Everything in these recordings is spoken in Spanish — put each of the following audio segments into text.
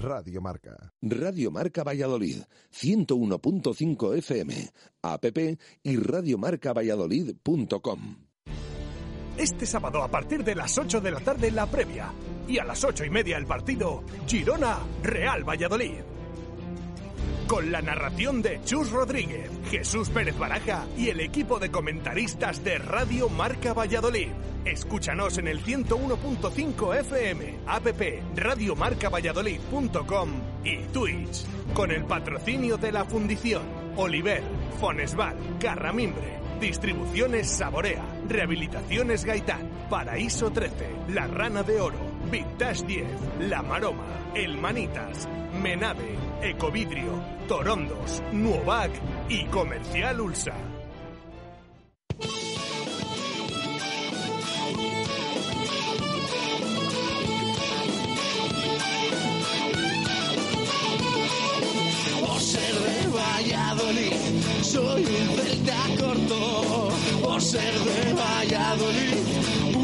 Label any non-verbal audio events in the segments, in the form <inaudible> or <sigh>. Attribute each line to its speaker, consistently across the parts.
Speaker 1: Radio Marca.
Speaker 2: Radio Marca Valladolid, 101.5 FM, app y radiomarcavalladolid.com.
Speaker 3: Este sábado a partir de las 8 de la tarde la previa y a las 8 y media el partido Girona Real Valladolid. Con la narración de Chus Rodríguez, Jesús Pérez Baraja y el equipo de comentaristas de Radio Marca Valladolid. Escúchanos en el 101.5 FM, app radiomarcavalladolid.com y Twitch. Con el patrocinio de la Fundición, Oliver, Fonesval, Carramimbre, Distribuciones Saborea, Rehabilitaciones Gaitán, Paraíso 13, La Rana de Oro, Vintage 10, La Maroma, El Manitas, Menave, Ecovidrio, Torondos, Nuovac y Comercial Ulsa.
Speaker 4: Por ser de Valladolid, soy un celta corto. Por ser de Valladolid,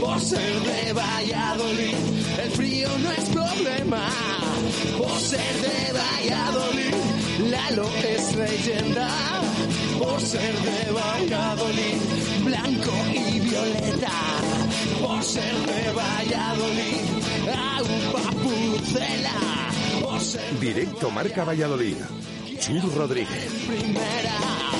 Speaker 4: Por ser de Valladolid, el frío no es problema. Por ser de Valladolid, Lalo es leyenda. Por ser de Valladolid, blanco y violeta. Por ser de Valladolid, agua pucela. Por ser
Speaker 2: Directo Marca Valladolid. Chur Rodríguez.
Speaker 4: primera.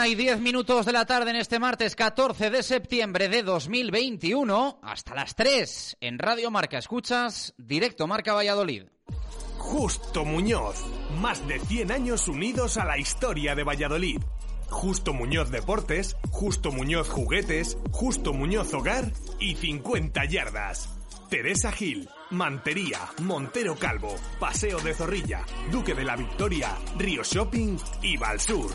Speaker 5: Una y diez minutos de la tarde en este martes 14 de septiembre de 2021 hasta las 3 en Radio Marca Escuchas, directo Marca Valladolid.
Speaker 3: Justo Muñoz, más de 100 años unidos a la historia de Valladolid. Justo Muñoz Deportes, Justo Muñoz Juguetes, Justo Muñoz Hogar y 50 Yardas. Teresa Gil, Mantería, Montero Calvo, Paseo de Zorrilla, Duque de la Victoria, Río Shopping y Valsur.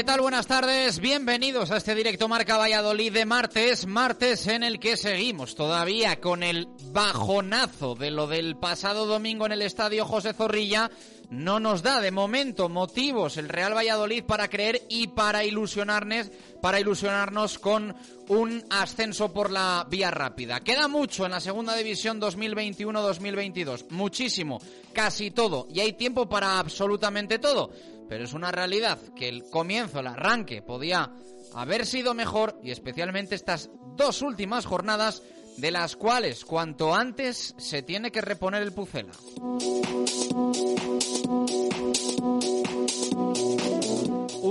Speaker 5: ¿Qué tal? Buenas tardes, bienvenidos a este directo Marca Valladolid de martes, martes en el que seguimos todavía con el bajonazo de lo del pasado domingo en el estadio José Zorrilla. No nos da de momento motivos el Real Valladolid para creer y para ilusionarnos, para ilusionarnos con un ascenso por la vía rápida. Queda mucho en la segunda división 2021-2022, muchísimo, casi todo, y hay tiempo para absolutamente todo pero es una realidad que el comienzo, el arranque, podía haber sido mejor y especialmente estas dos últimas jornadas de las cuales cuanto antes se tiene que reponer el Pucela.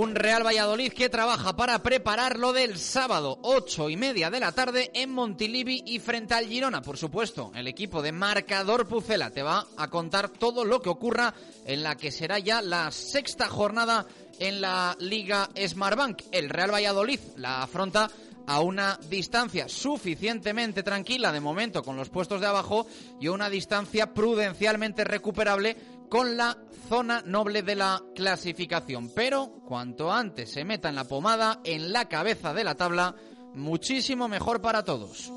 Speaker 5: Un Real Valladolid que trabaja para preparar lo del sábado, ocho y media de la tarde en Montilivi y frente al Girona. Por supuesto, el equipo de marcador Pucela te va a contar todo lo que ocurra en la que será ya la sexta jornada en la Liga Smartbank. El Real Valladolid la afronta a una distancia suficientemente tranquila de momento con los puestos de abajo y una distancia prudencialmente recuperable con la zona noble de la clasificación. Pero cuanto antes se meta en la pomada, en la cabeza de la tabla, muchísimo mejor para todos.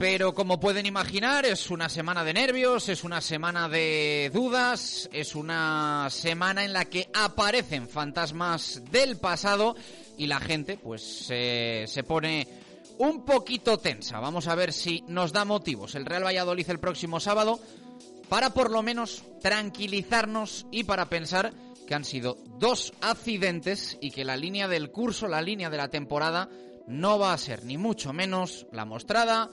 Speaker 5: Pero como pueden imaginar, es una semana de nervios, es una semana de dudas, es una semana en la que aparecen fantasmas del pasado y la gente pues se pone un poquito tensa. Vamos a ver si nos da motivos el Real Valladolid el próximo sábado para por lo menos tranquilizarnos y para pensar que han sido dos accidentes y que la línea del curso, la línea de la temporada, no va a ser ni mucho menos la mostrada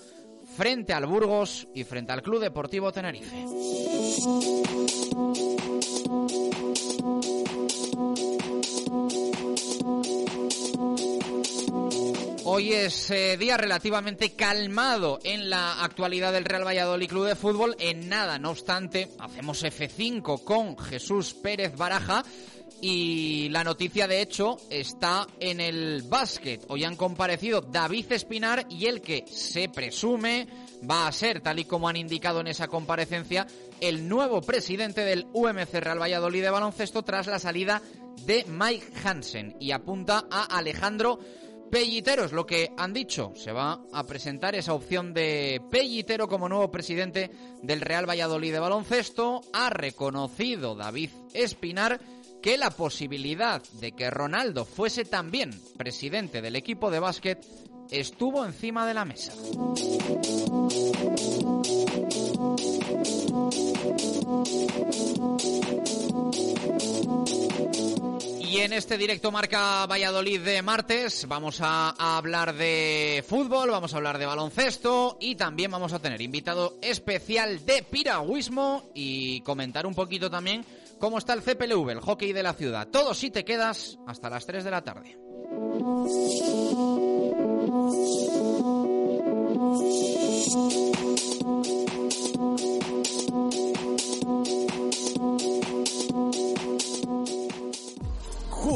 Speaker 5: frente al Burgos y frente al Club Deportivo Tenerife. Hoy es eh, día relativamente calmado en la actualidad del Real Valladolid Club de Fútbol. En nada, no obstante, hacemos F5 con Jesús Pérez Baraja. Y la noticia, de hecho, está en el básquet. Hoy han comparecido David Espinar y el que se presume va a ser, tal y como han indicado en esa comparecencia, el nuevo presidente del UMC Real Valladolid de baloncesto tras la salida de Mike Hansen. Y apunta a Alejandro Pellitero es lo que han dicho. Se va a presentar esa opción de Pellitero como nuevo presidente del Real Valladolid de baloncesto. Ha reconocido David Espinar que la posibilidad de que Ronaldo fuese también presidente del equipo de básquet estuvo encima de la mesa. Y en este directo marca Valladolid de martes vamos a, hablar de fútbol, vamos a hablar de baloncesto y también vamos a tener invitado especial de piragüismo y comentar un poquito también cómo está el CPLV, el hockey de la ciudad. Todo si te quedas hasta las 3 de la tarde.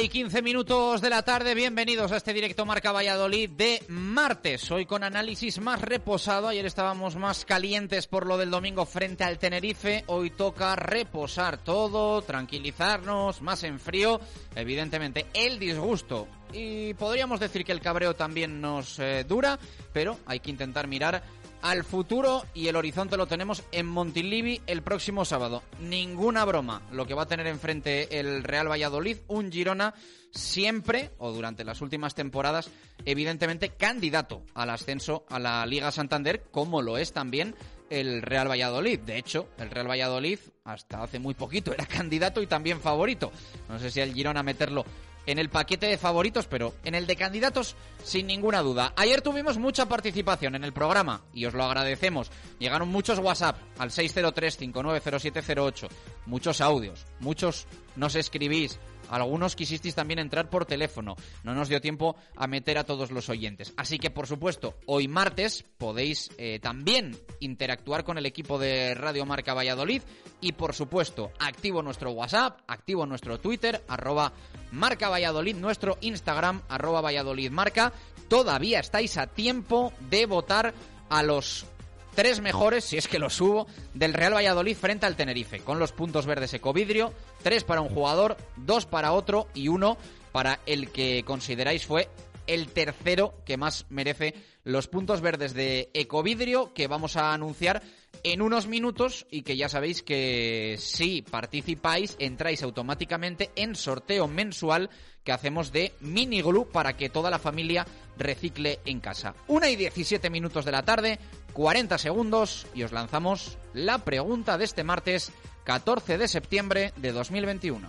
Speaker 5: Y quince minutos de la tarde, bienvenidos a este directo Marca Valladolid de martes. Hoy con análisis más reposado. Ayer estábamos más calientes por lo del domingo frente al Tenerife. Hoy toca reposar todo, tranquilizarnos, más en frío. Evidentemente, el disgusto. Y podríamos decir que el cabreo también nos eh, dura, pero hay que intentar mirar al futuro y el horizonte lo tenemos en Montilivi el próximo sábado. Ninguna broma lo que va a tener enfrente el Real Valladolid, un Girona siempre o durante las últimas temporadas evidentemente candidato al ascenso a la Liga Santander como lo es también el Real Valladolid. De hecho, el Real Valladolid hasta hace muy poquito era <laughs> candidato y también favorito. No sé si el Girona meterlo en el paquete de favoritos, pero en el de candidatos sin ninguna duda. Ayer tuvimos mucha participación en el programa y os lo agradecemos. Llegaron muchos WhatsApp al 603-590708, muchos audios, muchos nos escribís, algunos quisisteis también entrar por teléfono. No nos dio tiempo a meter a todos los oyentes. Así que, por supuesto, hoy martes podéis eh, también interactuar con el equipo de Radio Marca Valladolid. Y, por supuesto, activo nuestro WhatsApp, activo nuestro Twitter, arroba Marca Valladolid, nuestro Instagram, arroba Valladolid Marca. Todavía estáis a tiempo de votar a los tres mejores, si es que los hubo, del Real Valladolid frente al Tenerife, con los puntos verdes Ecovidrio, tres para un jugador, dos para otro y uno para el que consideráis fue el tercero que más merece los puntos verdes de Ecovidrio, que vamos a anunciar en unos minutos y que ya sabéis que si participáis entráis automáticamente en sorteo mensual que hacemos de mini glue para que toda la familia recicle en casa. Una y 17 minutos de la tarde, 40 segundos y os lanzamos la pregunta de este martes 14 de septiembre de 2021.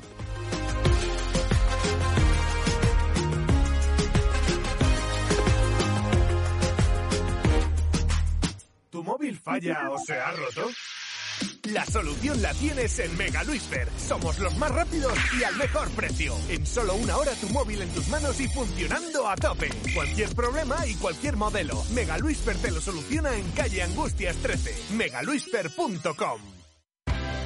Speaker 3: ¿Tu móvil falla o se ha roto? La solución la tienes en Mega Luisfer. Somos los más rápidos y al mejor precio. En solo una hora tu móvil en tus manos y funcionando a tope. Cualquier problema y cualquier modelo. Mega Luisfer te lo soluciona en calle Angustias 13. megaluisfer.com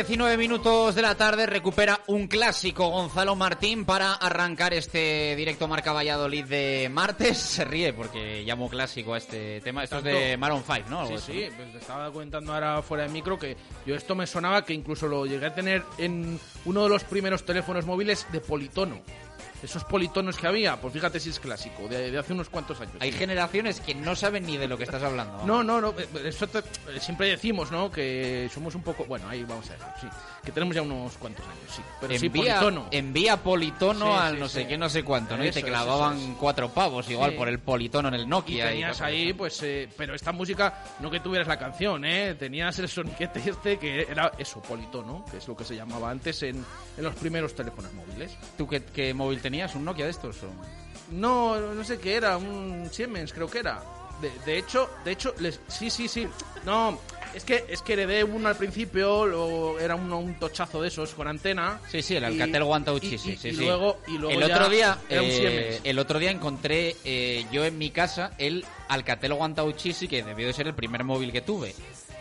Speaker 5: 19 minutos de la tarde recupera un clásico Gonzalo Martín para arrancar este directo Marca Valladolid de martes. <laughs> Se ríe porque llamo clásico a este tema. Esto es de Maroon 5, ¿no? Algo
Speaker 1: Sí,
Speaker 5: eso,
Speaker 1: sí,
Speaker 5: ¿no?
Speaker 1: pues te estaba comentando ahora fuera de micro que yo esto me sonaba que incluso lo llegué a tener en uno de los primeros teléfonos móviles de politono. Esos politonos que había, pues fíjate si es clásico, de, de hace unos cuantos años.
Speaker 5: Hay generaciones que no saben ni de lo que estás hablando.
Speaker 1: No, no, no, eh, eso te- eh, siempre decimos, ¿no? Que somos un poco, bueno, ahí vamos a dejar, sí, que tenemos ya unos cuantos años, sí, pero sí
Speaker 5: envía,
Speaker 1: politono.
Speaker 5: envía politono
Speaker 1: Sí,
Speaker 5: al
Speaker 1: sí,
Speaker 5: no
Speaker 1: sí.
Speaker 5: sé qué, no sé cuánto, ¿no? y te
Speaker 1: Eso
Speaker 5: clavaban
Speaker 1: eso
Speaker 5: cuatro pavos igual
Speaker 1: Sí.
Speaker 5: por el politono en el
Speaker 1: Y
Speaker 5: Nokia.
Speaker 1: tenías ahí, pues, eh, pero esta música, no que tuvieras la canción, ¿eh? Tenías el soniquete este que era eso, politono, que es lo que se llamaba antes en, en los primeros teléfonos móviles.
Speaker 5: ¿Tú qué, qué móvil tenías? ¿Un Nokia de estos? o?
Speaker 1: No, no sé qué era, un Siemens creo que era. De, de hecho, de hecho, les, sí, sí, sí. No, es que es que heredé uno al principio, lo, era uno, un tochazo de esos con antena.
Speaker 5: Sí, sí, el Alcatel One Touch,
Speaker 1: y-
Speaker 5: sí, sí,
Speaker 1: y- luego, y luego
Speaker 5: el
Speaker 1: ya
Speaker 5: otro día,
Speaker 1: era un
Speaker 5: eh, el otro día encontré yo en mi casa el Alcatel One Touch que debió de ser el primer móvil que tuve.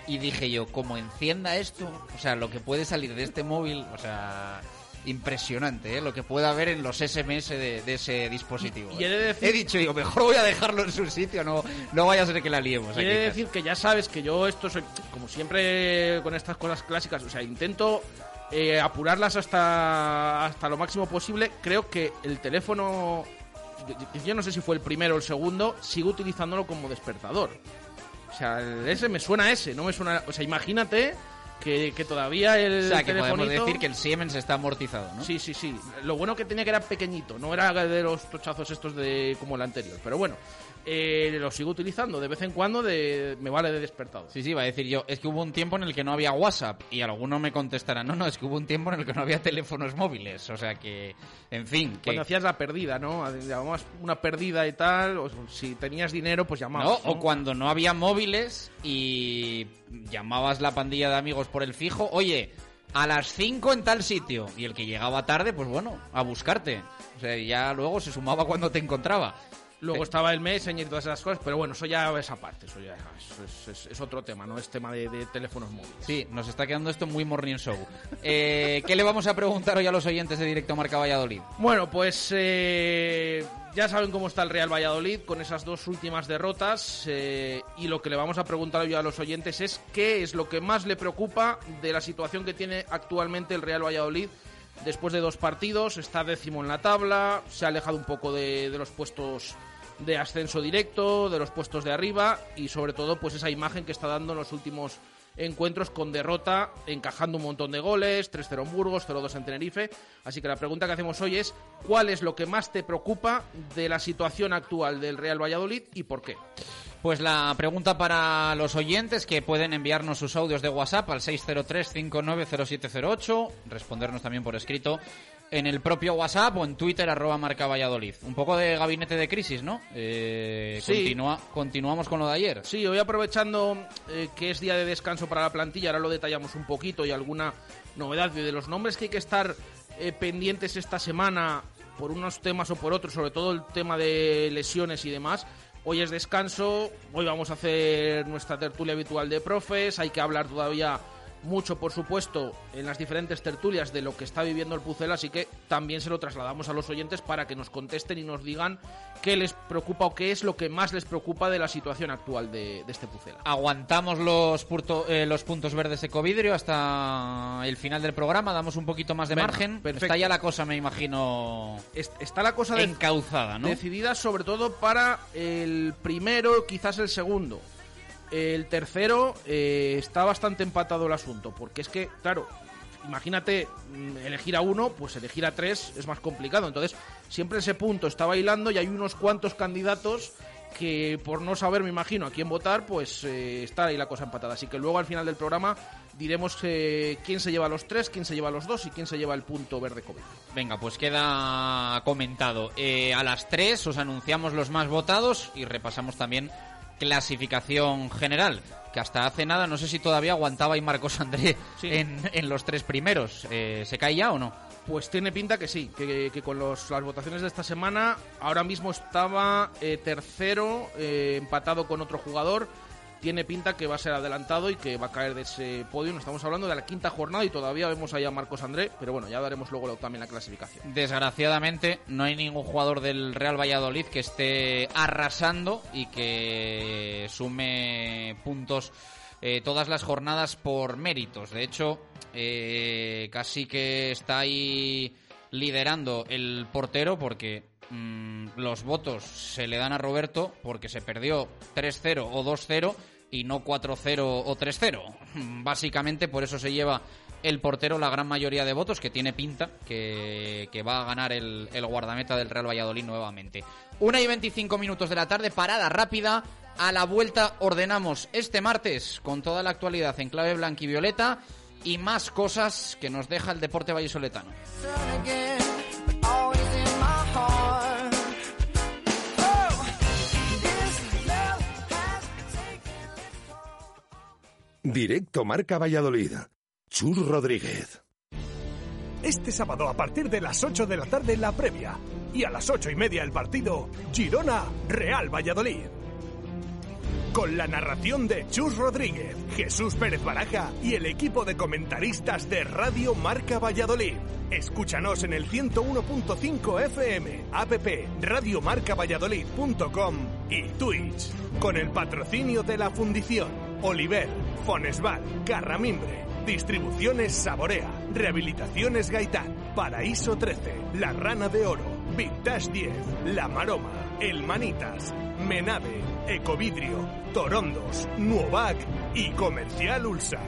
Speaker 5: Y dije yo, como encienda esto, o sea, lo que puede salir de este móvil, o sea, impresionante, ¿eh? lo que puede haber en los SMS de, de ese dispositivo.
Speaker 1: Y he de decir-
Speaker 5: He dicho yo, mejor voy a dejarlo en su sitio, no, no vaya a ser que la liemos.
Speaker 1: Quiere
Speaker 5: ¿sabes?
Speaker 1: decir que ya sabes que yo esto soy, como siempre con estas cosas clásicas, o sea, intento eh, apurarlas hasta, hasta lo máximo posible. Creo que el teléfono, yo- yo no sé si fue el primero o el segundo, sigo utilizándolo como despertador. O sea, el ese me suena a ese, no me suena... O sea, imagínate que, que todavía el
Speaker 5: O sea, que podemos
Speaker 1: telefonito-
Speaker 5: decir que el Siemens está amortizado, ¿no?
Speaker 1: Sí, sí, sí. Lo bueno que tenía que era pequeñito, no era de los tochazos estos de como el anterior. Pero bueno, eh, lo sigo utilizando de vez en cuando, de, me vale de despertador.
Speaker 5: Sí, sí, va a decir yo, es que hubo un tiempo en el que no había WhatsApp y alguno me contestará, no, no, es que hubo un tiempo en el que no había teléfonos móviles, o sea que, en fin, que...
Speaker 1: Cuando hacías la perdida, ¿no? Llamabas una perdida y tal, o si tenías dinero, pues
Speaker 5: ¿no?
Speaker 1: llamabas.
Speaker 5: O cuando no había móviles y llamabas la pandilla de amigos por el fijo, oye, a las 5 en tal sitio, y el que llegaba tarde, pues bueno, a buscarte. O sea, ya luego se sumaba cuando te encontraba.
Speaker 1: Luego estaba el Messenger y todas esas cosas, pero bueno, eso ya es aparte, eso ya es, es- es- es otro tema, no es tema de, de teléfonos móviles.
Speaker 5: Sí, nos está quedando esto muy morning show. Eh, ¿Qué le vamos a preguntar hoy a los oyentes de Directo Marca Valladolid?
Speaker 1: Bueno, pues eh, ya saben cómo está el Real Valladolid con esas dos últimas derrotas eh, y lo que le vamos a preguntar hoy a los oyentes es qué es lo que más le preocupa de la situación que tiene actualmente el Real Valladolid después de dos partidos, está décimo en la tabla, se ha alejado un poco de, de los puestos de ascenso directo, de los puestos de arriba y sobre todo pues esa imagen que está dando en los últimos encuentros con derrota, encajando un montón de goles, 3-0 en Burgos, 0-2 en Tenerife. Así que la pregunta que hacemos hoy es, ¿cuál es lo que más te preocupa de la situación actual del Real Valladolid y por qué?
Speaker 5: Pues la pregunta para los oyentes que pueden enviarnos sus audios de WhatsApp al 603-590708, respondernos también por escrito en el propio WhatsApp o en Twitter arroba marca Valladolid. Un poco de gabinete de crisis, ¿no? Eh,
Speaker 1: Sí.
Speaker 5: continuamos con lo de ayer.
Speaker 1: Sí, hoy aprovechando eh, que es día de descanso para la plantilla, ahora lo detallamos un poquito y alguna novedad de los nombres que hay que estar eh, pendientes esta semana por unos temas o por otros, sobre todo el tema de lesiones y demás. Hoy es descanso, hoy vamos a hacer nuestra tertulia habitual de profes, hay que hablar todavía mucho, por supuesto, en las diferentes tertulias de lo que está viviendo el Pucel, así que también se lo trasladamos a los oyentes para que nos contesten y nos digan qué les preocupa o qué es lo que más les preocupa de la situación actual de, de este Pucela.
Speaker 5: Aguantamos los, purto- eh, los puntos verdes ecovidrio hasta el final del programa, damos un poquito más de
Speaker 1: Venga,
Speaker 5: margen.
Speaker 1: perfecto.
Speaker 5: Está ya la cosa, me imagino,
Speaker 1: Es- Está la cosa de-
Speaker 5: encauzada, ¿no?
Speaker 1: decidida sobre todo para el primero, quizás el segundo. El tercero eh, está bastante empatado el asunto, porque es que, claro, imagínate mm, elegir a uno, pues elegir a tres es más complicado. Entonces, siempre ese punto está bailando y hay unos cuantos candidatos que por no saber, me imagino, a quién votar, pues eh, está ahí la cosa empatada. Así que luego al final del programa diremos eh, quién se lleva los tres, quién se lleva los dos y quién se lleva el punto verde COVID.
Speaker 5: Venga, pues queda comentado. Eh, a las 3 os anunciamos los más votados y repasamos también clasificación general. Que hasta hace nada, no sé si todavía aguantaba y Marcos André
Speaker 1: Sí.
Speaker 5: en, en los tres primeros. Eh, ¿Se cae ya o no?
Speaker 1: Pues tiene pinta que sí, que, que con los- las votaciones de esta semana ahora mismo estaba eh, tercero, eh, empatado con otro jugador. Tiene pinta que va a ser adelantado y que va a caer de ese podio. Estamos hablando de la quinta jornada y todavía vemos ahí a Marcos André, pero bueno, ya daremos luego también la clasificación.
Speaker 5: Desgraciadamente, no hay ningún jugador del Real Valladolid que esté arrasando y que sume puntos eh, todas las jornadas por méritos. De hecho, eh, casi que está ahí liderando el portero porque mm, los votos se le dan a Roberto porque se perdió 3-0 o 2-0 y no 4-0 o 3-0. <laughs> Básicamente por eso se lleva el portero la gran mayoría de votos, que tiene pinta que, que va a ganar el, el guardameta del Real Valladolid nuevamente. Una y 25 minutos de la tarde, parada rápida. A la vuelta ordenamos este martes con toda la actualidad en clave blanquivioleta y más cosas que nos deja el deporte vallisoletano.
Speaker 2: Directo Marca Valladolid. Chur Rodríguez.
Speaker 3: Este sábado a partir de las 8 de la tarde la previa y a las 8 y media el partido Girona Real Valladolid. con la narración de Chus Rodríguez, Jesús Pérez Baraja y el equipo de comentaristas de Radio Marca Valladolid. Escúchanos en el 101.5 FM, app radiomarcavalladolid.com y Twitch, con el patrocinio de la Fundición, Oliver, Fonesval, Carramimbre, Distribuciones Saborea, Rehabilitaciones Gaitán, Paraíso 13, La Rana de Oro, Vintage 10, La Maroma, El Manitas, Menave, Ecovidrio, Torondos, Nuovac. Y Comercial Ulsa.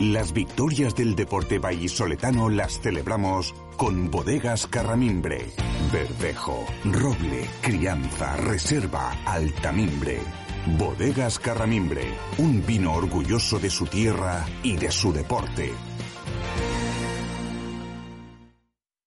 Speaker 6: Las victorias del deporte vallisoletano las celebramos con bodegas Carramimbre, Verdejo, Roble, Crianza, Reserva, Altamimbre. Bodegas Carramimbre, un vino orgulloso de su tierra y de su deporte.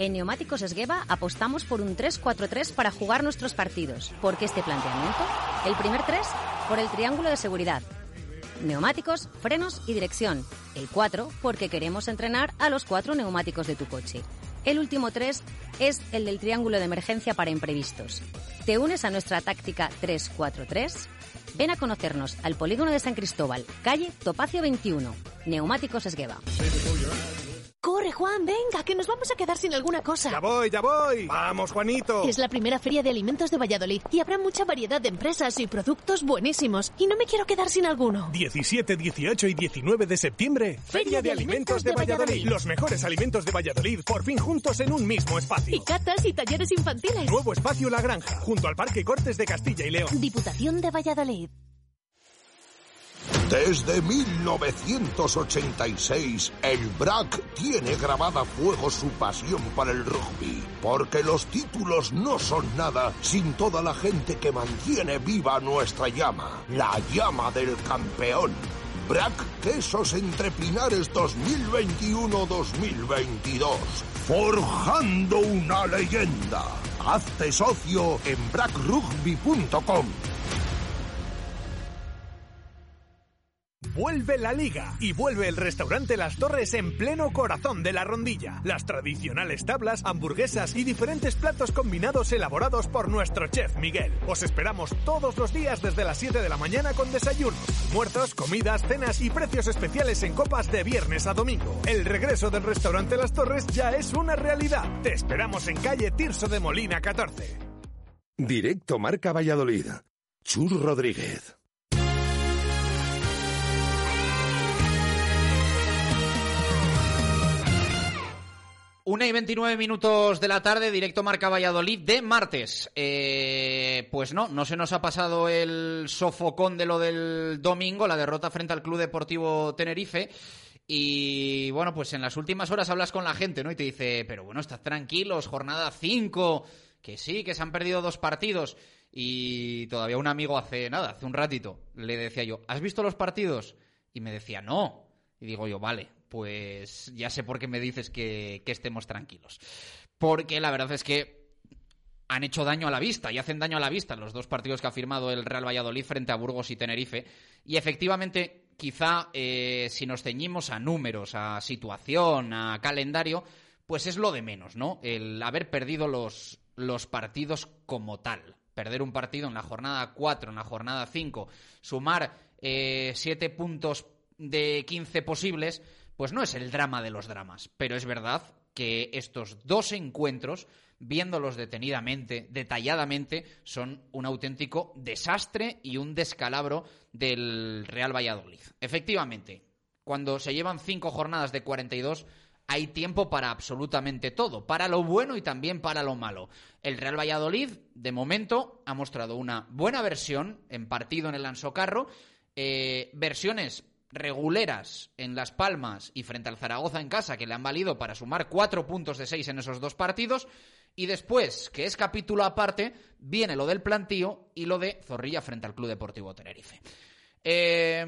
Speaker 7: En Neumáticos Esgueva apostamos por un 3-4-3 para jugar nuestros partidos. ¿Por qué este planteamiento? El primer 3 por el triángulo de seguridad. Neumáticos, frenos y dirección. El 4 porque queremos entrenar a los cuatro neumáticos de tu coche. El último 3 es el del triángulo de emergencia para imprevistos. ¿Te unes a nuestra táctica 3-4-3? Ven a conocernos al polígono de San Cristóbal, calle Topacio 21, Neumáticos Esgueva.
Speaker 8: Corre, Juan, venga, que nos vamos a quedar sin alguna cosa.
Speaker 3: Ya voy, ya voy. Vamos, Juanito.
Speaker 8: Es la primera feria de alimentos de Valladolid y habrá mucha variedad de empresas y productos buenísimos. Y no me quiero quedar sin alguno.
Speaker 3: 17, 18 y 19 de septiembre. Feria de Alimentos de Valladolid. Los mejores alimentos de Valladolid por fin juntos en un mismo espacio.
Speaker 8: Y catas y talleres infantiles.
Speaker 3: Nuevo espacio La Granja, junto al Parque Cortes de Castilla y León.
Speaker 8: Diputación de Valladolid.
Speaker 2: Desde 1986, el BRAC tiene grabada a fuego su pasión para el rugby, porque los títulos no son nada sin toda la gente que mantiene viva nuestra llama, la llama del campeón. BRAC Quesos Entre Pinares 2021-2022, forjando una leyenda. Hazte socio en brackrugby.com.
Speaker 3: Vuelve la liga y vuelve el restaurante Las Torres en pleno corazón de la rondilla. Las tradicionales tablas, hamburguesas y diferentes platos combinados elaborados por nuestro chef Miguel. Os esperamos todos los días desde las 7 de la mañana con desayuno, muertos, comidas, cenas y precios especiales en copas de viernes a domingo. El regreso del restaurante Las Torres ya es una realidad. Te esperamos en calle Tirso de Molina 14.
Speaker 2: Directo Marca Valladolid. Chur Rodríguez.
Speaker 5: Una y 29 minutos de la tarde, directo Marca Valladolid de martes. Eh, pues no, no se nos ha pasado el sofocón de lo del domingo, la derrota frente al Club Deportivo Tenerife. Y bueno, pues en las últimas horas hablas con la gente, ¿no? Y te dice, pero bueno, estás tranquilos, jornada 5, que sí, que se han perdido dos partidos. Y todavía un amigo hace nada, hace un ratito, le decía yo, ¿has visto los partidos? Y me decía, no. Y digo yo, vale, pues ya sé por qué me dices que, estemos tranquilos. Porque la verdad es que han hecho daño a la vista y hacen daño a la vista los dos partidos que ha firmado el Real Valladolid frente a Burgos y Tenerife. Y efectivamente, quizá eh, si nos ceñimos a números, a situación, a calendario, pues es lo de menos, ¿no? El haber perdido los, los partidos como tal. Perder un partido en la jornada 4, en la jornada 5, sumar eh, 7 puntos de 15 posibles, pues no es el drama de los dramas. Pero es verdad que estos dos encuentros, viéndolos detenidamente, detalladamente, son un auténtico desastre y un descalabro del Real Valladolid. Efectivamente, cuando se llevan cinco jornadas de 42, hay tiempo para absolutamente todo, para lo bueno y también para lo malo. El Real Valladolid, de momento, ha mostrado una buena versión en partido en el Ansocarro, eh, versiones reguleras en Las Palmas y frente al Zaragoza en casa, que le han valido para sumar cuatro puntos de seis en esos dos partidos. Y después, que es capítulo aparte, viene lo del plantío y lo de Zorrilla frente al Club Deportivo Tenerife. Eh,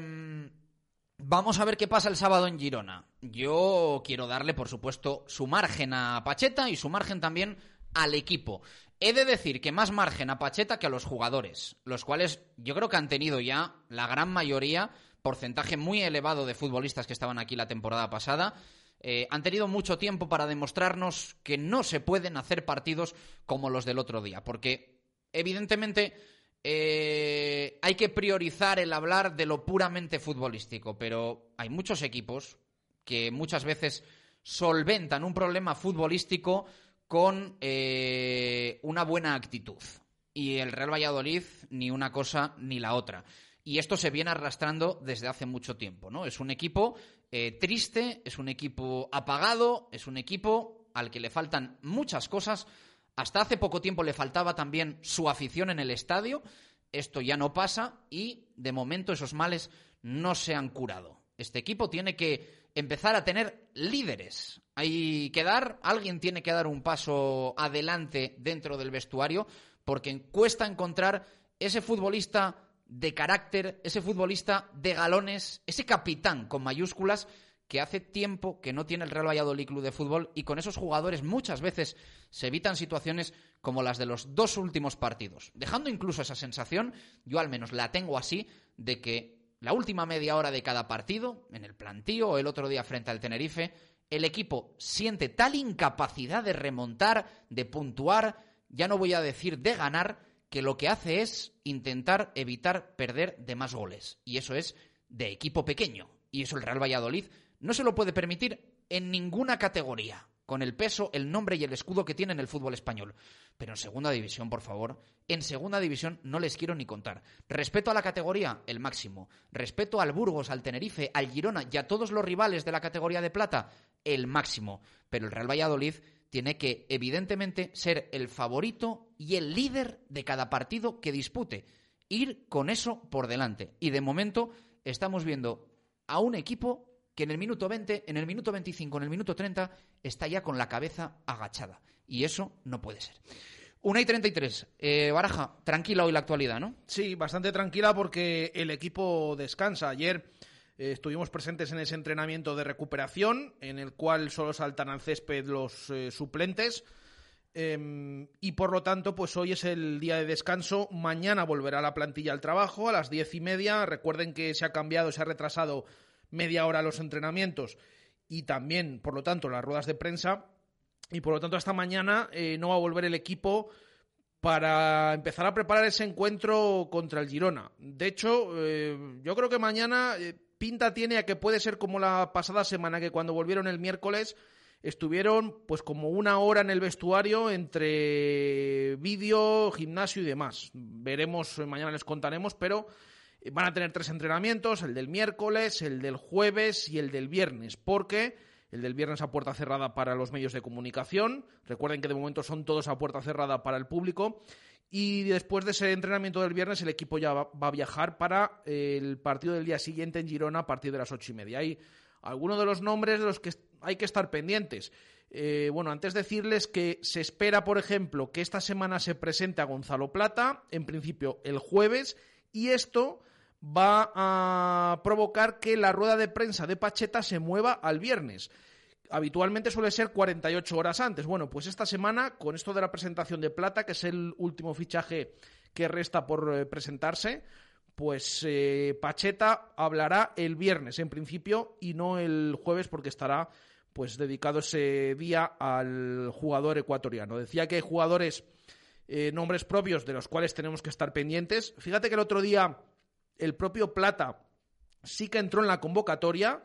Speaker 5: vamos a ver qué pasa el sábado en Girona. Yo quiero darle, por supuesto, su margen a Pacheta y su margen también al equipo. He de decir que más margen a Pacheta que a los jugadores, los cuales yo creo que han tenido ya la gran mayoría, porcentaje muy elevado de futbolistas que estaban aquí la temporada pasada, eh, han tenido mucho tiempo para demostrarnos que no se pueden hacer partidos como los del otro día, porque evidentemente eh, hay que priorizar el hablar de lo puramente futbolístico, pero hay muchos equipos que muchas veces solventan un problema futbolístico con eh, una buena actitud. Y el Real Valladolid ni una cosa ni la otra. Y esto se viene arrastrando desde hace mucho tiempo, ¿no? Es un equipo eh, triste, es un equipo apagado, es un equipo al que le faltan muchas cosas. Hasta hace poco tiempo le faltaba también su afición en el estadio. Esto ya no pasa y de momento esos males no se han curado. Este equipo tiene que empezar a tener líderes. Hay que dar, alguien tiene que dar un paso adelante dentro del vestuario porque cuesta encontrar ese futbolista de carácter, ese futbolista de galones, ese capitán con mayúsculas que hace tiempo que no tiene el Real Valladolid Club de Fútbol y con esos jugadores muchas veces se evitan situaciones como las de los dos últimos partidos. Dejando incluso esa sensación, yo al menos la tengo así, de que la última media hora de cada partido, en el plantío o el otro día frente al Tenerife, el equipo siente tal incapacidad de remontar, de puntuar, ya no voy a decir de ganar, que lo que hace es intentar evitar perder de más goles. Y eso es de equipo pequeño. Y eso el Real Valladolid no se lo puede permitir en ninguna categoría, con el peso, el nombre y el escudo que tiene en el fútbol español. Pero en segunda división, por favor, en segunda división no les quiero ni contar. Respeto a la categoría, el máximo. Respeto al Burgos, al Tenerife, al Girona y a todos los rivales de la categoría de plata, el máximo. Pero el Real Valladolid tiene que, evidentemente, ser el favorito y el líder de cada partido que dispute. Ir con eso por delante. Y de momento estamos viendo a un equipo que en el minuto 20, en el minuto 25, en el minuto 30 está ya con la cabeza agachada. Y eso no puede ser. Una y 33. Eh, Baraja, tranquila hoy la actualidad, ¿no?
Speaker 1: Sí, bastante tranquila porque el equipo descansa. Ayer eh, estuvimos presentes en ese entrenamiento de recuperación, en el cual solo saltan al césped los eh, suplentes. Em, y por lo tanto, pues hoy es el día de descanso. Mañana volverá la plantilla al trabajo a las diez y media. Recuerden que se ha cambiado, se ha retrasado media hora los entrenamientos y también, por lo tanto, las ruedas de prensa. Y por lo tanto, hasta mañana eh, no va a volver el equipo para empezar a preparar ese encuentro contra el Girona. De hecho, eh, yo creo que mañana eh, pinta tiene a que puede ser como la pasada semana, que cuando volvieron el miércoles estuvieron pues como una hora en el vestuario entre vídeo, gimnasio y demás. Veremos, mañana les contaremos, pero Van a tener tres entrenamientos, el del miércoles, el del jueves y el del viernes, porque el del viernes a puerta cerrada para los medios de comunicación. Recuerden que de momento son todos a puerta cerrada para el público. Y después de ese entrenamiento del viernes, el equipo ya va, a viajar para el partido del día siguiente en Girona a partir de las ocho y media. Hay algunos de los nombres de los que hay que estar pendientes. Eh, bueno, antes decirles que se espera, por ejemplo, que esta semana se presente a Gonzalo Plata, en principio el jueves, y esto va a provocar que la rueda de prensa de Pacheta se mueva al viernes. Habitualmente suele ser 48 horas antes. Bueno, pues esta semana, con esto de la presentación de Plata, que es el último fichaje que resta por eh, presentarse, pues eh, Pacheta hablará el viernes en principio y no el jueves porque estará pues dedicado ese día al jugador ecuatoriano. Decía que hay jugadores, eh, nombres propios de los cuales tenemos que estar pendientes. Fíjate que el otro día el propio Plata sí que entró en la convocatoria,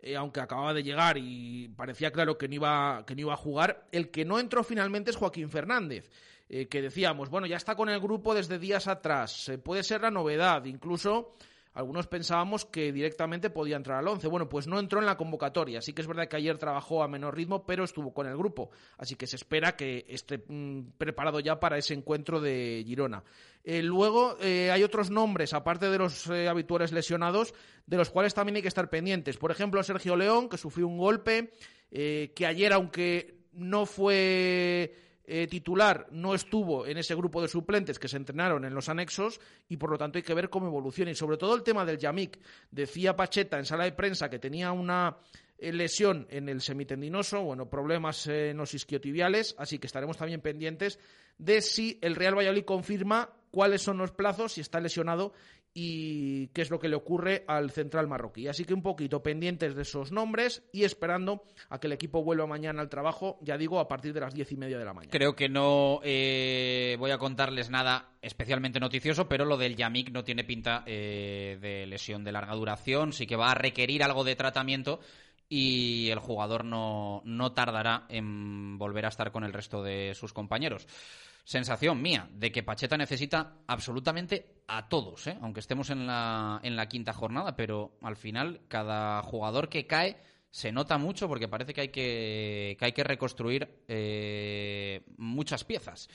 Speaker 1: eh, aunque acababa de llegar y parecía claro que no, iba, que no iba a jugar. El que no entró finalmente es Joaquín Fernández, eh, que decíamos, bueno, ya está con el grupo desde días atrás, puede ser la novedad, incluso algunos pensábamos que directamente podía entrar al 11. Bueno, pues no entró en la convocatoria. Sí que es verdad que ayer trabajó a menor ritmo, pero estuvo con el grupo. Así que se espera que esté mm, preparado ya para ese encuentro de Girona. Eh, luego eh, hay otros nombres, aparte de los eh, habituales lesionados, de los cuales también hay que estar pendientes. Por ejemplo, Sergio León, que sufrió un golpe, que ayer, aunque no fue eh, titular no estuvo en ese grupo de suplentes que se entrenaron en los anexos y por lo tanto hay que ver cómo evoluciona. Y sobre todo el tema del Yamik. Decía Pacheta en sala de prensa que tenía una eh, lesión en el semitendinoso, bueno, problemas en los isquiotibiales, así que estaremos también pendientes de si el Real Valladolid confirma cuáles son los plazos, si está lesionado y qué es lo que le ocurre al central marroquí. Así que un poquito pendientes de esos nombres y esperando a que el equipo vuelva mañana al trabajo, ya digo, a partir de las diez y media de la mañana.
Speaker 5: Creo que no eh, voy a contarles nada especialmente noticioso, pero lo del Yamik no tiene pinta eh, de lesión de larga duración, sí que va a requerir algo de tratamiento y el jugador no, no tardará en volver a estar con el resto de sus compañeros sensación mía de que Pacheta necesita absolutamente a todos, ¿eh? aunque estemos en la, en la quinta jornada, pero al final cada jugador que cae se nota mucho porque parece que hay que, que, hay que reconstruir eh, muchas piezas.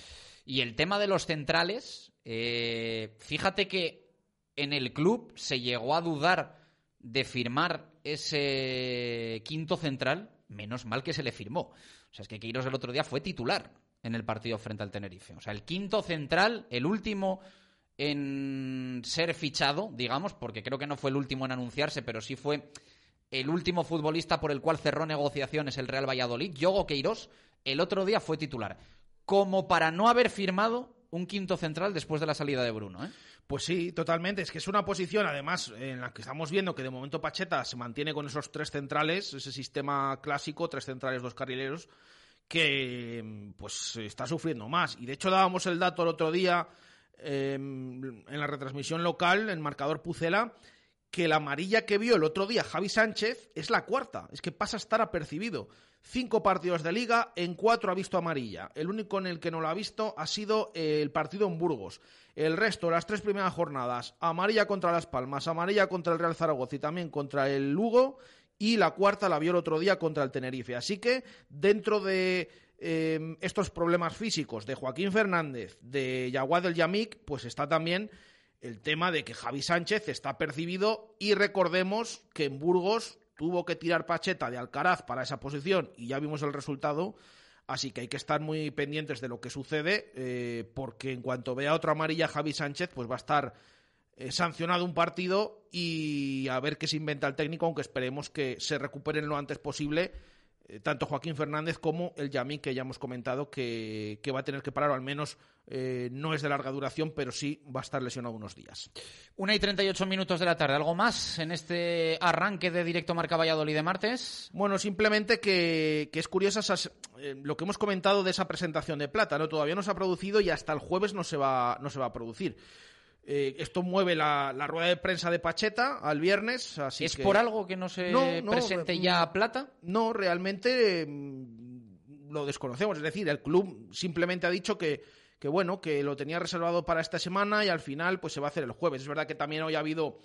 Speaker 5: Y el tema de los centrales, eh, fíjate que en el club se llegó a dudar de firmar ese quinto central, menos mal que se le firmó. O sea, es que Queiroz el otro día fue titular en el partido frente al Tenerife. O sea, el quinto central, el último en ser fichado, digamos, porque creo que no fue el último en anunciarse, pero sí fue el último futbolista por el cual cerró negociaciones el Real Valladolid, Yogo Queiroz, el otro día fue titular. Como para no haber firmado un quinto central después de la salida de Bruno, ¿eh?
Speaker 1: Pues sí, totalmente. Es que es una posición, además, en la que estamos viendo que de momento Pacheta se mantiene con esos tres centrales, ese sistema clásico, tres centrales, dos carrileros, que pues está sufriendo más. Y de hecho dábamos el dato el otro día em, en la retransmisión local, en marcador Pucela, que la amarilla que vio el otro día Javi Sánchez es la cuarta, es que pasa a estar apercibido. Cinco partidos de liga, en cuatro ha visto amarilla. El único en el que no lo ha visto ha sido el partido en Burgos. El resto, las tres primeras jornadas, amarilla contra Las Palmas, amarilla contra el Real Zaragoza y también contra el Lugo y la cuarta la vio el otro día contra el Tenerife. Así que dentro de em, estos problemas físicos de Joaquín Fernández, de Yaguad del Yamik, pues está también el tema de que Javi Sánchez está percibido y recordemos que en Burgos tuvo que tirar Pacheta de Alcaraz para esa posición y ya vimos el resultado. Así que hay que estar muy pendientes de lo que sucede, eh, porque en cuanto vea otra amarilla Javi Sánchez, pues va a estar eh, sancionado un partido y a ver qué se inventa el técnico, aunque esperemos que se recuperen lo antes posible tanto Joaquín Fernández como el Yamí, que ya hemos comentado que, va a tener que parar, o al menos eh, no es de larga duración, pero sí va a estar lesionado unos días.
Speaker 5: Una y 38 minutos de la tarde. ¿Algo más en este arranque de directo Marca Valladolid de martes?
Speaker 1: Bueno, simplemente que, es curiosa lo que hemos comentado de esa presentación de plata, ¿no? Todavía no se ha producido y hasta el jueves no se va, no se va a producir. Eh, esto mueve la, rueda de prensa de Pacheta al viernes. Así
Speaker 5: ¿Es por algo que no se presente ya plata?
Speaker 1: No, realmente mm, lo desconocemos. Es decir, el club simplemente ha dicho que, que, bueno, que lo tenía reservado para esta semana y al final pues se va a hacer el jueves. Es verdad que también hoy ha habido.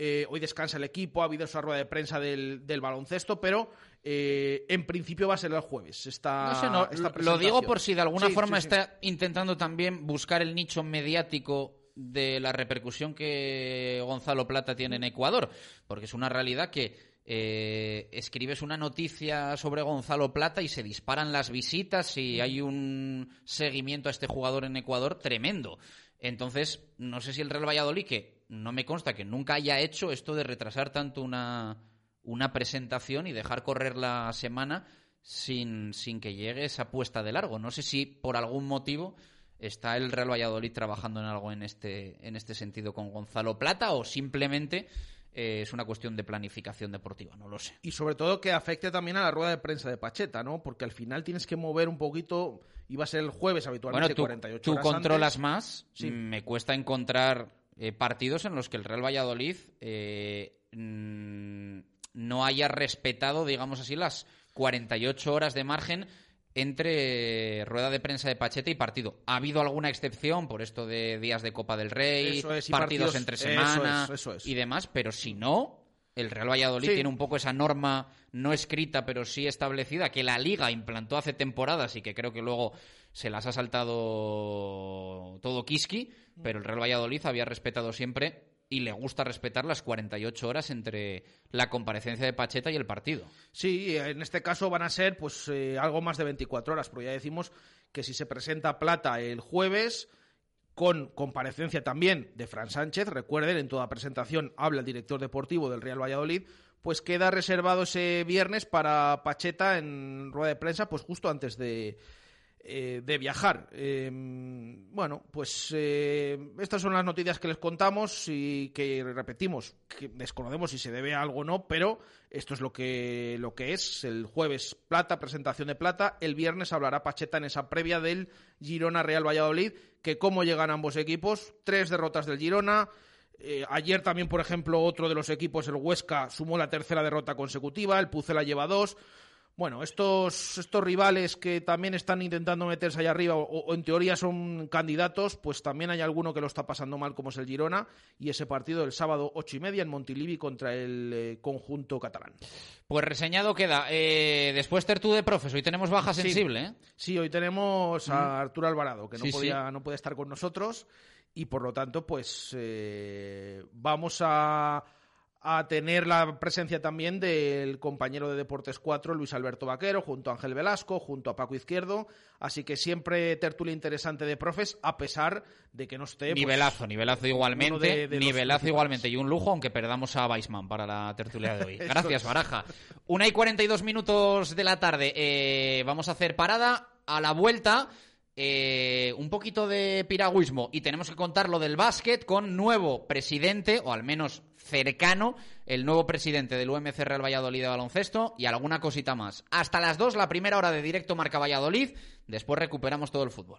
Speaker 1: Eh, hoy descansa el equipo, ha habido esa rueda de prensa del, baloncesto, pero eh, en principio va a ser el jueves. Esta,
Speaker 5: lo digo por si de alguna forma está intentando también buscar el nicho mediático de la repercusión que Gonzalo Plata tiene en Ecuador, porque es una realidad que eh, escribes una noticia sobre Gonzalo Plata y se disparan las visitas y hay un seguimiento a este jugador en Ecuador tremendo. Entonces, no sé si el Real Valladolid, que no me consta que nunca haya hecho esto de retrasar tanto una, una presentación y dejar correr la semana sin, sin que llegue esa puesta de largo. No sé si por algún motivo ¿Está el Real Valladolid trabajando en algo en este, en este sentido con Gonzalo Plata o simplemente eh, es una cuestión de planificación deportiva? No lo sé.
Speaker 1: Y sobre todo que afecte también a la rueda de prensa de Pacheta, ¿no? Porque al final tienes que mover un poquito, iba a ser el jueves habitualmente,
Speaker 5: bueno, tú,
Speaker 1: 48
Speaker 5: tú controlas más, sí. me cuesta encontrar eh, partidos en los que el Real Valladolid eh, no haya respetado, digamos así, las 48 horas de margen entre rueda de prensa de Pachete y partido. Ha habido alguna excepción por esto de días de Copa del Rey, partidos, entre semana y demás, pero si no, el Real Valladolid tiene un poco esa norma no escrita, pero sí establecida, que la Liga implantó hace temporadas y que creo que luego se las ha saltado todo Kiski, pero el Real Valladolid había respetado siempre y le gusta respetar las 48 horas entre la comparecencia de Pacheta y el partido.
Speaker 1: Sí, en este caso van a ser pues eh, algo más de 24 horas, pero ya decimos que si se presenta Plata el jueves, con comparecencia también de Fran Sánchez, recuerden, en toda presentación habla el director deportivo del Real Valladolid, pues queda reservado ese viernes para Pacheta en rueda de prensa, pues justo antes de, eh, de viajar. Eh, bueno, pues eh, estas son las noticias que les contamos y que repetimos, que desconocemos si se debe a algo o no, pero esto es lo que, lo que es. El jueves plata, presentación de plata. El viernes hablará Pacheta en esa previa del Girona Real Valladolid, que cómo llegan ambos equipos. Tres derrotas del Girona. ayer también, por ejemplo, otro de los equipos, el Huesca, sumó la tercera derrota consecutiva. El Pucela lleva dos. Bueno, estos, estos rivales que también están intentando meterse allá arriba o, en teoría son candidatos, pues también hay alguno que lo está pasando mal como es el Girona y ese partido del sábado ocho y media en Montilivi contra el eh, conjunto catalán.
Speaker 5: Pues reseñado queda. Eh, después Tertú de Profes, hoy tenemos baja sensible. ¿eh?
Speaker 1: Sí, hoy tenemos a mm. Arturo Alvarado, que no, podía, no puede estar con nosotros y por lo tanto pues vamos a a tener la presencia también del compañero de Deportes 4, Luis Alberto Vaquero, junto a Ángel Velasco, junto a Paco Izquierdo. Así que siempre tertulia interesante de profes, a pesar de que no esté.
Speaker 5: Pues, nivelazo, nivelazo igualmente. nivelazo igualmente. Y un lujo, aunque perdamos a Weisman para la tertulia de hoy. <laughs> Gracias, Baraja. Una y 42 minutos de la tarde. Eh, vamos a hacer parada. A la vuelta. Eh, un poquito de piragüismo y tenemos que contar lo del básquet con nuevo presidente, o al menos cercano el nuevo presidente del UMC Real Valladolid de baloncesto y alguna cosita más. Hasta las 2, la primera hora de directo Marca Valladolid. Después recuperamos todo el fútbol.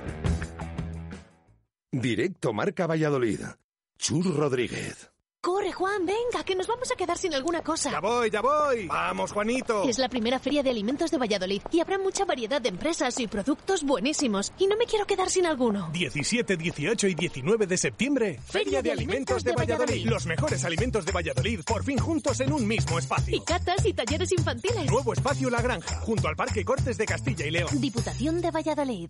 Speaker 2: Directo Marca Valladolid. Chur Rodríguez.
Speaker 8: Corre, Juan, venga, que nos vamos a quedar sin alguna cosa.
Speaker 9: Ya voy, ya voy. Vamos, Juanito.
Speaker 8: Es la primera feria de alimentos de Valladolid y habrá mucha variedad de empresas y productos buenísimos. Y no me quiero quedar sin alguno.
Speaker 3: 17, 18 y 19 de septiembre. Feria, de, Alimentos, de, Valladolid. Los mejores alimentos de Valladolid por fin juntos en un mismo espacio.
Speaker 8: Y catas y talleres infantiles.
Speaker 3: Nuevo espacio La Granja, junto al Parque Cortes de Castilla y León.
Speaker 8: Diputación de Valladolid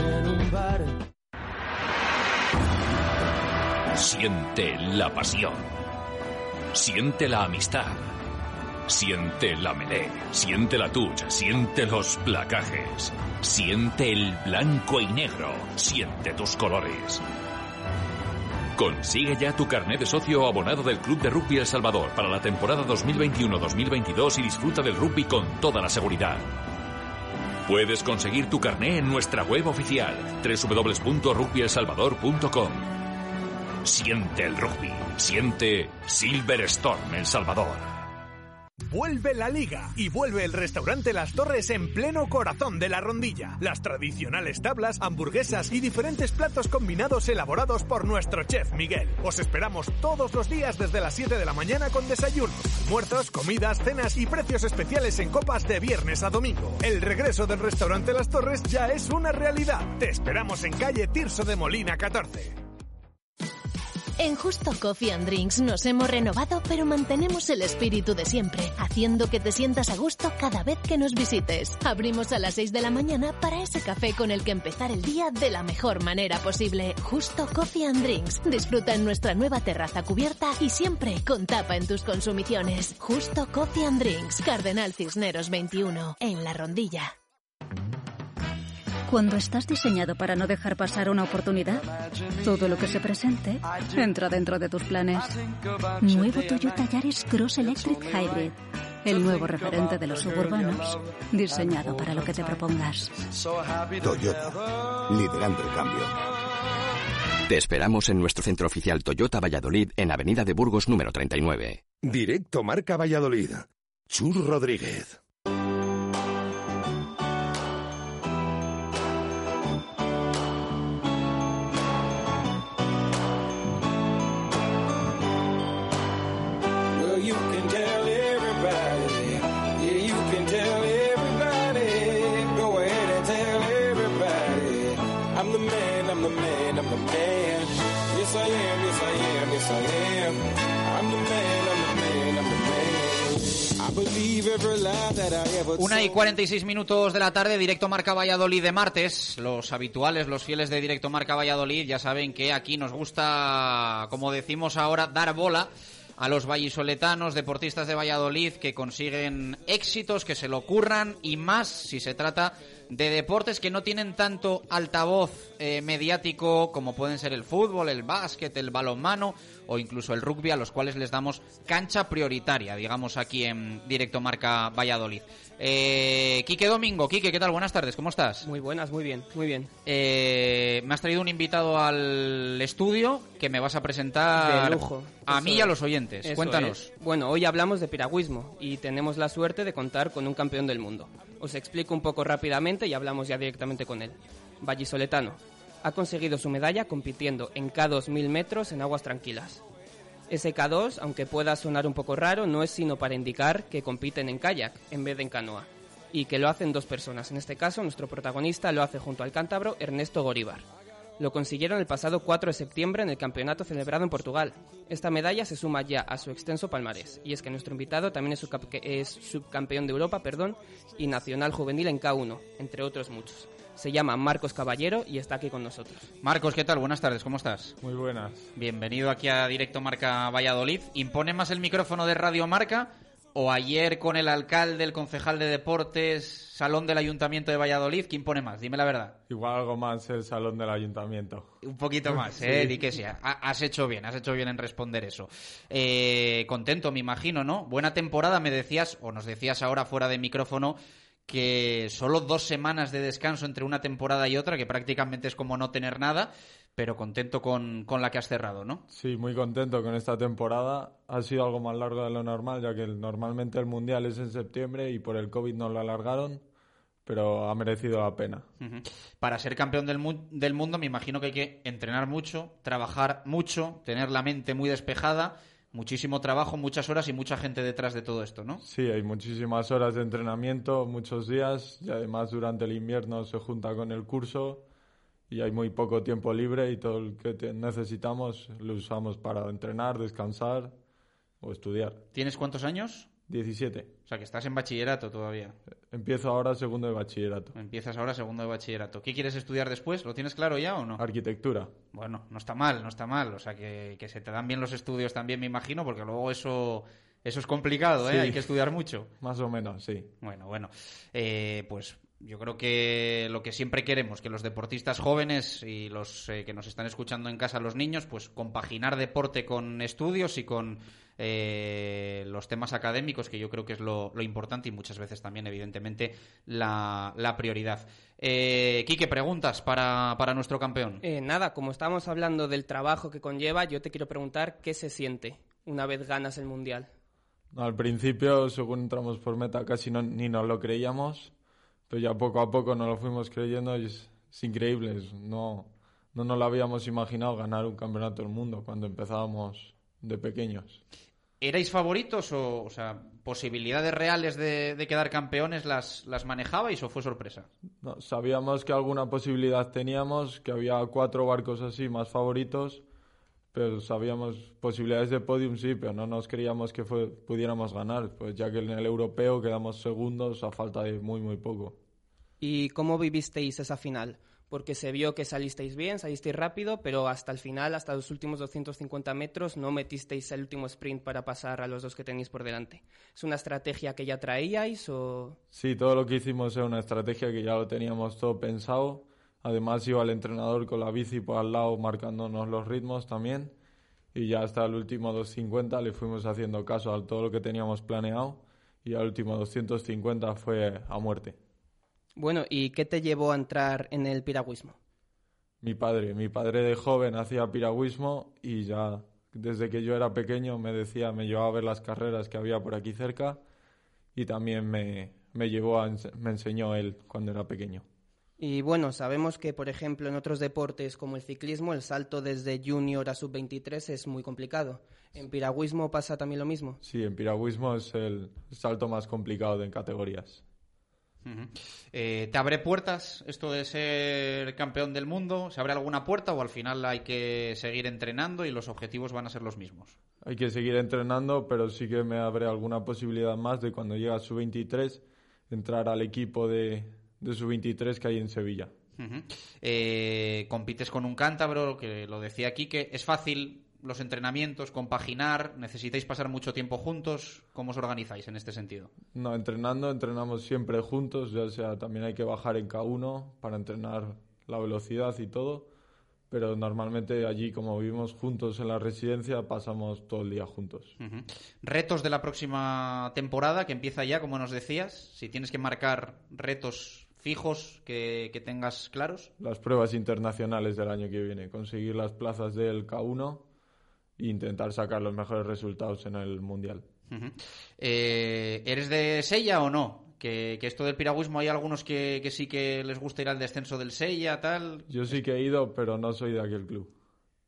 Speaker 10: Siente la pasión. Siente la amistad. Siente la melé. Siente la tuya. Siente los placajes. Siente el blanco y negro. Siente tus colores. Consigue ya tu carnet de socio abonado del Club de Rugby El Salvador para la temporada 2021-2022 y disfruta del rugby con toda la seguridad. Puedes conseguir tu carné en nuestra web oficial www.rugbyelsalvador.com. Siente el rugby. Siente Silverstone El Salvador.
Speaker 3: Vuelve la liga y vuelve el restaurante Las Torres en pleno corazón de la rondilla. Las tradicionales tablas, hamburguesas y diferentes platos combinados elaborados por nuestro chef Miguel. Os esperamos todos los días desde las 7 de la mañana con desayunos, almuerzos, comidas, cenas y precios especiales en copas de viernes a domingo. El regreso del restaurante Las Torres ya es una realidad. Te esperamos en calle Tirso de Molina 14.
Speaker 8: En Justo Coffee and Drinks nos hemos renovado, pero mantenemos el espíritu de siempre, haciendo que te sientas a gusto cada vez que nos visites. Abrimos a las 6 de la mañana para ese café con el que empezar el día de la mejor manera posible. Justo Coffee and Drinks. Disfruta en nuestra nueva terraza cubierta y siempre con tapa en tus consumiciones. Justo Coffee and Drinks. Cardenal Cisneros 21, en La Rondilla.
Speaker 11: Cuando estás diseñado para no dejar pasar una oportunidad, todo lo que se presente entra dentro de tus planes. Nuevo Toyota Yaris Cross Electric Hybrid El nuevo referente de los suburbanos, diseñado para lo que te propongas.
Speaker 6: Toyota, liderando el cambio.
Speaker 12: Te esperamos en nuestro centro oficial Toyota Valladolid en Avenida de Burgos número 39.
Speaker 2: Directo Marca Valladolid. Chur Rodríguez.
Speaker 5: Una y
Speaker 4: told.
Speaker 5: 46 minutos de la tarde, directo Marca Valladolid de martes. Los habituales, los fieles de directo Marca Valladolid, ya saben que aquí nos gusta, como decimos ahora, dar bola a los vallisoletanos, deportistas de Valladolid que consiguen éxitos, que se lo curran y más si se trata de deportes que no tienen tanto altavoz eh, mediático como pueden ser el fútbol, el básquet, el balonmano o incluso el rugby, a los cuales les damos cancha prioritaria, digamos aquí en directo Marca Valladolid. Eh, Quique Domingo, Quique, ¿qué tal? Buenas tardes, ¿cómo estás?
Speaker 13: Muy buenas, muy bien, muy bien.
Speaker 5: Eh, me has traído un invitado al estudio que me vas a presentar
Speaker 13: De lujo.
Speaker 5: a
Speaker 13: Eso
Speaker 5: mí y a los oyentes.
Speaker 13: Eso
Speaker 5: Cuéntanos.
Speaker 13: es. Bueno, hoy hablamos de piragüismo y tenemos la suerte de contar con un campeón del mundo. Os explico un poco rápidamente y hablamos ya directamente con él. Vallisoletano. Ha conseguido su medalla compitiendo en K2000 metros en aguas tranquilas. Ese K2, aunque pueda sonar un poco raro, no es sino para indicar que compiten en kayak en vez de en canoa. Y que lo hacen dos personas. En este caso, nuestro protagonista lo hace junto al cántabro Ernesto Goríbar. Lo consiguieron el pasado 4 de septiembre en el campeonato celebrado en Portugal. Esta medalla se suma ya a su extenso palmarés, y es que nuestro invitado también es, subcampeón de Europa perdón, y nacional juvenil en K1, entre otros muchos. Se llama Marcos Caballero y está aquí con nosotros.
Speaker 5: Marcos, ¿qué tal? Buenas tardes, ¿cómo estás?
Speaker 14: Muy buenas.
Speaker 5: Bienvenido aquí a Directo Marca Valladolid. ¿Impone más el micrófono de Radio Marca o ayer con el alcalde, el concejal de deportes, salón del Ayuntamiento de Valladolid? ¿Quién impone más? Dime la verdad.
Speaker 14: Igual algo más el salón del ayuntamiento.
Speaker 5: Un poquito <laughs> más,
Speaker 14: Sí.
Speaker 5: ¿eh? Di que sí. Ha- Has hecho bien, has hecho bien en responder eso. Eh, contento, me imagino, ¿no? Buena temporada, me decías, o nos decías ahora fuera de micrófono, que solo dos semanas de descanso entre una temporada y otra, que prácticamente es como no tener nada, pero contento con, con la que has cerrado, ¿no?
Speaker 14: Sí, muy contento con esta temporada. Ha sido algo más largo de lo normal, ya que normalmente el Mundial es en septiembre y por el COVID no lo alargaron, pero ha merecido la pena.
Speaker 5: Para ser campeón del, mu- del mundo me imagino que hay que entrenar mucho, trabajar mucho, tener la mente muy despejada, muchísimo trabajo, muchas horas y mucha gente detrás de todo esto, ¿no?
Speaker 14: Sí, hay muchísimas horas de entrenamiento, muchos días, y además durante el invierno se junta con el curso y hay muy poco tiempo libre y todo lo que necesitamos lo usamos para entrenar, descansar o estudiar.
Speaker 5: ¿Tienes cuántos años?
Speaker 14: 17.
Speaker 5: O sea, que estás en bachillerato todavía.
Speaker 14: Empiezo ahora segundo de bachillerato.
Speaker 5: Empiezas ahora segundo de bachillerato. ¿Qué quieres estudiar después? ¿Lo tienes claro ya o no?
Speaker 14: Arquitectura.
Speaker 5: Bueno, no está mal, no está mal. O sea, que, que se te dan bien los estudios también, me imagino, porque luego eso, eso es complicado, ¿eh?
Speaker 14: Sí.
Speaker 5: Hay que estudiar mucho.
Speaker 14: Más o menos, sí.
Speaker 5: Bueno, bueno. Eh, pues yo creo que lo que siempre queremos, que los deportistas jóvenes y los eh, que nos están escuchando en casa, los niños, pues compaginar deporte con estudios y con eh, los temas académicos, que yo creo que es lo, lo importante y muchas veces también, evidentemente, la, la prioridad. Eh, Quique, preguntas para, para nuestro campeón.
Speaker 13: Eh, nada, como estábamos hablando del trabajo que conlleva, yo te quiero preguntar qué se siente una vez ganas el Mundial.
Speaker 14: Al principio, según entramos por meta, casi no- ni nos lo creíamos, pero ya poco a poco nos lo fuimos creyendo y es, es increíble. es- no, no nos lo habíamos imaginado ganar un campeonato del mundo cuando empezábamos de pequeños.
Speaker 5: ¿Erais favoritos o, o sea, posibilidades reales de, de quedar campeones las, las manejabais o fue sorpresa?
Speaker 14: No, sabíamos que alguna posibilidad teníamos, que había cuatro barcos así más favoritos, pero sabíamos posibilidades de podium sí, pero no nos creíamos que fue- pudiéramos ganar, pues ya que en el europeo quedamos segundos a falta de muy muy poco.
Speaker 13: ¿Y cómo vivisteis esa final? Porque se vio que salisteis bien, salisteis rápido, pero hasta el final, hasta los últimos 250 metros, no metisteis el último sprint para pasar a los dos que tenéis por delante. ¿Es una estrategia que ya traíais o...?
Speaker 14: Sí, todo lo que hicimos era una estrategia que ya lo teníamos todo pensado. Además iba el entrenador con la bici por al lado marcándonos los ritmos también. Y ya hasta el último 250 le fuimos haciendo caso a todo lo que teníamos planeado. y al último 250 fue a muerte.
Speaker 13: Bueno, ¿y qué te llevó a entrar en el piragüismo?
Speaker 14: Mi padre, mi padre de joven hacía piragüismo y ya desde que yo era pequeño me decía, me llevaba a ver las carreras que había por aquí cerca y también me, me llevó a, me enseñó él cuando era pequeño.
Speaker 13: Y bueno, sabemos que, por ejemplo, en otros deportes como el ciclismo, el salto desde junior a sub-23 es muy complicado. ¿En piragüismo pasa también lo mismo?
Speaker 14: Sí, en piragüismo es el salto más complicado de en categorías.
Speaker 5: Eh, ¿Te abre puertas esto de ser campeón del mundo? ¿Se abre alguna puerta o al final hay que seguir entrenando y los objetivos van a ser los mismos?
Speaker 14: Hay que seguir entrenando, pero sí que me abre alguna posibilidad más de cuando llega a su 23 entrar al equipo de, de su 23 que hay en Sevilla.
Speaker 5: Eh, compites con un cántabro, que lo decía aquí, que es fácil los entrenamientos, compaginar, necesitáis pasar mucho tiempo juntos, ¿cómo os organizáis en este sentido?
Speaker 14: No, entrenando, entrenamos siempre juntos, ya sea también hay que bajar en K1 para entrenar la velocidad y todo, pero normalmente allí como vivimos juntos en la residencia pasamos todo el día juntos.
Speaker 5: Retos de la próxima temporada que empieza ya, como nos decías, si tienes que marcar retos fijos que, que, tengas claros?
Speaker 14: Las pruebas internacionales del año que viene, conseguir las plazas del K1 e intentar sacar los mejores resultados en el Mundial.
Speaker 5: Uh -huh. eh, ¿Eres de Sella o no? Que, que, esto del piragüismo hay algunos que, que, sí que les gusta ir al descenso del Sella, tal.
Speaker 14: Yo sí que he ido, pero no soy de aquel club.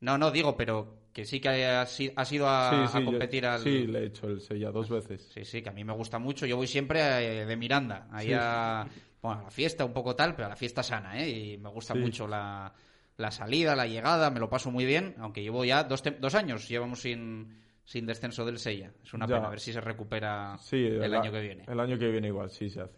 Speaker 5: No, no, digo, pero que sí que has, has ido a,
Speaker 14: sí, sí,
Speaker 5: a competir
Speaker 14: yo,
Speaker 5: al...
Speaker 14: Sí, le he hecho el Sella dos veces.
Speaker 5: Sí, sí, que a mí me gusta mucho. Yo voy siempre a, de Miranda, ahí
Speaker 14: Sí.
Speaker 5: a, bueno, a la fiesta un poco tal, pero a la fiesta sana, ¿eh? Y me gusta mucho la, la salida, la llegada, me lo paso muy bien, aunque llevo ya dos, dos años, llevamos sin, sin descenso del Sella. Es una
Speaker 14: Ya.
Speaker 5: pena, a ver si se recupera
Speaker 14: Sí,
Speaker 5: el año que viene.
Speaker 14: El año que viene igual, sí se hace.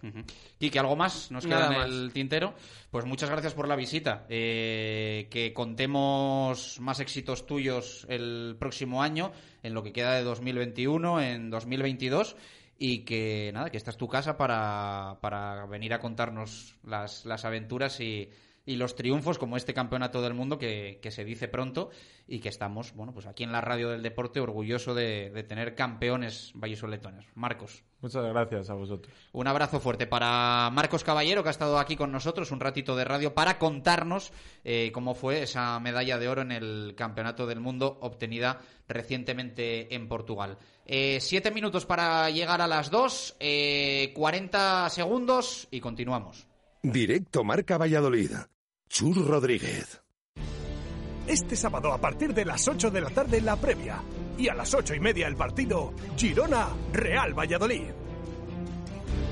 Speaker 5: Quique, ¿algo más? ¿Nos queda
Speaker 13: Nada
Speaker 5: en
Speaker 13: más.
Speaker 5: el tintero? Pues muchas gracias por la visita. Eh, que contemos más éxitos tuyos el próximo año, en lo que queda de 2021, en 2022. Y que nada, que esta es tu casa para, para venir a contarnos las, las aventuras y, y los triunfos como este campeonato del mundo que, que se dice pronto y que estamos, bueno, pues aquí en la radio del deporte orgulloso de, de tener campeones vallisoletanos. Marcos.
Speaker 14: Muchas gracias a vosotros.
Speaker 5: Un abrazo fuerte para Marcos Caballero, que ha estado aquí con nosotros un ratito de radio para contarnos eh, cómo fue esa medalla de oro en el Campeonato del Mundo obtenida recientemente en Portugal. Eh, siete minutos para llegar a las dos, eh, 40 segundos y continuamos.
Speaker 2: Directo Marca Valladolid. Chur Rodríguez.
Speaker 3: Este sábado a partir de las 8 de la tarde la previa y a las ocho y media el partido Girona Real Valladolid.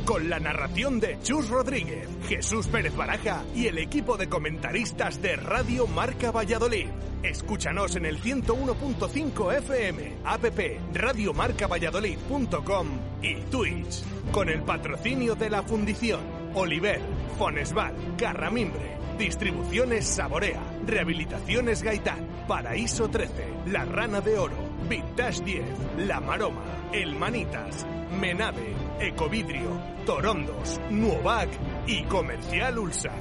Speaker 3: Con la narración de Chus Rodríguez, Jesús Pérez Baraja y el equipo de comentaristas de Radio Marca Valladolid. Escúchanos en el 101.5 FM, app radiomarcavalladolid.com y Twitch. Con el patrocinio de la Fundición, Oliver, Fonesval, Carramimbre, Distribuciones Saborea, Rehabilitaciones Gaitán, Paraíso 13, La Rana de Oro, Vintage 10, La Maroma, El Manitas, Menave, Ecovidrio, Torondos, Nuovac. Y Comercial Ulsa.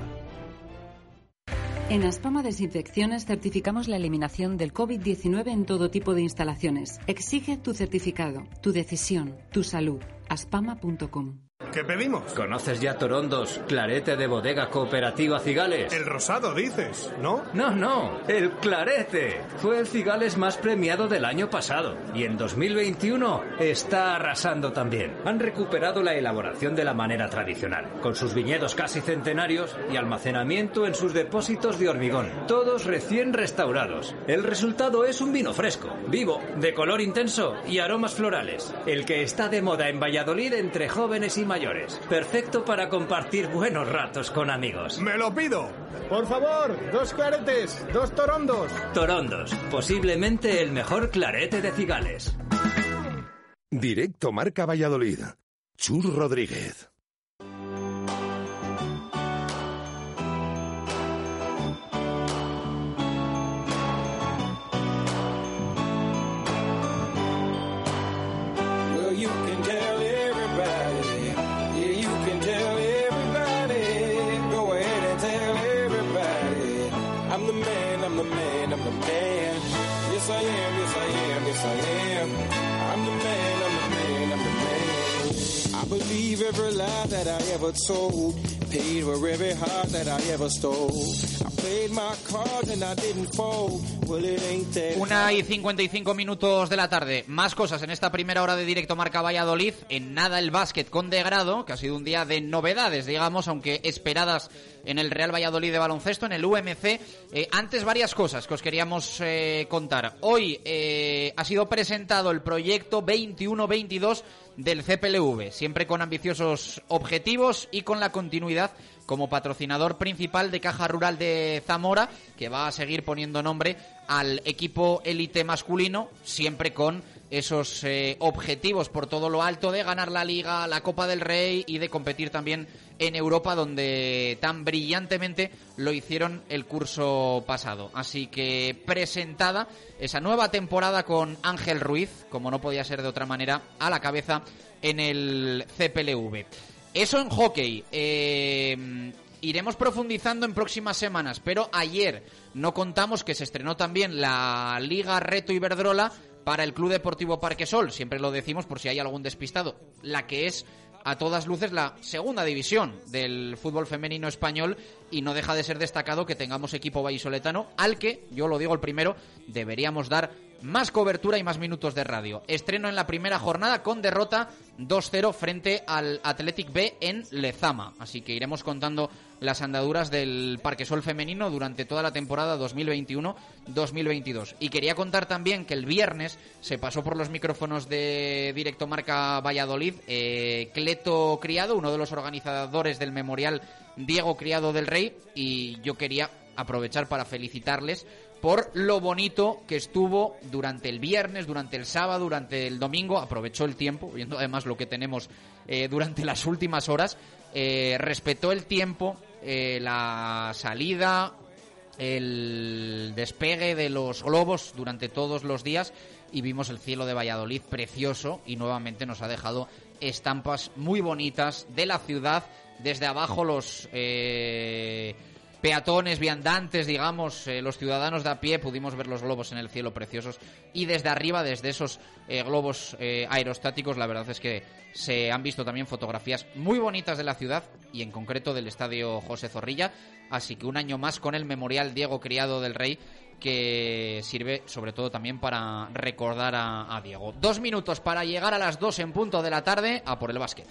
Speaker 15: En Aspama Desinfecciones certificamos la eliminación del COVID-19 en todo tipo de instalaciones. Exige tu certificado, tu decisión, tu salud. aspama.com.
Speaker 3: ¿Qué pedimos?
Speaker 16: ¿Conoces ya Torondos, clarete de bodega cooperativa Cigales?
Speaker 3: El rosado dices, ¿no?
Speaker 16: No, no, el clarete. Fue el Cigales más premiado del año pasado y en 2021 está arrasando también. Han recuperado la elaboración de la manera tradicional, con sus viñedos casi centenarios y almacenamiento en sus depósitos de hormigón, todos recién restaurados. El resultado es un vino fresco, vivo, de color intenso y aromas florales. El que está de moda en Valladolid entre jóvenes y mayores. Perfecto para compartir buenos ratos con amigos.
Speaker 3: ¡Me lo pido!
Speaker 9: Por favor, dos claretes, dos torondos.
Speaker 16: Torondos, posiblemente el mejor clarete de Cigales.
Speaker 2: Directo Marca Valladolid. Chur Rodríguez.
Speaker 4: Lie that I ever told. Paid for every heart that I ever stole.
Speaker 5: Una y 55 minutos de la tarde. Más cosas en esta primera hora de directo Marca Valladolid. En nada el básquet con degrado, que ha sido un día de novedades, digamos, aunque esperadas en el Real Valladolid de baloncesto, en el UMC. Eh, antes varias cosas que os queríamos eh, contar. Hoy eh, ha sido presentado el proyecto 21-22 del CPLV, siempre con ambiciosos objetivos y con la continuidad como patrocinador principal de Caja Rural de Zamora, que va a seguir poniendo nombre al equipo élite masculino, siempre con esos objetivos por todo lo alto de ganar la Liga, la Copa del Rey y de competir también en Europa, donde tan brillantemente lo hicieron el curso pasado. Así que presentada esa nueva temporada con Ángel Ruiz, como no podía ser de otra manera, a la cabeza en el CPLV. Eso en hockey. Eh, iremos profundizando en próximas semanas, pero ayer no contamos que se estrenó también la Liga Reto Iberdrola para el Club Deportivo Parquesol. Siempre lo decimos por si hay algún despistado. La que es a todas luces la segunda división del fútbol femenino español y no deja de ser destacado que tengamos equipo vallisoletano al que, yo lo digo el primero, deberíamos dar más cobertura y más minutos de radio. Estreno en la primera jornada con derrota 2-0 frente al Athletic B en Lezama. Así que iremos contando las andaduras del Parque Sol femenino durante toda la temporada 2021-2022. Y quería contar también que el viernes se pasó por los micrófonos de Directo Marca Valladolid eh, Cleto Criado, uno de los organizadores del memorial Diego Criado del Rey, y yo quería aprovechar para felicitarles por lo bonito que estuvo durante el viernes, durante el sábado, durante el domingo. Aprovechó el tiempo, viendo además lo que tenemos eh, durante las últimas horas. Eh, respetó el tiempo, eh, la salida, el despegue de los globos durante todos los días y vimos el cielo de Valladolid precioso y nuevamente nos ha dejado estampas muy bonitas de la ciudad. Desde abajo los peatones, viandantes, digamos, eh, los ciudadanos de a pie, pudimos ver los globos en el cielo preciosos y desde arriba, desde esos eh, globos eh, aerostáticos, la verdad es que se han visto también fotografías muy bonitas de la ciudad y en concreto del estadio José Zorrilla, así que un año más con el memorial Diego Criado del Rey que sirve sobre todo también para recordar a, a Diego. Dos minutos para llegar a las dos en punto de la tarde a por el básquet.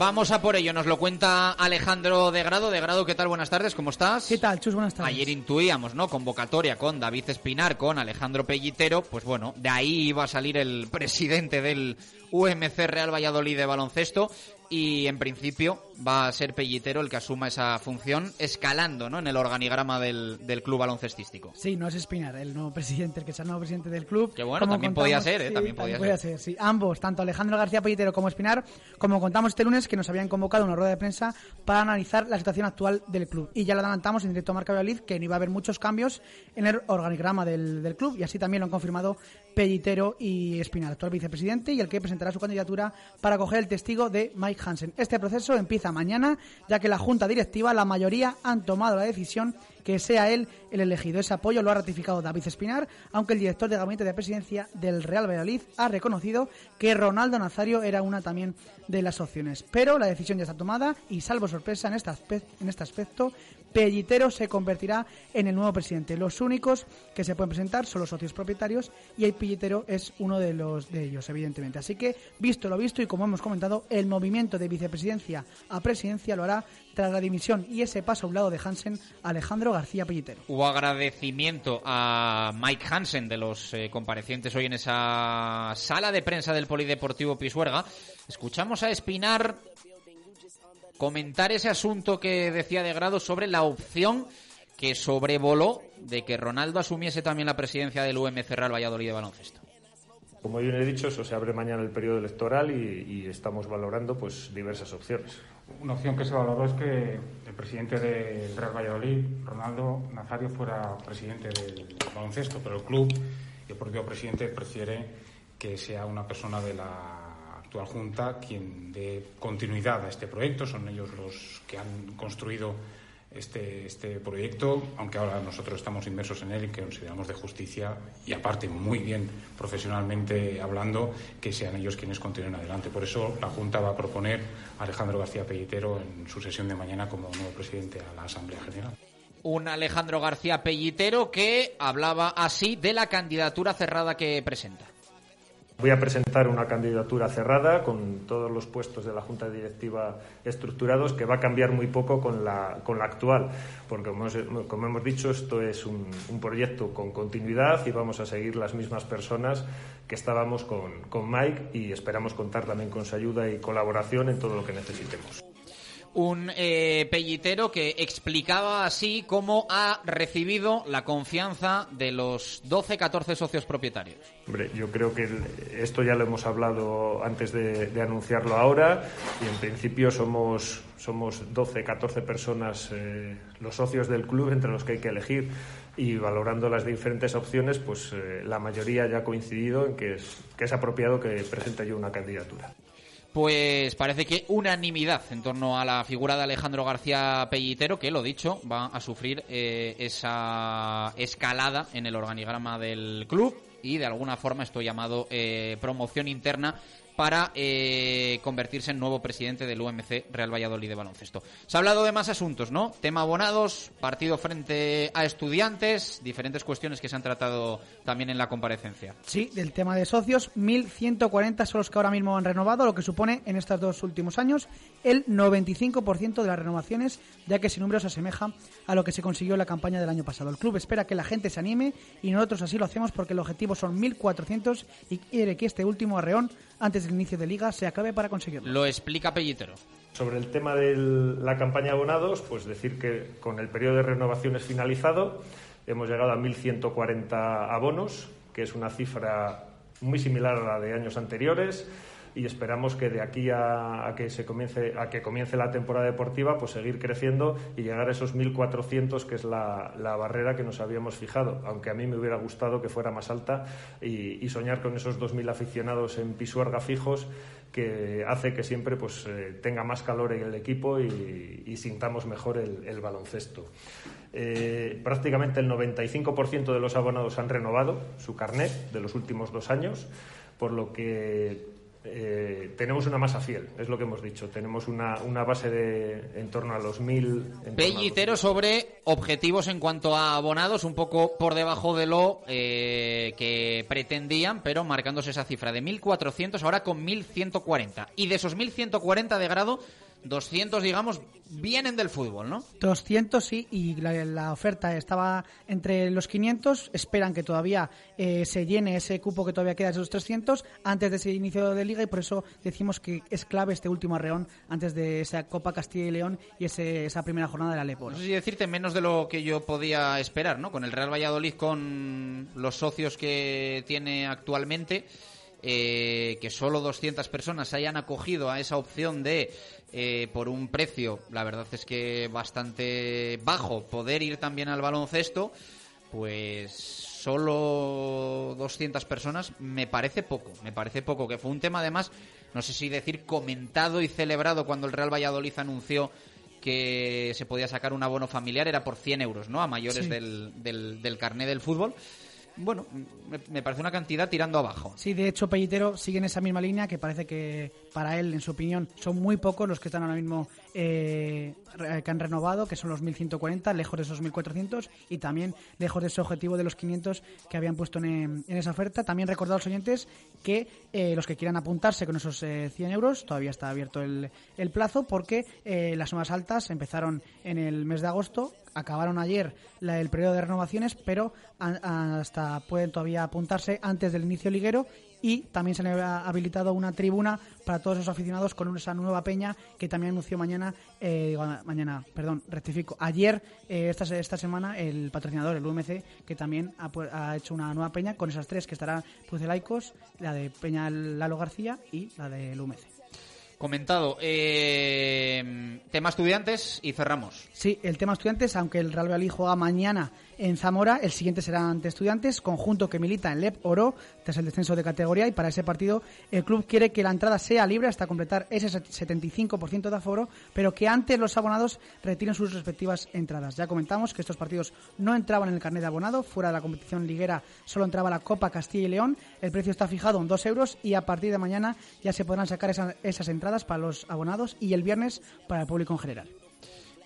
Speaker 5: Vamos a por ello, nos lo cuenta Alejandro de Grado. De Grado, ¿qué tal? Buenas tardes, ¿cómo estás?
Speaker 17: ¿Qué tal, Chus? Buenas tardes.
Speaker 5: Ayer intuíamos, ¿no? Convocatoria con David Espinar, con Alejandro Pellitero. Pues bueno, de ahí iba a salir el presidente del UMC Real Valladolid de baloncesto y en principio va a ser Pellitero el que asuma esa función escalando ¿no? en el organigrama del, del club baloncestístico.
Speaker 17: Sí, no es Espinar, el nuevo presidente, el que es el nuevo presidente del club.
Speaker 5: Que bueno, también podía ser, ¿eh? también podía ser.
Speaker 17: Sí, ambos, tanto Alejandro García Pellitero como Espinar, como contamos este lunes que nos habían convocado una rueda de prensa para analizar la situación actual del club. Y ya lo adelantamos en directo a Marca Valladolid que no iba a haber muchos cambios en el organigrama del, del club y así también lo han confirmado Pellitero y Espinar, actual vicepresidente y el que presentará su candidatura para coger el testigo de Mike Hansen. Este proceso empieza mañana, ya que la Junta Directiva, la mayoría, han tomado la decisión que sea él el elegido. Ese apoyo lo ha ratificado David Espinar, aunque el director de gabinete de presidencia del Real Valladolid ha reconocido que Ronaldo Nazario era una también de las opciones. Pero la decisión ya está tomada y, salvo sorpresa en este, en este aspecto, Pellitero se convertirá en el nuevo presidente. Los únicos que se pueden presentar son los socios propietarios y el Pellitero es uno de los de ellos, evidentemente. Así que, visto lo visto y como hemos comentado, el movimiento de vicepresidencia a presidencia lo hará tras la dimisión y ese paso a un lado de Hansen, Alejandro García Pellitero.
Speaker 5: Hubo agradecimiento a Mike Hansen de los eh, comparecientes hoy en esa sala de prensa del Polideportivo Pisuerga. Escuchamos a Espinar comentar ese asunto que decía de grado sobre la opción que sobrevoló de que Ronaldo asumiese también la presidencia del UMC Real Valladolid de baloncesto.
Speaker 18: Como bien he dicho, eso se abre mañana el periodo electoral y, y, estamos valorando pues diversas opciones.
Speaker 19: Una opción que se valoró es que el presidente del Real Valladolid, Ronaldo Nazario, fuera presidente del baloncesto, pero el club y el propio presidente prefiere que sea una persona de la actual Junta quien dé continuidad a este proyecto. Son ellos los que han construido este, este proyecto, aunque ahora nosotros estamos inmersos en él y que consideramos de justicia y aparte muy bien profesionalmente hablando que sean ellos quienes continúen adelante. Por eso la Junta va a proponer a Alejandro García Pellitero en su sesión de mañana como nuevo presidente a la Asamblea General.
Speaker 5: Un Alejandro García Pellitero que hablaba así de la candidatura cerrada que presenta.
Speaker 18: Voy a presentar una candidatura cerrada con todos los puestos de la Junta Directiva estructurados que va a cambiar muy poco con la, con la actual, porque como hemos, dicho, esto es un, un, proyecto con continuidad y vamos a seguir las mismas personas que estábamos con, con Mike y esperamos contar también con su ayuda y colaboración en todo lo que necesitemos
Speaker 5: un eh, pellitero que explicaba así cómo ha recibido la confianza de los 12-14 socios propietarios.
Speaker 18: Hombre, yo creo que esto ya lo hemos hablado antes de, anunciarlo ahora y en principio somos, somos 12-14 personas eh, los socios del club entre los que hay que elegir y valorando las diferentes opciones, pues eh, la mayoría ya ha coincidido en que es, que es apropiado que presente yo una candidatura
Speaker 5: pues parece que unanimidad en torno a la figura de Alejandro García Pellitero, que lo dicho, va a sufrir eh, esa escalada en el organigrama del club y de alguna forma esto llamado eh, promoción interna para eh, convertirse en nuevo presidente del UMC Real Valladolid de baloncesto. Se ha hablado de más asuntos, ¿no? Tema abonados, partido frente a estudiantes, diferentes cuestiones que se han tratado también en la comparecencia.
Speaker 17: Sí, del tema de socios, 1.140 son los que ahora mismo han renovado, lo que supone en estos dos últimos años el 95% de las renovaciones, ya que ese número se asemeja a lo que se consiguió en la campaña del año pasado. El club espera que la gente se anime y nosotros así lo hacemos porque el objetivo son 1.400 y quiere que este último arreón antes del inicio de liga se acabe para conseguirlo.
Speaker 5: Lo explica Pellitero.
Speaker 18: Sobre el tema de la campaña de abonados, pues decir que con el periodo de renovaciones finalizado hemos llegado a 1.140 abonos, que es una cifra muy similar a la de años anteriores y esperamos que de aquí a, que se comience a que comience la temporada deportiva pues seguir creciendo y llegar a esos 1400 que es la, la barrera que nos habíamos fijado aunque a mí me hubiera gustado que fuera más alta y, soñar con esos 2000 aficionados en Pisuerga fijos que hace que siempre pues eh, tenga más calor en el equipo y, sintamos mejor el, el baloncesto. Eh, prácticamente el 95% de los abonados han renovado su carnet de los últimos dos años por lo que eh, tenemos una masa fiel, es lo que hemos dicho. Tenemos una, una base de en torno a los mil.
Speaker 5: Pellitero sobre objetivos en cuanto a abonados, un poco por debajo de lo eh, que pretendían, pero marcándose esa cifra de 1.400, ahora con 1.140. Y de esos 1.140 de grado, 200, digamos, vienen del fútbol, ¿no?
Speaker 17: 200 sí, y la, la oferta estaba entre los 500. Esperan que todavía eh, se llene ese cupo que todavía queda de esos 300 antes de ese inicio de liga y por eso decimos que es clave este último arreón antes de esa Copa Castilla y León y ese, esa primera jornada de la Lepor.
Speaker 5: No sé si decirte menos de lo que yo podía esperar, ¿no? Con el Real Valladolid, con los socios que tiene actualmente. Eh, que solo 200 personas hayan acogido a esa opción de eh, por un precio, la verdad es que bastante bajo, poder ir también al baloncesto, pues solo 200 personas me parece poco, me parece poco, que fue un tema además, no sé si decir comentado y celebrado cuando el Real Valladolid anunció que se podía sacar un abono familiar, era por 100 euros, ¿no? A mayores
Speaker 17: Sí.
Speaker 5: del, del, del carné del fútbol. Bueno, me, parece una cantidad tirando abajo.
Speaker 17: Sí, de hecho, Pellitero sigue en esa misma línea que parece que para él, en su opinión, son muy pocos los que están ahora mismo eh, que han renovado, que son los 1.140, lejos de esos 1.400 y también lejos de ese objetivo de los 500 que habían puesto en, esa oferta. También recordar a los oyentes que eh, los que quieran apuntarse con esos eh, 100 euros, todavía está abierto el, plazo porque eh, las sumas altas empezaron en el mes de agosto, acabaron ayer la- el periodo de renovaciones, pero hasta pueden todavía apuntarse antes del inicio liguero y también se le ha habilitado una tribuna para todos esos aficionados con esa nueva peña que también anunció mañana, eh, mañana, perdón, rectifico, ayer, eh, esta, esta semana, el patrocinador, el UMC, que también ha, hecho una nueva peña con esas tres que estará Pucelaicos, la de Peña Lalo García y la del UMC.
Speaker 5: Comentado. Eh, tema estudiantes y cerramos.
Speaker 17: Sí, el tema estudiantes, aunque el Real Valladolid juega mañana en Zamora. El siguiente será ante Estudiantes, conjunto que milita en LEP Oro tras el descenso de categoría y para ese partido el club quiere que la entrada sea libre hasta completar ese 75% de aforo, pero que antes los abonados retiren sus respectivas entradas. Ya comentamos que estos partidos no entraban en el carnet de abonado, fuera de la competición liguera solo entraba la Copa Castilla y León, el precio está fijado en 2 euros y a partir de mañana ya se podrán sacar esa- esas entradas para los abonados y el viernes para el público en general.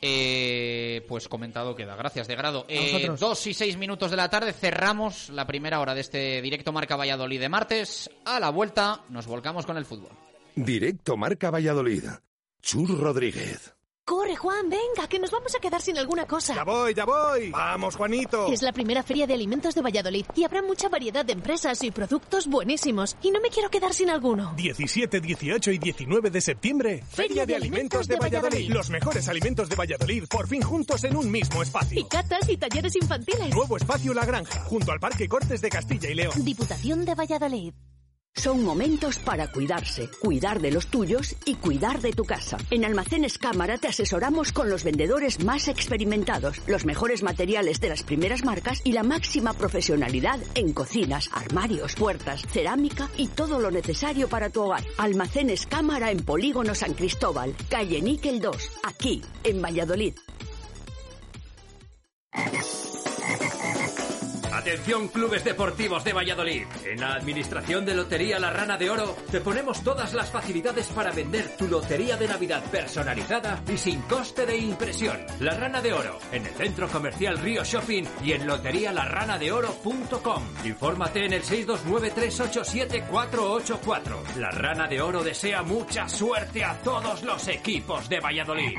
Speaker 5: Eh, pues comentado queda. Gracias, de grado. Eh, dos y seis minutos de la tarde cerramos la primera hora de este directo Marca Valladolid de martes. A la vuelta nos volcamos con el fútbol.
Speaker 2: Directo Marca Valladolid. Chur Rodríguez.
Speaker 8: Corre, Juan, venga, que nos vamos a quedar sin alguna cosa.
Speaker 3: Ya voy, ya voy. Vamos, Juanito.
Speaker 8: Es la primera feria de alimentos de Valladolid y habrá mucha variedad de empresas y productos buenísimos. Y no me quiero quedar sin alguno.
Speaker 3: 17, 18 y 19 de septiembre. Feria de Alimentos de Valladolid. Los mejores alimentos de Valladolid por fin juntos en un mismo espacio.
Speaker 8: Y catas y talleres infantiles.
Speaker 3: Nuevo espacio La Granja, junto al Parque Cortes de Castilla y León.
Speaker 8: Diputación de Valladolid.
Speaker 20: Son momentos para cuidarse, cuidar de los tuyos y cuidar de tu casa. En Almacenes Cámara te asesoramos con los vendedores más experimentados, los mejores materiales de las primeras marcas y la máxima profesionalidad en cocinas, armarios, puertas, cerámica y todo lo necesario para tu hogar. Almacenes Cámara en Polígono San Cristóbal, calle Níquel 2, aquí, en Valladolid.
Speaker 16: Atención clubes deportivos de Valladolid. En la administración de Lotería La Rana de Oro te ponemos todas las facilidades para vender tu lotería de Navidad personalizada y sin coste de impresión. La Rana de Oro, en el centro comercial Río Shopping y en loterialarranadeoro.com. Infórmate en el 629387484. La Rana de Oro desea mucha suerte a todos los equipos de Valladolid.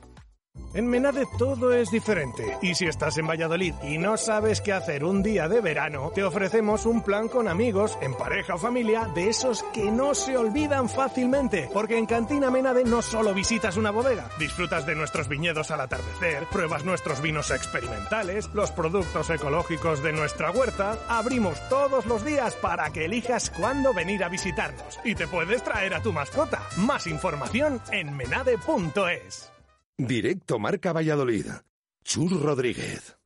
Speaker 3: En Menade todo es diferente. Y si estás en Valladolid y no sabes qué hacer un día de verano, te ofrecemos un plan con amigos, en pareja o familia, de esos que no se olvidan fácilmente. Porque en Cantina Menade no solo visitas una bodega, disfrutas de nuestros viñedos al atardecer, pruebas nuestros vinos experimentales, los productos ecológicos de nuestra huerta. Abrimos todos los días para que elijas cuándo venir a visitarnos. Y te puedes traer a tu mascota. Más información en menade.es.
Speaker 2: Directo Marca Valladolid. Chur Rodríguez.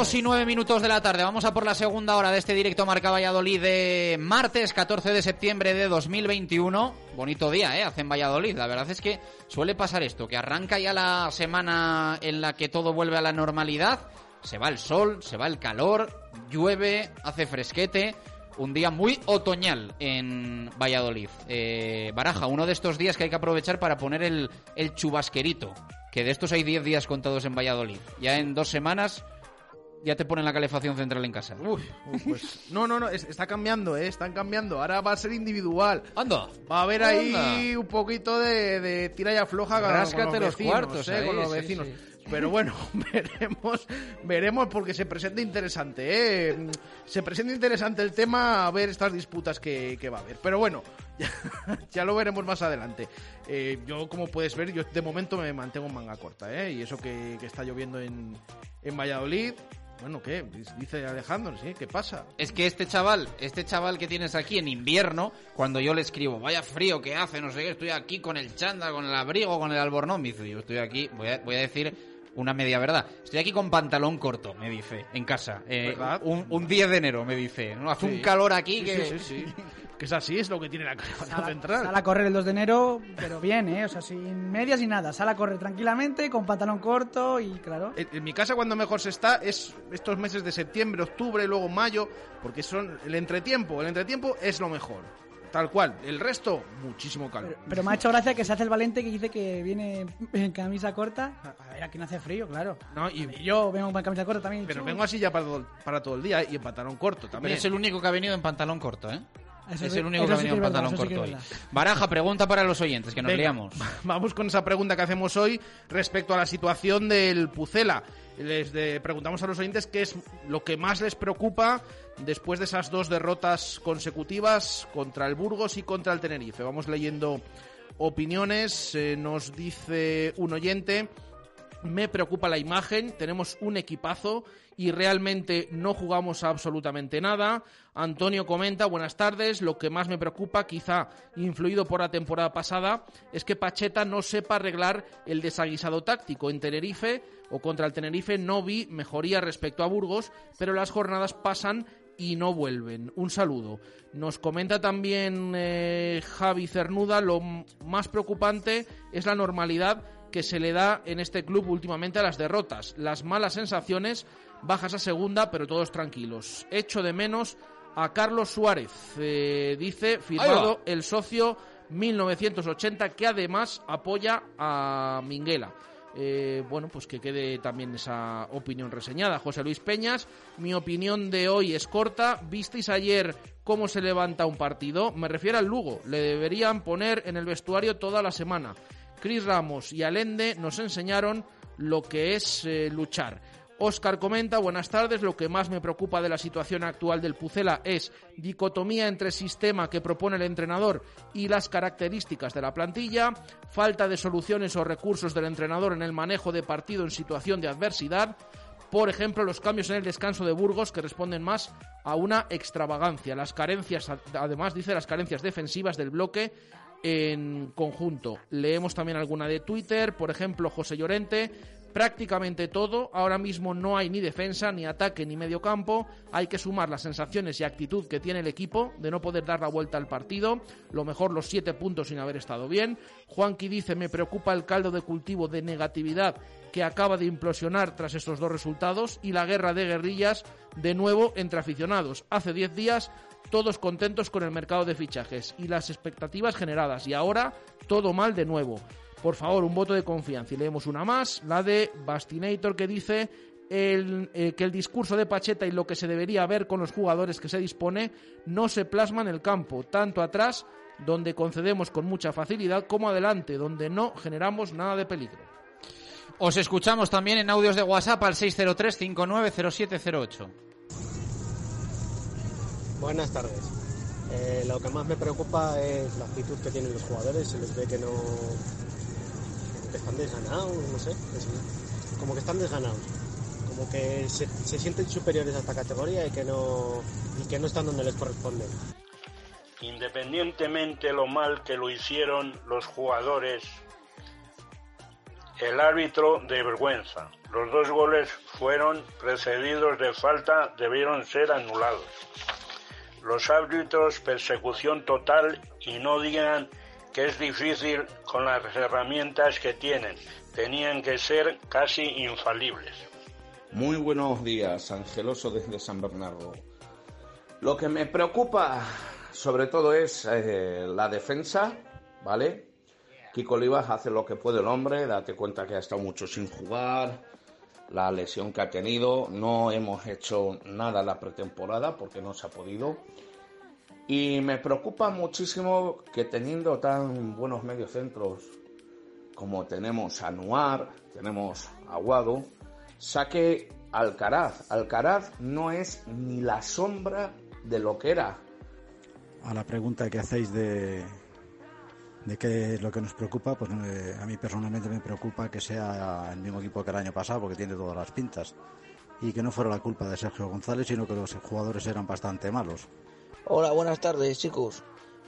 Speaker 5: 2 y 9 minutos de la tarde. Vamos a por la segunda hora de este directo Marca Valladolid de martes 14 de septiembre de 2021. Bonito día, ¿eh? Hace en Valladolid. La verdad es que suele pasar esto, que arranca ya la semana en la que todo vuelve a la normalidad. Se va el sol, se va el calor, llueve, hace fresquete. Un día muy otoñal en Valladolid. Eh, Baraja, uno de estos días que hay que aprovechar para poner el, el chubasquerito. Que de estos hay 10 días contados en Valladolid. Ya en dos semanas ya te ponen la calefacción central en casa.
Speaker 1: Uy, pues <laughs> no, no, no, es- está cambiando, ¿eh? Están cambiando. Ahora va a ser individual.
Speaker 5: Anda.
Speaker 1: Va a haber ahí un poquito de, de tira y afloja
Speaker 5: Ráscate
Speaker 1: con los,
Speaker 5: los
Speaker 1: vecinos,
Speaker 5: cuartos
Speaker 1: ¿eh?
Speaker 5: ahí,
Speaker 1: con los
Speaker 5: sí,
Speaker 1: vecinos.
Speaker 5: sí.
Speaker 1: Pero bueno, <laughs> veremos, veremos porque se presenta interesante, ¿eh? Se presenta interesante el tema, a ver estas disputas que, que va a haber. Pero bueno, <laughs> ya, ya lo veremos más adelante. Eh, yo, como puedes ver, yo de momento me mantengo en manga corta, ¿eh? Y eso que, que está lloviendo en, en Valladolid. Bueno, ¿qué? Dice Alejandro, ¿sí? ¿Qué pasa?
Speaker 5: Es que este chaval, este chaval que tienes aquí en invierno, cuando yo le escribo, vaya frío que hace, no sé qué, estoy aquí con el chándal, con el abrigo, con el albornoz, me dice, yo estoy aquí, voy a, voy a decir una media verdad, estoy aquí con pantalón corto, me dice, en casa, Eh, un, un 10 de enero, me dice, ¿no? hace
Speaker 1: Sí.
Speaker 5: un calor aquí
Speaker 1: Sí,
Speaker 5: que...
Speaker 1: sí, sí, sí. <laughs> Que es así, es lo que tiene la <laughs>
Speaker 17: Sal
Speaker 1: central.
Speaker 17: a correr el 2 de enero, pero bien, ¿eh? O sea, sin medias y nada. Sal a correr tranquilamente, con pantalón corto y claro.
Speaker 1: En, en mi casa cuando mejor se está es estos meses de septiembre, octubre, luego mayo, porque son el entretiempo. El entretiempo es lo mejor. Tal cual. El resto, muchísimo calor.
Speaker 17: Pero me ha hecho gracia que se hace el valente que dice que viene en camisa corta. A ver, aquí no hace frío, claro.
Speaker 1: No, y,
Speaker 17: yo vengo en camisa corta también.
Speaker 1: Pero vengo así ya para todo, para todo el día y en pantalón corto también.
Speaker 5: Pero es el único que ha venido en pantalón corto, ¿eh?
Speaker 17: Eso
Speaker 5: es el único que ha venido en pantalón corto hoy. Baraja, pregunta para los oyentes, que nos
Speaker 1: Venga,
Speaker 5: liamos. <laughs>
Speaker 1: Vamos con esa pregunta que hacemos hoy respecto a la situación del Pucela. Les de- preguntamos a los oyentes qué es lo que más les preocupa después de esas dos derrotas consecutivas contra el Burgos y contra el Tenerife. Vamos leyendo opiniones. Eh, nos dice un oyente. Me preocupa la imagen, tenemos un equipazo y realmente no jugamos absolutamente nada. Antonio comenta, buenas tardes, lo que más me preocupa, quizá influido por la temporada pasada, es que Pacheta no sepa arreglar el desaguisado táctico. En Tenerife o contra el Tenerife no vi mejoría respecto a Burgos, pero las jornadas pasan y no vuelven. Un saludo. Nos comenta también eh, Javi Cernuda, lo más preocupante es la normalidad que se le da en este club últimamente a las derrotas. Las malas sensaciones, bajas a segunda, pero todos tranquilos. Echo de menos a Carlos Suárez, eh, dice, firmado el socio 1980, que además apoya a Minguela. Eh, bueno, pues que quede también esa opinión reseñada. José Luis Peñas, mi opinión de hoy es corta. ¿Visteis ayer cómo se levanta un partido? Me refiero al Lugo. Le deberían poner en el vestuario toda la semana. Cris Ramos y Alende nos enseñaron lo que es eh, luchar. Óscar comenta, buenas tardes, lo que más me preocupa de la situación actual del Pucela es dicotomía entre sistema que propone el entrenador y las características de la plantilla, falta de soluciones o recursos del entrenador en el manejo de partido en situación de adversidad, por ejemplo, los cambios en el descanso de Burgos que responden más a una extravagancia. Las carencias, además, dice las carencias defensivas del bloque en conjunto. Leemos también alguna de Twitter, por ejemplo, José Llorente. Prácticamente todo, ahora mismo no hay ni defensa, ni ataque, ni medio campo. Hay que sumar las sensaciones y actitud que tiene el equipo de no poder dar la vuelta al partido. Lo mejor los siete puntos sin haber estado bien. Juanqui dice, me preocupa el caldo de cultivo de negatividad que acaba de implosionar tras estos dos resultados y la guerra de guerrillas de nuevo entre aficionados. Hace 10 días todos contentos con el mercado de fichajes y las expectativas generadas y ahora todo mal de nuevo. Por favor, un voto de confianza y leemos una más, la de Bastinator que dice el, eh, que el discurso de Pacheta y lo que se debería ver con los jugadores que se dispone no se plasma en el campo, tanto atrás donde concedemos con mucha facilidad como adelante donde no generamos nada de peligro.
Speaker 5: Os escuchamos también en audios de WhatsApp al 603-590708.
Speaker 21: Buenas tardes. Eh, lo que más me preocupa es la actitud que tienen los jugadores. Se les ve que no. Que están desganados, no sé. como que están desganados. Como que se, se sienten superiores a esta categoría y que no. y que no están donde les corresponde.
Speaker 22: Independientemente lo mal que lo hicieron los jugadores, el árbitro de vergüenza. Los dos goles fueron precedidos de falta, debieron ser anulados. Los árbitros, persecución total y no digan que es difícil con las herramientas que tienen. Tenían que ser casi infalibles.
Speaker 23: Muy buenos días, Angeloso desde San Bernardo. Lo que me preocupa sobre todo es eh, la defensa, ¿vale? Kiko Olivas hace lo que puede el hombre, date cuenta que ha estado mucho sin jugar, la lesión que ha tenido, no hemos hecho nada la pretemporada porque no se ha podido. Y me preocupa muchísimo que teniendo tan buenos mediocentros como tenemos a Nuar, tenemos Aguado, saque Alcaraz. Alcaraz no es ni la sombra de lo que era.
Speaker 24: A la pregunta que hacéis de, de qué es lo que nos preocupa, pues eh, a mí personalmente me preocupa que sea el mismo equipo que el año pasado, porque tiene todas las pintas. Y que no fuera la culpa de Sergio González, sino que los jugadores eran bastante malos.
Speaker 25: Hola, buenas tardes, chicos.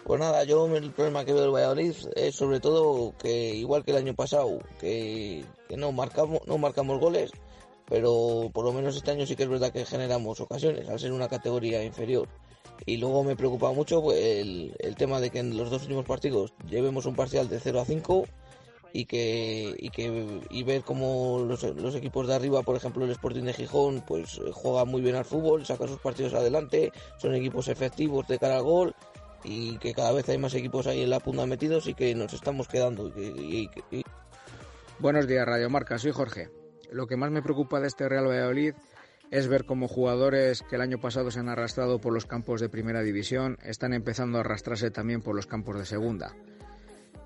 Speaker 25: Pues nada, yo el problema que veo del Valladolid es sobre todo que, igual que el año pasado, que, que no, marcamos, no marcamos goles, pero por lo menos este año sí que es verdad que generamos ocasiones, al ser una categoría inferior. Y luego me preocupa mucho pues, el, el tema de que en los dos últimos partidos llevemos un parcial de 0 a 5 y que y que y ver cómo los, los equipos de arriba, por ejemplo el Sporting de Gijón, pues eh, juega muy bien al fútbol, saca sus partidos adelante, son equipos efectivos de cara al gol y que cada vez hay más equipos ahí en la punta metidos y que nos estamos quedando.
Speaker 26: Buenos días, Radio Marca. Soy Jorge. Lo que más me preocupa de este Real Valladolid es ver cómo jugadores que el año pasado se han arrastrado por los campos de primera división están empezando a arrastrarse también por los campos de segunda.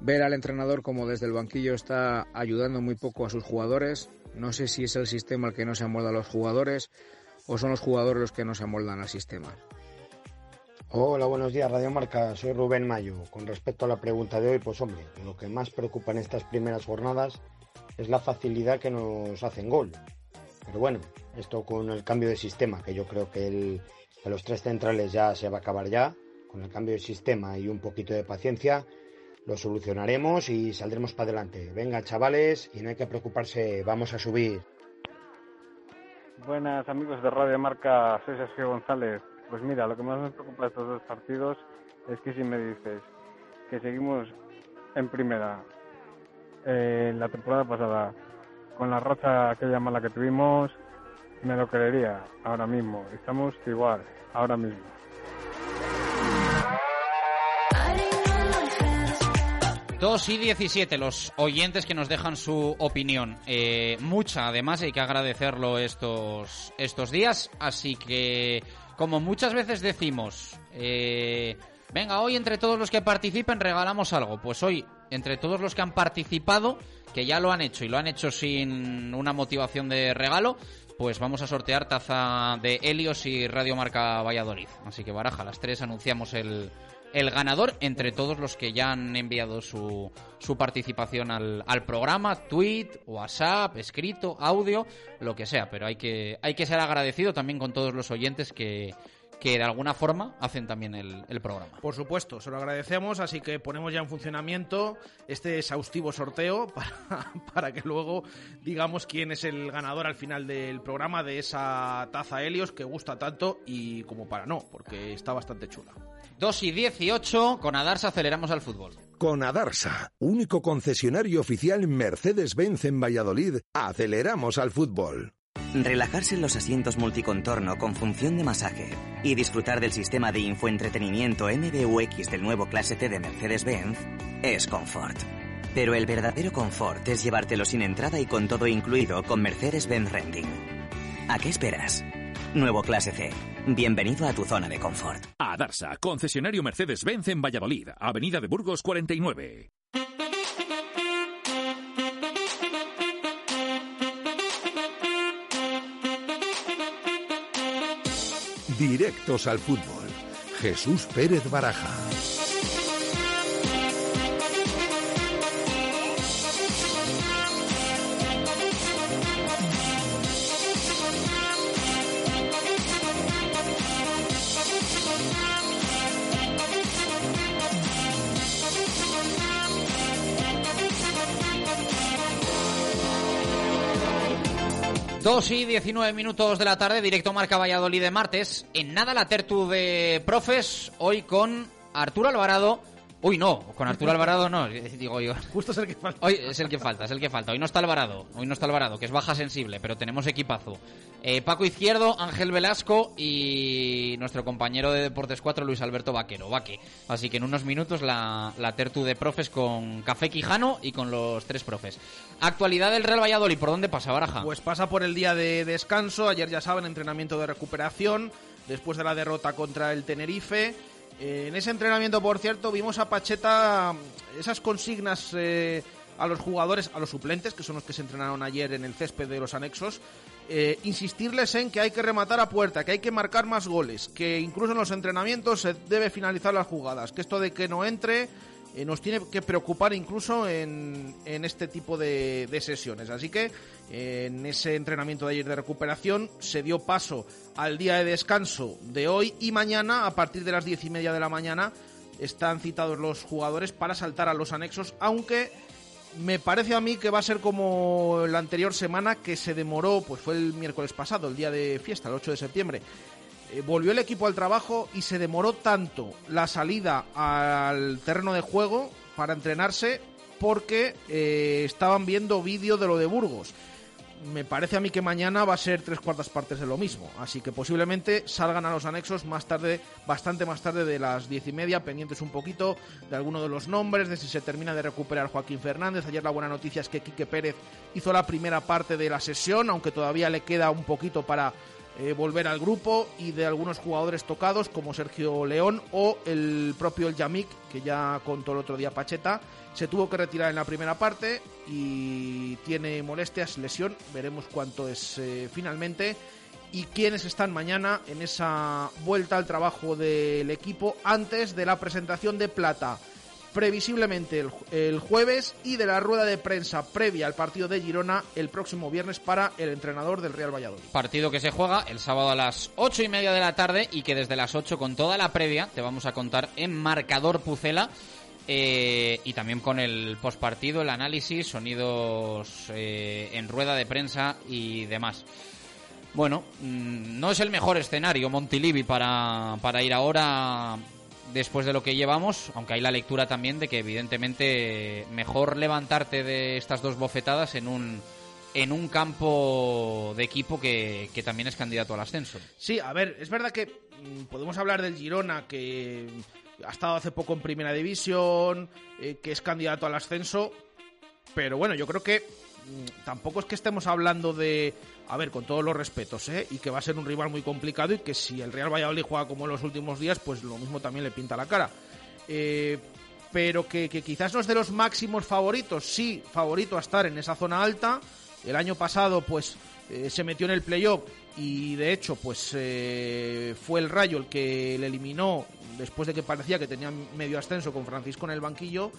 Speaker 26: Ver al entrenador como desde el banquillo está ayudando muy poco a sus jugadores. No sé si es el sistema el que no se amolda a los jugadores o son los jugadores los que no se amoldan al sistema.
Speaker 27: Hola, buenos días, Radio Marca. Soy Rubén Mayo. Con respecto a la pregunta de hoy, pues hombre, lo que más preocupa en estas primeras jornadas es la facilidad que nos hacen gol. Pero bueno, esto con el cambio de sistema, que yo creo que el de los tres centrales ya se va a acabar ya, con el cambio de sistema y un poquito de paciencia, lo solucionaremos y saldremos para adelante. Venga, chavales, y no hay que preocuparse, vamos a subir.
Speaker 28: Buenas amigos de Radio Marca, soy Sergio González. Pues mira, lo que más me preocupa de estos dos partidos es que si me dices que seguimos en primera eh, la temporada pasada con la racha aquella mala que tuvimos, me lo creería ahora mismo. Estamos igual, ahora mismo.
Speaker 5: Dos y 17 los oyentes que nos dejan su opinión. Eh, mucha, además, hay que agradecerlo estos, estos días. Así que, como muchas veces decimos, eh, venga, hoy entre todos los que participen regalamos algo. Pues hoy, entre todos los que han participado, que ya lo han hecho y lo han hecho sin una motivación de regalo, pues vamos a sortear taza de Helios y Radio Marca Valladolid. Así que baraja, a las tres anunciamos el, el ganador entre todos los que ya han enviado su, participación al, programa, tweet, WhatsApp, escrito, audio, lo que sea. Pero hay que, ser agradecido también con todos los oyentes que, de alguna forma hacen también el, el programa.
Speaker 1: Por supuesto, se lo agradecemos, así que ponemos ya en funcionamiento este exhaustivo sorteo <laughs> para, para que luego digamos quién es el ganador al final del programa de esa taza Helios que gusta tanto y como para no, porque está bastante chula.
Speaker 5: 2 y 18, con Adarsa aceleramos al fútbol.
Speaker 2: Con Adarsa, único concesionario oficial Mercedes-Benz en Valladolid, aceleramos al fútbol.
Speaker 29: Relajarse en los asientos multicontorno con función de masaje y disfrutar del sistema de infoentretenimiento MBUX del nuevo Clase T de Mercedes-Benz es confort. Pero el verdadero confort es llevártelo sin entrada y con todo incluido con Mercedes-Benz Renting. ¿A qué esperas? Nuevo Clase C. Bienvenido a tu zona de confort.
Speaker 30: A Darsa, concesionario Mercedes-Benz en Valladolid, Avenida de Burgos 49.
Speaker 2: Directos al fútbol. Jesús Pérez Baraja.
Speaker 5: Dos y 19 minutos de la tarde, directo Marca Valladolid de martes. En nada la tertu de profes, hoy con Arturo Alvarado. Uy, no, con Arturo Alvarado no, digo yo. <laughs>
Speaker 1: Justo es el que falta.
Speaker 5: Hoy es el que falta, es el que falta. Hoy no está Alvarado, hoy no está Alvarado, que es baja sensible, pero tenemos equipazo. Eh, Paco Izquierdo, Ángel Velasco y nuestro compañero de Deportes 4, Luis Alberto Vaquero, Vaque. Así que en unos minutos la, la tertu de profes con Café Quijano y con los tres profes. Actualidad del Real Valladolid, ¿por dónde pasa, Baraja?
Speaker 1: Pues pasa por el día de descanso. Ayer ya saben, entrenamiento de recuperación. Después de la derrota contra el Tenerife. Eh, en ese entrenamiento, por cierto, vimos a Pacheta mm, esas consignas eh, a los jugadores, a los suplentes, que son los que se entrenaron ayer en el césped de los anexos. eh, insistirles en que hay que rematar a puerta, que hay que marcar más goles, que incluso en los entrenamientos se debe finalizar las jugadas, que esto de que no entre eh, nos tiene que preocupar incluso en, en este tipo de, de sesiones. Así que eh, en ese entrenamiento de ayer de recuperación se dio paso al día de descanso de hoy y mañana a partir de las diez y media de la mañana están citados los jugadores para saltar a los anexos, aunque me parece a mí que va a ser como la anterior semana que se demoró, pues fue el miércoles pasado, el día de fiesta, el 8 de septiembre. Eh, volvió el equipo al trabajo y se demoró tanto la salida al terreno de juego para entrenarse porque eh, estaban viendo vídeo de lo de Burgos. Me parece a mí que mañana va a ser tres cuartas partes de lo mismo, así que posiblemente salgan a los anexos más tarde, bastante más tarde de las diez y media, pendientes un poquito de alguno de los nombres, de si se termina de recuperar Joaquín Fernández. Ayer la buena noticia es que Quique Pérez hizo la primera parte de la sesión, aunque todavía le queda un poquito para eh, volver al grupo y de algunos jugadores tocados como Sergio León o el propio El Yamik, que ya contó el otro día Pacheta, se tuvo que retirar en la primera parte y tiene molestias, lesión, veremos cuánto es eh, finalmente y quiénes están mañana en esa vuelta al trabajo del equipo antes de la presentación de Plata previsiblemente el, el, jueves y de la rueda de prensa previa al partido de Girona el próximo viernes para el entrenador del Real Valladolid.
Speaker 5: Partido que se juega el sábado a las ocho y media de la tarde y que desde las 8 con toda la previa te vamos a contar en marcador Pucela. Eh, y también con el postpartido, el análisis, sonidos eh, en rueda de prensa y demás. Bueno, mmm, no es el mejor escenario Montilivi para, para ir ahora después de lo que llevamos, aunque hay la lectura también de que evidentemente mejor levantarte de estas dos bofetadas en un en un campo de equipo que, que también es candidato al ascenso.
Speaker 1: Sí, a ver, es verdad que mmm, podemos hablar del Girona que ha estado hace poco en primera división, eh, que es candidato al ascenso, pero bueno, yo creo que mmm, tampoco es que estemos hablando de a ver, con todos los respetos, ¿eh? y que va a ser un rival muy complicado y que si el Real Valladolid juega como en los últimos días, pues lo mismo también le pinta la cara. Eh, pero que, quizás no es de los máximos favoritos, sí, favorito a estar en esa zona alta. El año pasado, pues, eh, se metió en el playoff y de hecho, pues, eh, fue el Rayo el que le eliminó después de que parecía que tenía medio ascenso con Francisco en el banquillo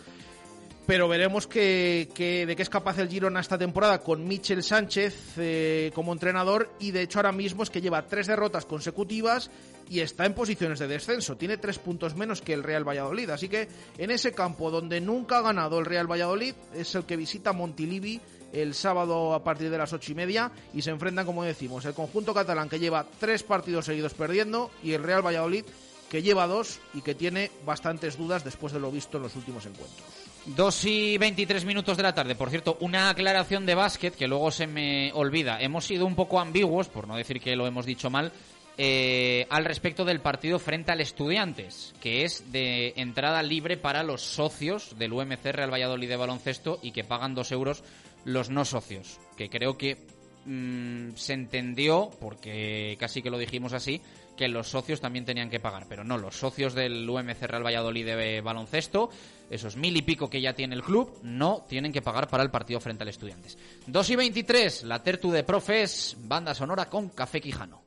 Speaker 1: pero veremos que, de qué es capaz el Girona esta temporada con Michel Sánchez eh, como entrenador y de hecho ahora mismo es que lleva tres derrotas consecutivas y está en posiciones de descenso. Tiene tres puntos menos que el Real Valladolid. Así que en ese campo donde nunca ha ganado el Real Valladolid es el que visita Montilivi el sábado a partir de las ocho y media y se enfrentan, como decimos, el conjunto catalán que lleva tres partidos seguidos perdiendo y el Real Valladolid que lleva dos y que tiene bastantes dudas después de lo visto en los últimos encuentros.
Speaker 5: 2 y 23 minutos de la tarde. Por cierto, una aclaración de básquet que luego se me olvida. Hemos sido un poco ambiguos, por no decir que lo hemos dicho mal, eh, al respecto del partido frente al Estudiantes, que es de entrada libre para los socios del UMC Real Valladolid de baloncesto y que pagan dos euros los no socios. Que creo que mmm, se entendió, porque casi que lo dijimos así, que los socios también tenían que pagar, pero no, los socios del UMC Real Valladolid de baloncesto, esos mil y pico que ya tiene el club, no tienen que pagar para el partido frente al Estudiantes. 2 y 23, la Tertu de Profes, banda sonora con Café Quijano.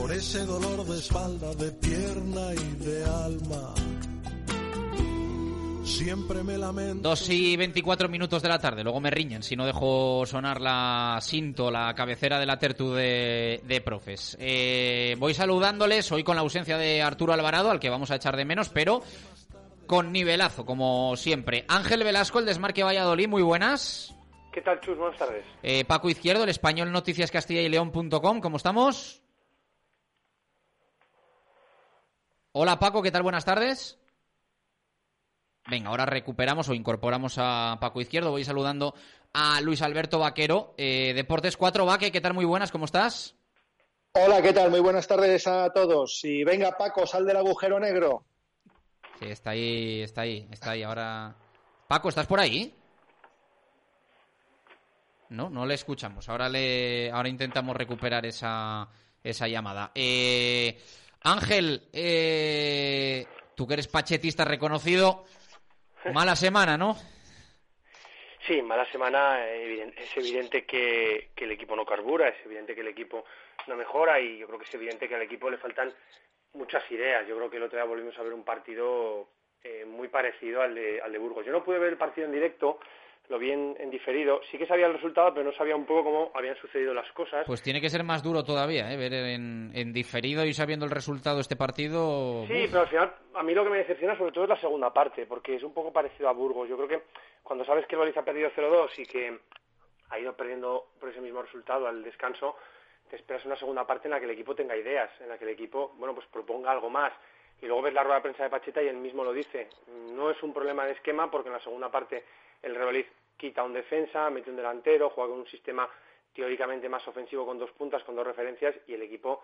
Speaker 31: por ese dolor de espalda, de pierna y de alma. Siempre me lamento.
Speaker 5: 2 y 24 minutos de la tarde. Luego me riñen si no dejo sonar la cinto, la cabecera de la tertu de, de profes. Eh, voy saludándoles hoy con la ausencia de Arturo Alvarado, al que vamos a echar de menos, pero con nivelazo, como siempre. Ángel Velasco, el Desmarque Valladolid, muy buenas.
Speaker 32: ¿Qué tal, Chus? Buenas tardes.
Speaker 5: Eh, Paco Izquierdo, el español Noticias Castilla y León.com, ¿cómo estamos? Hola Paco, ¿qué tal? Buenas tardes. Venga, ahora recuperamos o incorporamos a Paco Izquierdo. Voy saludando a Luis Alberto Vaquero, eh, Deportes 4. Vaque, ¿qué tal? Muy buenas, ¿cómo estás?
Speaker 33: Hola, ¿qué tal? Muy buenas tardes a todos. Y venga, Paco, sal del agujero negro.
Speaker 5: Sí, está ahí, está ahí, está ahí. Ahora. Paco, ¿estás por ahí? No, no le escuchamos. Ahora le, ahora intentamos recuperar esa, esa llamada. Eh, Ángel, eh, tú que eres pachetista reconocido, mala semana, ¿no?
Speaker 32: Sí, mala semana. eh, Es evidente que, que el equipo no carbura, es evidente que el equipo no mejora y yo creo que es evidente que al equipo le faltan muchas ideas. Yo creo que el otro día volvimos a ver un partido eh, muy parecido al de, al de Burgos. Yo no pude ver el partido en directo, lo vi en, en diferido. Sí que sabía el resultado, pero no sabía un poco cómo habían sucedido las cosas.
Speaker 5: Pues tiene que ser más duro todavía, ¿eh? ver en, en diferido y sabiendo el resultado de este partido.
Speaker 32: Sí, pero al final a mí lo que me decepciona sobre todo es la segunda parte, porque es un poco parecido a Burgos. Yo creo que cuando sabes que el Valencia ha perdido 0-2 y que ha ido perdiendo por ese mismo resultado al descanso, te esperas una segunda parte en la que el equipo tenga ideas, en la que el equipo, bueno, pues proponga algo más. Y luego ves la rueda de prensa de Pacheta y él mismo lo dice. No es un problema de esquema porque en la segunda parte el Real Madrid quita un defensa, mete un delantero, juega con un sistema teóricamente más ofensivo con dos puntas, con dos referencias y el equipo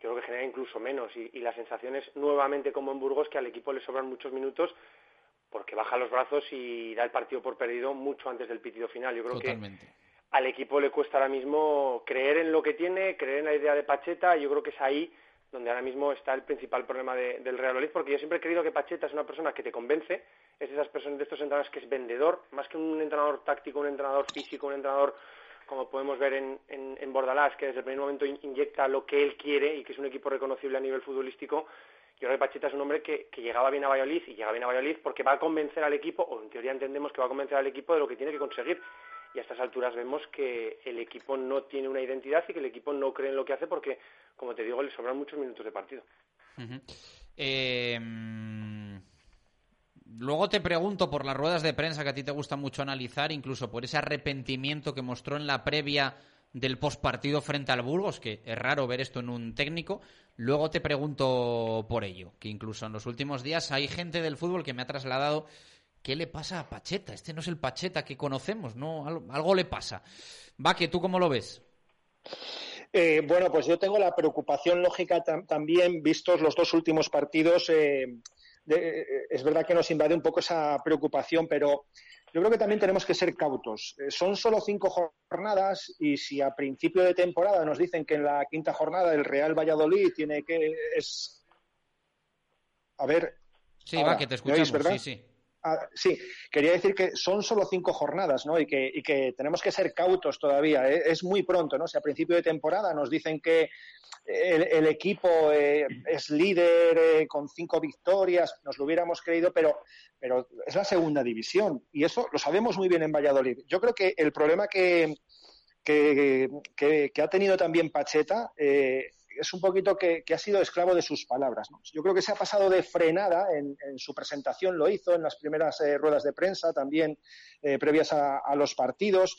Speaker 32: yo creo que genera incluso menos. Y, y la sensación es nuevamente como en Burgos que al equipo le sobran muchos minutos porque baja los brazos y da el partido por perdido mucho antes del pitido final. Yo creo
Speaker 5: Totalmente.
Speaker 32: que al equipo le cuesta ahora mismo creer en lo que tiene, creer en la idea de Pacheta, y yo creo que es ahí donde ahora mismo está el principal problema de- del Real Madrid, porque yo siempre he creído que Pacheta es una persona que te convence, es de esas personas, de estos entrenadores que es vendedor, más que un entrenador táctico, un entrenador físico, un entrenador como podemos ver en, en, en Bordalás, que desde el primer momento in- inyecta lo que él quiere y que es un equipo reconocible a nivel futbolístico, yo creo que Pacheta es un hombre que, que llegaba bien a Valladolid y llega bien a Valladolid porque va a convencer al equipo, o en teoría entendemos que va a convencer al equipo de lo que tiene que conseguir. Y a estas alturas vemos que el equipo no tiene una identidad y que el equipo no cree en lo que hace porque, como te digo, le sobran muchos minutos de partido.
Speaker 5: Eh, luego te pregunto por las ruedas de prensa que a ti te gusta mucho analizar, incluso por ese arrepentimiento que mostró en la previa del postpartido frente al Burgos, que es raro ver esto en un técnico. Luego te pregunto por ello, que incluso en los últimos días hay gente del fútbol que me ha trasladado ¿qué le pasa a Pacheta? Este no es el Pacheta que conocemos, ¿no? Algo, algo le pasa. Va, que tú cómo lo ves?
Speaker 33: Eh, bueno, pues yo tengo la preocupación lógica tam- también, vistos los dos últimos partidos. eh, de- eh, es verdad que nos invade un poco esa preocupación, pero yo creo que también tenemos que ser cautos. Eh, son solo cinco jornadas y si a principio de temporada nos dicen que en la quinta jornada el Real Valladolid tiene que es a ver.
Speaker 5: Sí,
Speaker 33: ahora,
Speaker 5: va, que te
Speaker 33: ¿me oís,
Speaker 5: escuchamos.
Speaker 33: verdad?
Speaker 5: Sí, sí.
Speaker 33: Ah, sí, quería decir que son solo cinco jornadas, ¿no? Y que, y que tenemos que ser cautos todavía. ¿eh? Es muy pronto, ¿no? Si a principio de temporada nos dicen que el, equipo eh, es líder eh, con cinco victorias, nos lo hubiéramos creído, pero, pero es la segunda división. Y eso lo sabemos muy bien en Valladolid. Yo creo que el problema que, que, que- que ha tenido también Pacheta eh, es un poquito que, ha sido esclavo de sus palabras. Yo creo que se ha pasado de frenada en, su presentación, lo hizo en las primeras eh, ruedas de prensa, también eh, previas a los partidos.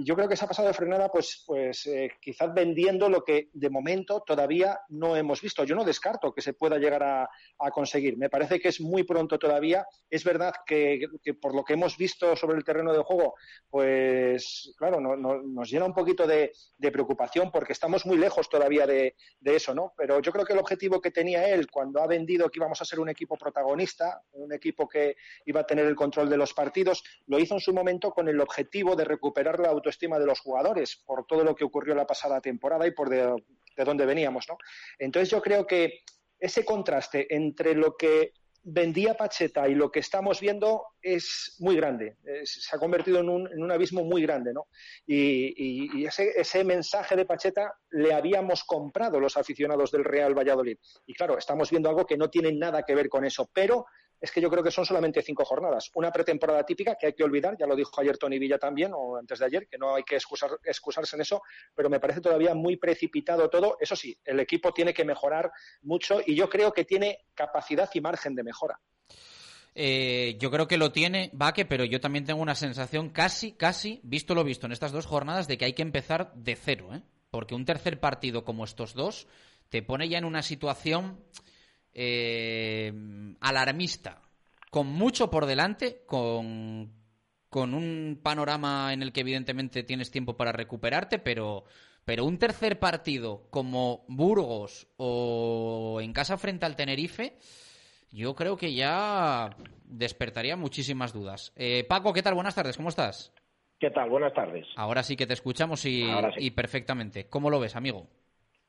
Speaker 33: Yo creo que se ha pasado de frenada, pues, pues eh, quizás vendiendo lo que de momento todavía no hemos visto. Yo no descarto que se pueda llegar a, conseguir. Me parece que es muy pronto todavía. Es verdad que, por lo que hemos visto sobre el terreno de juego, pues claro, no- no- nos llena un poquito de, preocupación porque estamos muy lejos todavía de, eso, ¿no? Pero yo creo que el objetivo que tenía él cuando ha vendido que íbamos a ser un equipo protagonista, un equipo que iba a tener el control de los partidos, lo hizo en su momento con el objetivo de recuperar la autoestima de los jugadores por todo lo que ocurrió la pasada temporada y por de, de dónde veníamos, ¿no? Entonces yo creo que ese contraste entre lo que vendía Pacheta y lo que estamos viendo es muy grande. Se ha convertido en un, en un abismo muy grande, ¿no? Y- y ese, ese mensaje de Pacheta le habíamos comprado los aficionados del Real Valladolid. Y claro, estamos viendo algo que no tiene nada que ver con eso, pero es que yo creo que son solamente cinco jornadas. Una pretemporada típica que hay que olvidar, ya lo dijo ayer Tony Villa también, o antes de ayer, que no hay que excusar- excusarse en eso, pero me parece todavía muy precipitado todo. Eso sí, el equipo tiene que mejorar mucho y yo creo que tiene capacidad y margen de mejora.
Speaker 5: Eh, yo creo que lo tiene Vaque, pero yo también tengo una sensación casi, casi, visto lo visto en estas dos jornadas, de que hay que empezar de cero, ¿eh? Porque un tercer partido como estos dos te pone ya en una situación eh, alarmista, con mucho por delante, con, con un panorama en el que evidentemente tienes tiempo para recuperarte, pero, pero un tercer partido como Burgos o en casa frente al Tenerife, yo creo que ya despertaría muchísimas dudas. Eh, Paco, ¿qué tal? Buenas tardes, ¿cómo estás?
Speaker 34: ¿Qué tal? Buenas tardes.
Speaker 5: Ahora sí que te escuchamos y,
Speaker 34: Ahora sí.
Speaker 5: y perfectamente. ¿Cómo lo ves, amigo?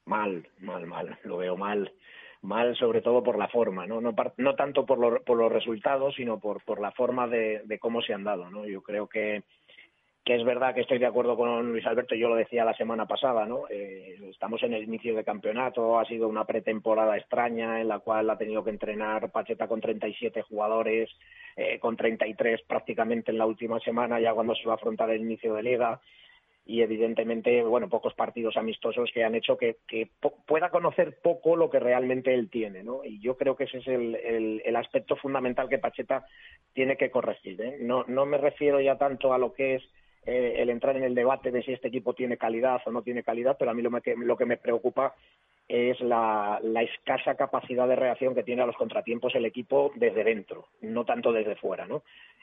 Speaker 34: mal, mal, mal. Lo veo mal, mal sobre todo por la forma, no, no, no tanto por, por los resultados, sino por, por la forma de, de cómo se han dado, ¿no? Yo creo que que es verdad que estoy de acuerdo con Luis Alberto, yo lo decía la semana pasada, ¿no? Eh, estamos en el inicio de campeonato, ha sido una pretemporada extraña en la cual ha tenido que entrenar Pacheta con 37 jugadores, eh, con 33 prácticamente en la última semana, ya cuando se va a afrontar el inicio de liga y evidentemente, bueno, pocos partidos amistosos que han hecho que, que pueda conocer poco lo que realmente él tiene, ¿no? Y yo creo que ese es el, el- el aspecto fundamental que Pacheta tiene que corregir, ¿eh? No, no me refiero ya tanto a lo que es eh, el entrar en el debate de si este equipo tiene calidad o no tiene calidad, pero a mí lo, me- lo que me preocupa es la, escasa capacidad de reacción que tiene a los contratiempos el equipo desde dentro, no tanto desde fuera, ¿no?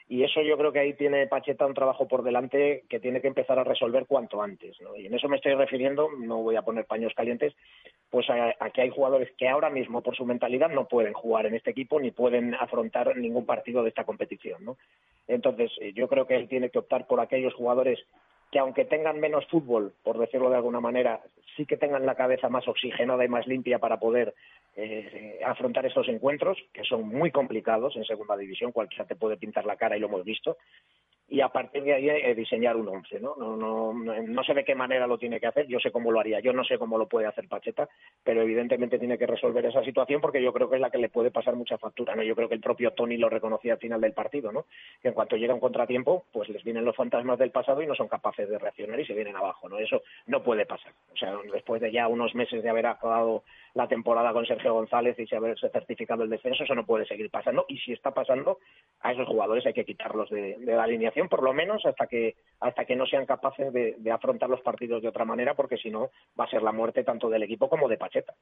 Speaker 34: Y eso yo creo que ahí tiene Pacheta un trabajo por delante que tiene que empezar a resolver cuanto antes, ¿no? Y en eso me estoy refiriendo, no voy a poner paños calientes, pues a, a que hay jugadores que ahora mismo por su mentalidad no pueden jugar en este equipo ni pueden afrontar ningún partido de esta competición, ¿no? Entonces, eh, yo creo que él tiene que optar por aquellos jugadores que aunque tengan menos fútbol, por decirlo de alguna manera, sí que tengan la cabeza más oxigenada y más limpia para poder eh, afrontar estos encuentros, que son muy complicados en segunda división, cualquiera te puede pintar la cara y lo hemos visto, y a partir de ahí eh, diseñar un once, ¿no? No, no, no, sé de qué manera lo tiene que hacer, yo sé cómo lo haría, yo no sé cómo lo puede hacer Pacheta, pero evidentemente tiene que resolver esa situación porque yo creo que es la que le puede pasar mucha factura, ¿no? Yo creo que el propio Tony lo reconocía al final del partido, ¿no? Que en cuanto llega un contratiempo, pues les vienen los fantasmas del pasado y no son capaces de reaccionar y se vienen abajo, ¿no? Eso no puede pasar. O sea, después de ya unos meses de haber acabado la temporada con Sergio González y de haberse certificado el descenso, eso no puede seguir pasando. Y si está pasando, a esos jugadores hay que quitarlos de, la alineación, por lo menos hasta que hasta que no sean capaces de, afrontar los partidos de otra manera, porque si no va a ser la muerte tanto del equipo como de Pacheta.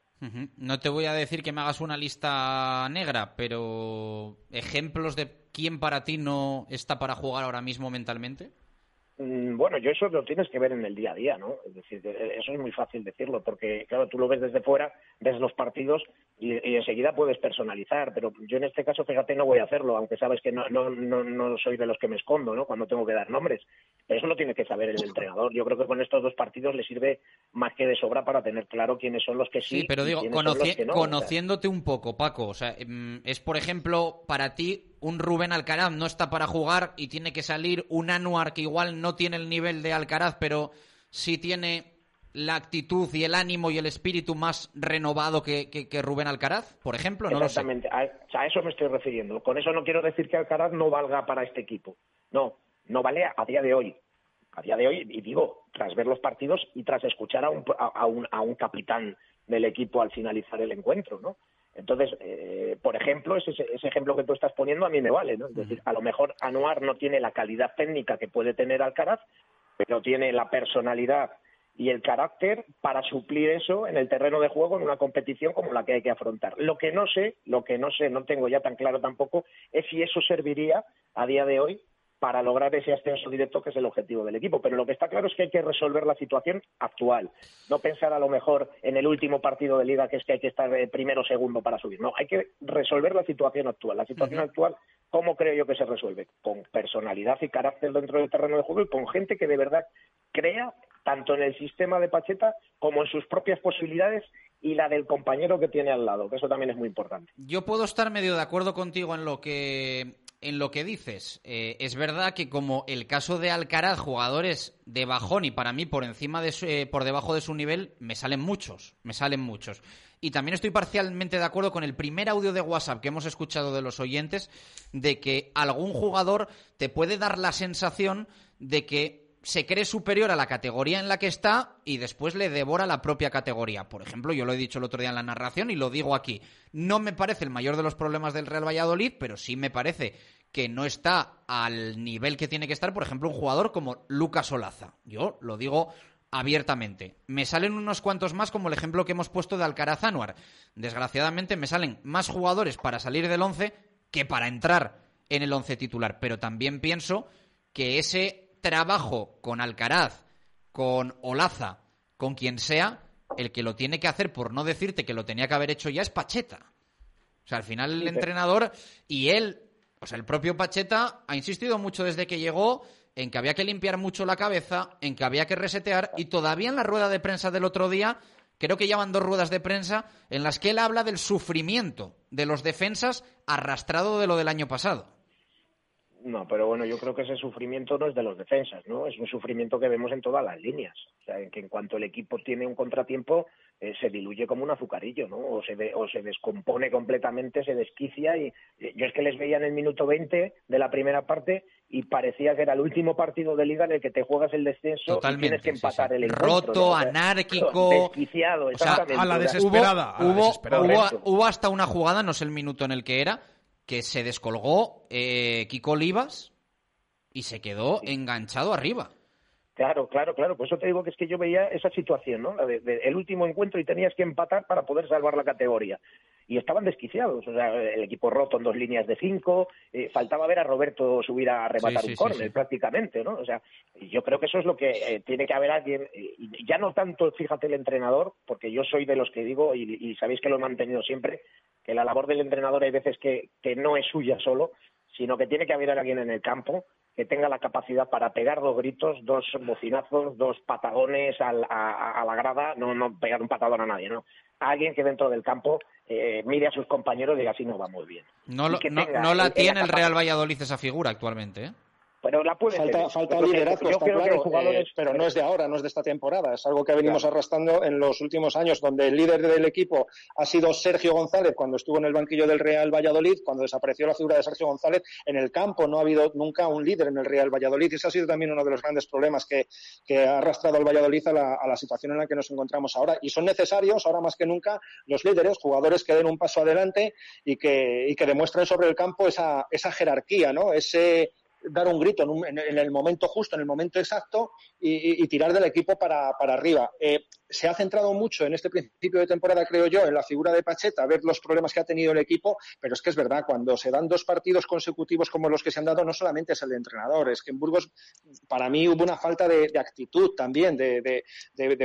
Speaker 5: No te voy a decir que me hagas una lista negra, pero ejemplos de quién para ti no está para jugar ahora mismo mentalmente.
Speaker 34: Mm, Bueno, yo eso lo tienes que ver en el día a día, ¿no? Es decir, eh, eso es muy fácil decirlo, porque, claro, tú lo ves desde fuera, ves los partidos y, y enseguida puedes personalizar, pero yo en este caso, fíjate, no voy a hacerlo, aunque sabes que no, no, no, no soy de los que me escondo, ¿no? Cuando tengo que dar nombres. Pero eso lo tiene que saber el entrenador. Yo creo que con estos dos partidos le sirve más que de sobra para tener claro quiénes son los que sí.
Speaker 5: Sí, pero digo, conoci-
Speaker 34: que no.
Speaker 5: Conociéndote un poco, Paco, o sea, mm, es por ejemplo para ti un Rubén Alcaraz no está para jugar y tiene que salir un Anuar que igual no tiene el nivel de Alcaraz, pero sí tiene la actitud y el ánimo y el espíritu más renovado que, que- Rubén Alcaraz, por ejemplo, no.
Speaker 34: Exactamente, a, a eso me estoy refiriendo. Con eso no quiero decir que Alcaraz no valga para este equipo. No, no vale a día de hoy. A día de hoy, y digo, tras ver los partidos y tras escuchar a un, a, a un, a un capitán del equipo al finalizar el encuentro, ¿no? Entonces, eh, por ejemplo, ese, ese ejemplo que tú estás poniendo a mí me vale, ¿no? Es decir, a lo mejor Anuar no tiene la calidad técnica que puede tener Alcaraz, pero tiene la personalidad y el carácter para suplir eso en el terreno de juego en una competición como la que hay que afrontar. Lo que no sé, lo que no sé, no tengo ya tan claro tampoco, es si eso serviría a día de hoy para lograr ese ascenso directo que es el objetivo del equipo. Pero lo que está claro es que hay que resolver la situación actual. No pensar a lo mejor en el último partido de liga que es que hay que estar eh, primero o segundo para subir. No, hay que resolver la situación actual. La situación actual, ¿cómo creo yo que se resuelve? Con personalidad y carácter dentro del terreno de juego y con gente que de verdad crea tanto en el sistema de Pacheta como en sus propias posibilidades y la del compañero que tiene al lado, que eso también es muy importante.
Speaker 5: Yo puedo estar medio de acuerdo contigo en lo que en lo que dices. Eh, es verdad que como el caso de Alcaraz, jugadores de bajón y para mí por encima de su- eh, por debajo de su nivel, me salen muchos, me salen muchos. Y también estoy parcialmente de acuerdo con el primer audio de WhatsApp que hemos escuchado de los oyentes de que algún jugador te puede dar la sensación de que se cree superior a la categoría en la que está y después le devora la propia categoría. Por ejemplo, yo lo he dicho el otro día en la narración y lo digo aquí. No me parece el mayor de los problemas del Real Valladolid, pero sí me parece que no está al nivel que tiene que estar, por ejemplo, un jugador como Lucas Olaza. Yo lo digo abiertamente. Me salen unos cuantos más, como el ejemplo que hemos puesto de Alcaraz Anuar. Desgraciadamente me salen más jugadores para salir del 11 que para entrar en el 11 titular. Pero también pienso que ese trabajo con Alcaraz, con Olaza, con quien sea, el que lo tiene que hacer, por no decirte que lo tenía que haber hecho ya, es Pacheta. O sea, al final el entrenador y él, o sea, el propio Pacheta ha insistido mucho desde que llegó en que había que limpiar mucho la cabeza, en que había que resetear y todavía en la rueda de prensa del otro día Creo que llaman dos ruedas de prensa en las que él habla del sufrimiento de los defensas arrastrado de lo del año pasado.
Speaker 34: No, pero bueno, yo creo que ese sufrimiento no es de los defensas, ¿no? Es un sufrimiento que vemos en todas las líneas. O sea, en que en cuanto el equipo tiene un contratiempo, eh, se diluye como un azucarillo, ¿no? O se, de- o se descompone completamente, se desquicia. y eh, Yo es que les veía en el minuto 20 de la primera parte y parecía que era el último partido de liga en el que te juegas el descenso y tienes que empatar el encuentro.
Speaker 5: Roto,
Speaker 34: ¿no? O sea,
Speaker 5: anárquico. <laughs>
Speaker 34: Desquiciado,
Speaker 5: O sea,
Speaker 34: exactamente. O sea,
Speaker 5: Hubo, hubo- hubo- hubo hasta una jugada, no sé el minuto en el que era, que se descolgó eh, Kiko Olivas y se quedó enganchado arriba.
Speaker 34: Claro, claro, claro. Por eso te digo que es que yo veía esa situación, ¿no? La de, de- el último encuentro y tenías que empatar para poder salvar la categoría. Y estaban desquiciados. O sea, el equipo roto en dos líneas de cinco. eh, faltaba ver a Roberto subir a rematar
Speaker 5: Sí, sí,
Speaker 34: un córner
Speaker 5: sí.
Speaker 34: prácticamente, ¿no? O sea, yo creo que eso es lo que eh, tiene que haber alguien. eh, y ya no tanto, fíjate, el entrenador, porque yo soy de los que digo, y, y sabéis que lo he mantenido siempre, que la labor del entrenador hay veces que, que no es suya solo, sino que tiene que haber alguien en el campo que tenga la capacidad para pegar dos gritos, dos bocinazos, dos patadones al- a, a la grada, no, no pegar un patadón a nadie, ¿no? Alguien que dentro del campo eh, mire a sus compañeros y diga así no va muy bien.
Speaker 5: No, lo- la
Speaker 34: el-
Speaker 5: tiene el Real Valladolid esa figura actualmente. ¿eh?
Speaker 34: Pero la puede
Speaker 33: Falta,
Speaker 34: tener.
Speaker 33: falta
Speaker 34: Yo creo que-
Speaker 33: liderazgo,
Speaker 34: yo
Speaker 33: está
Speaker 34: creo que hay
Speaker 33: claro,
Speaker 34: jugadores-
Speaker 33: eh, pero no es de ahora, no es de esta temporada. Es algo que venimos arrastrando en los últimos años, donde el líder del equipo ha sido Sergio González cuando estuvo en el banquillo del Real Valladolid, cuando desapareció la figura de Sergio González. En el campo no ha habido nunca un líder en el Real Valladolid y ese ha sido también uno de los grandes problemas que, que ha arrastrado al Valladolid a la, a la situación en la que nos encontramos ahora. Y son necesarios, ahora más que nunca, los líderes, jugadores que den un paso adelante y que, y que demuestren sobre el campo esa, esa jerarquía, ¿no? Ese dar un grito en, un- en- el momento justo, en el momento exacto y tirar del equipo para, para arriba. Eh, se ha centrado mucho en este principio de temporada, creo yo, en la figura de Pacheta, ver los problemas que ha tenido el equipo, pero es que es verdad, cuando se dan dos partidos consecutivos como los que se han dado, no solamente es el de entrenador, es que en Burgos para mí hubo una falta de, actitud también de,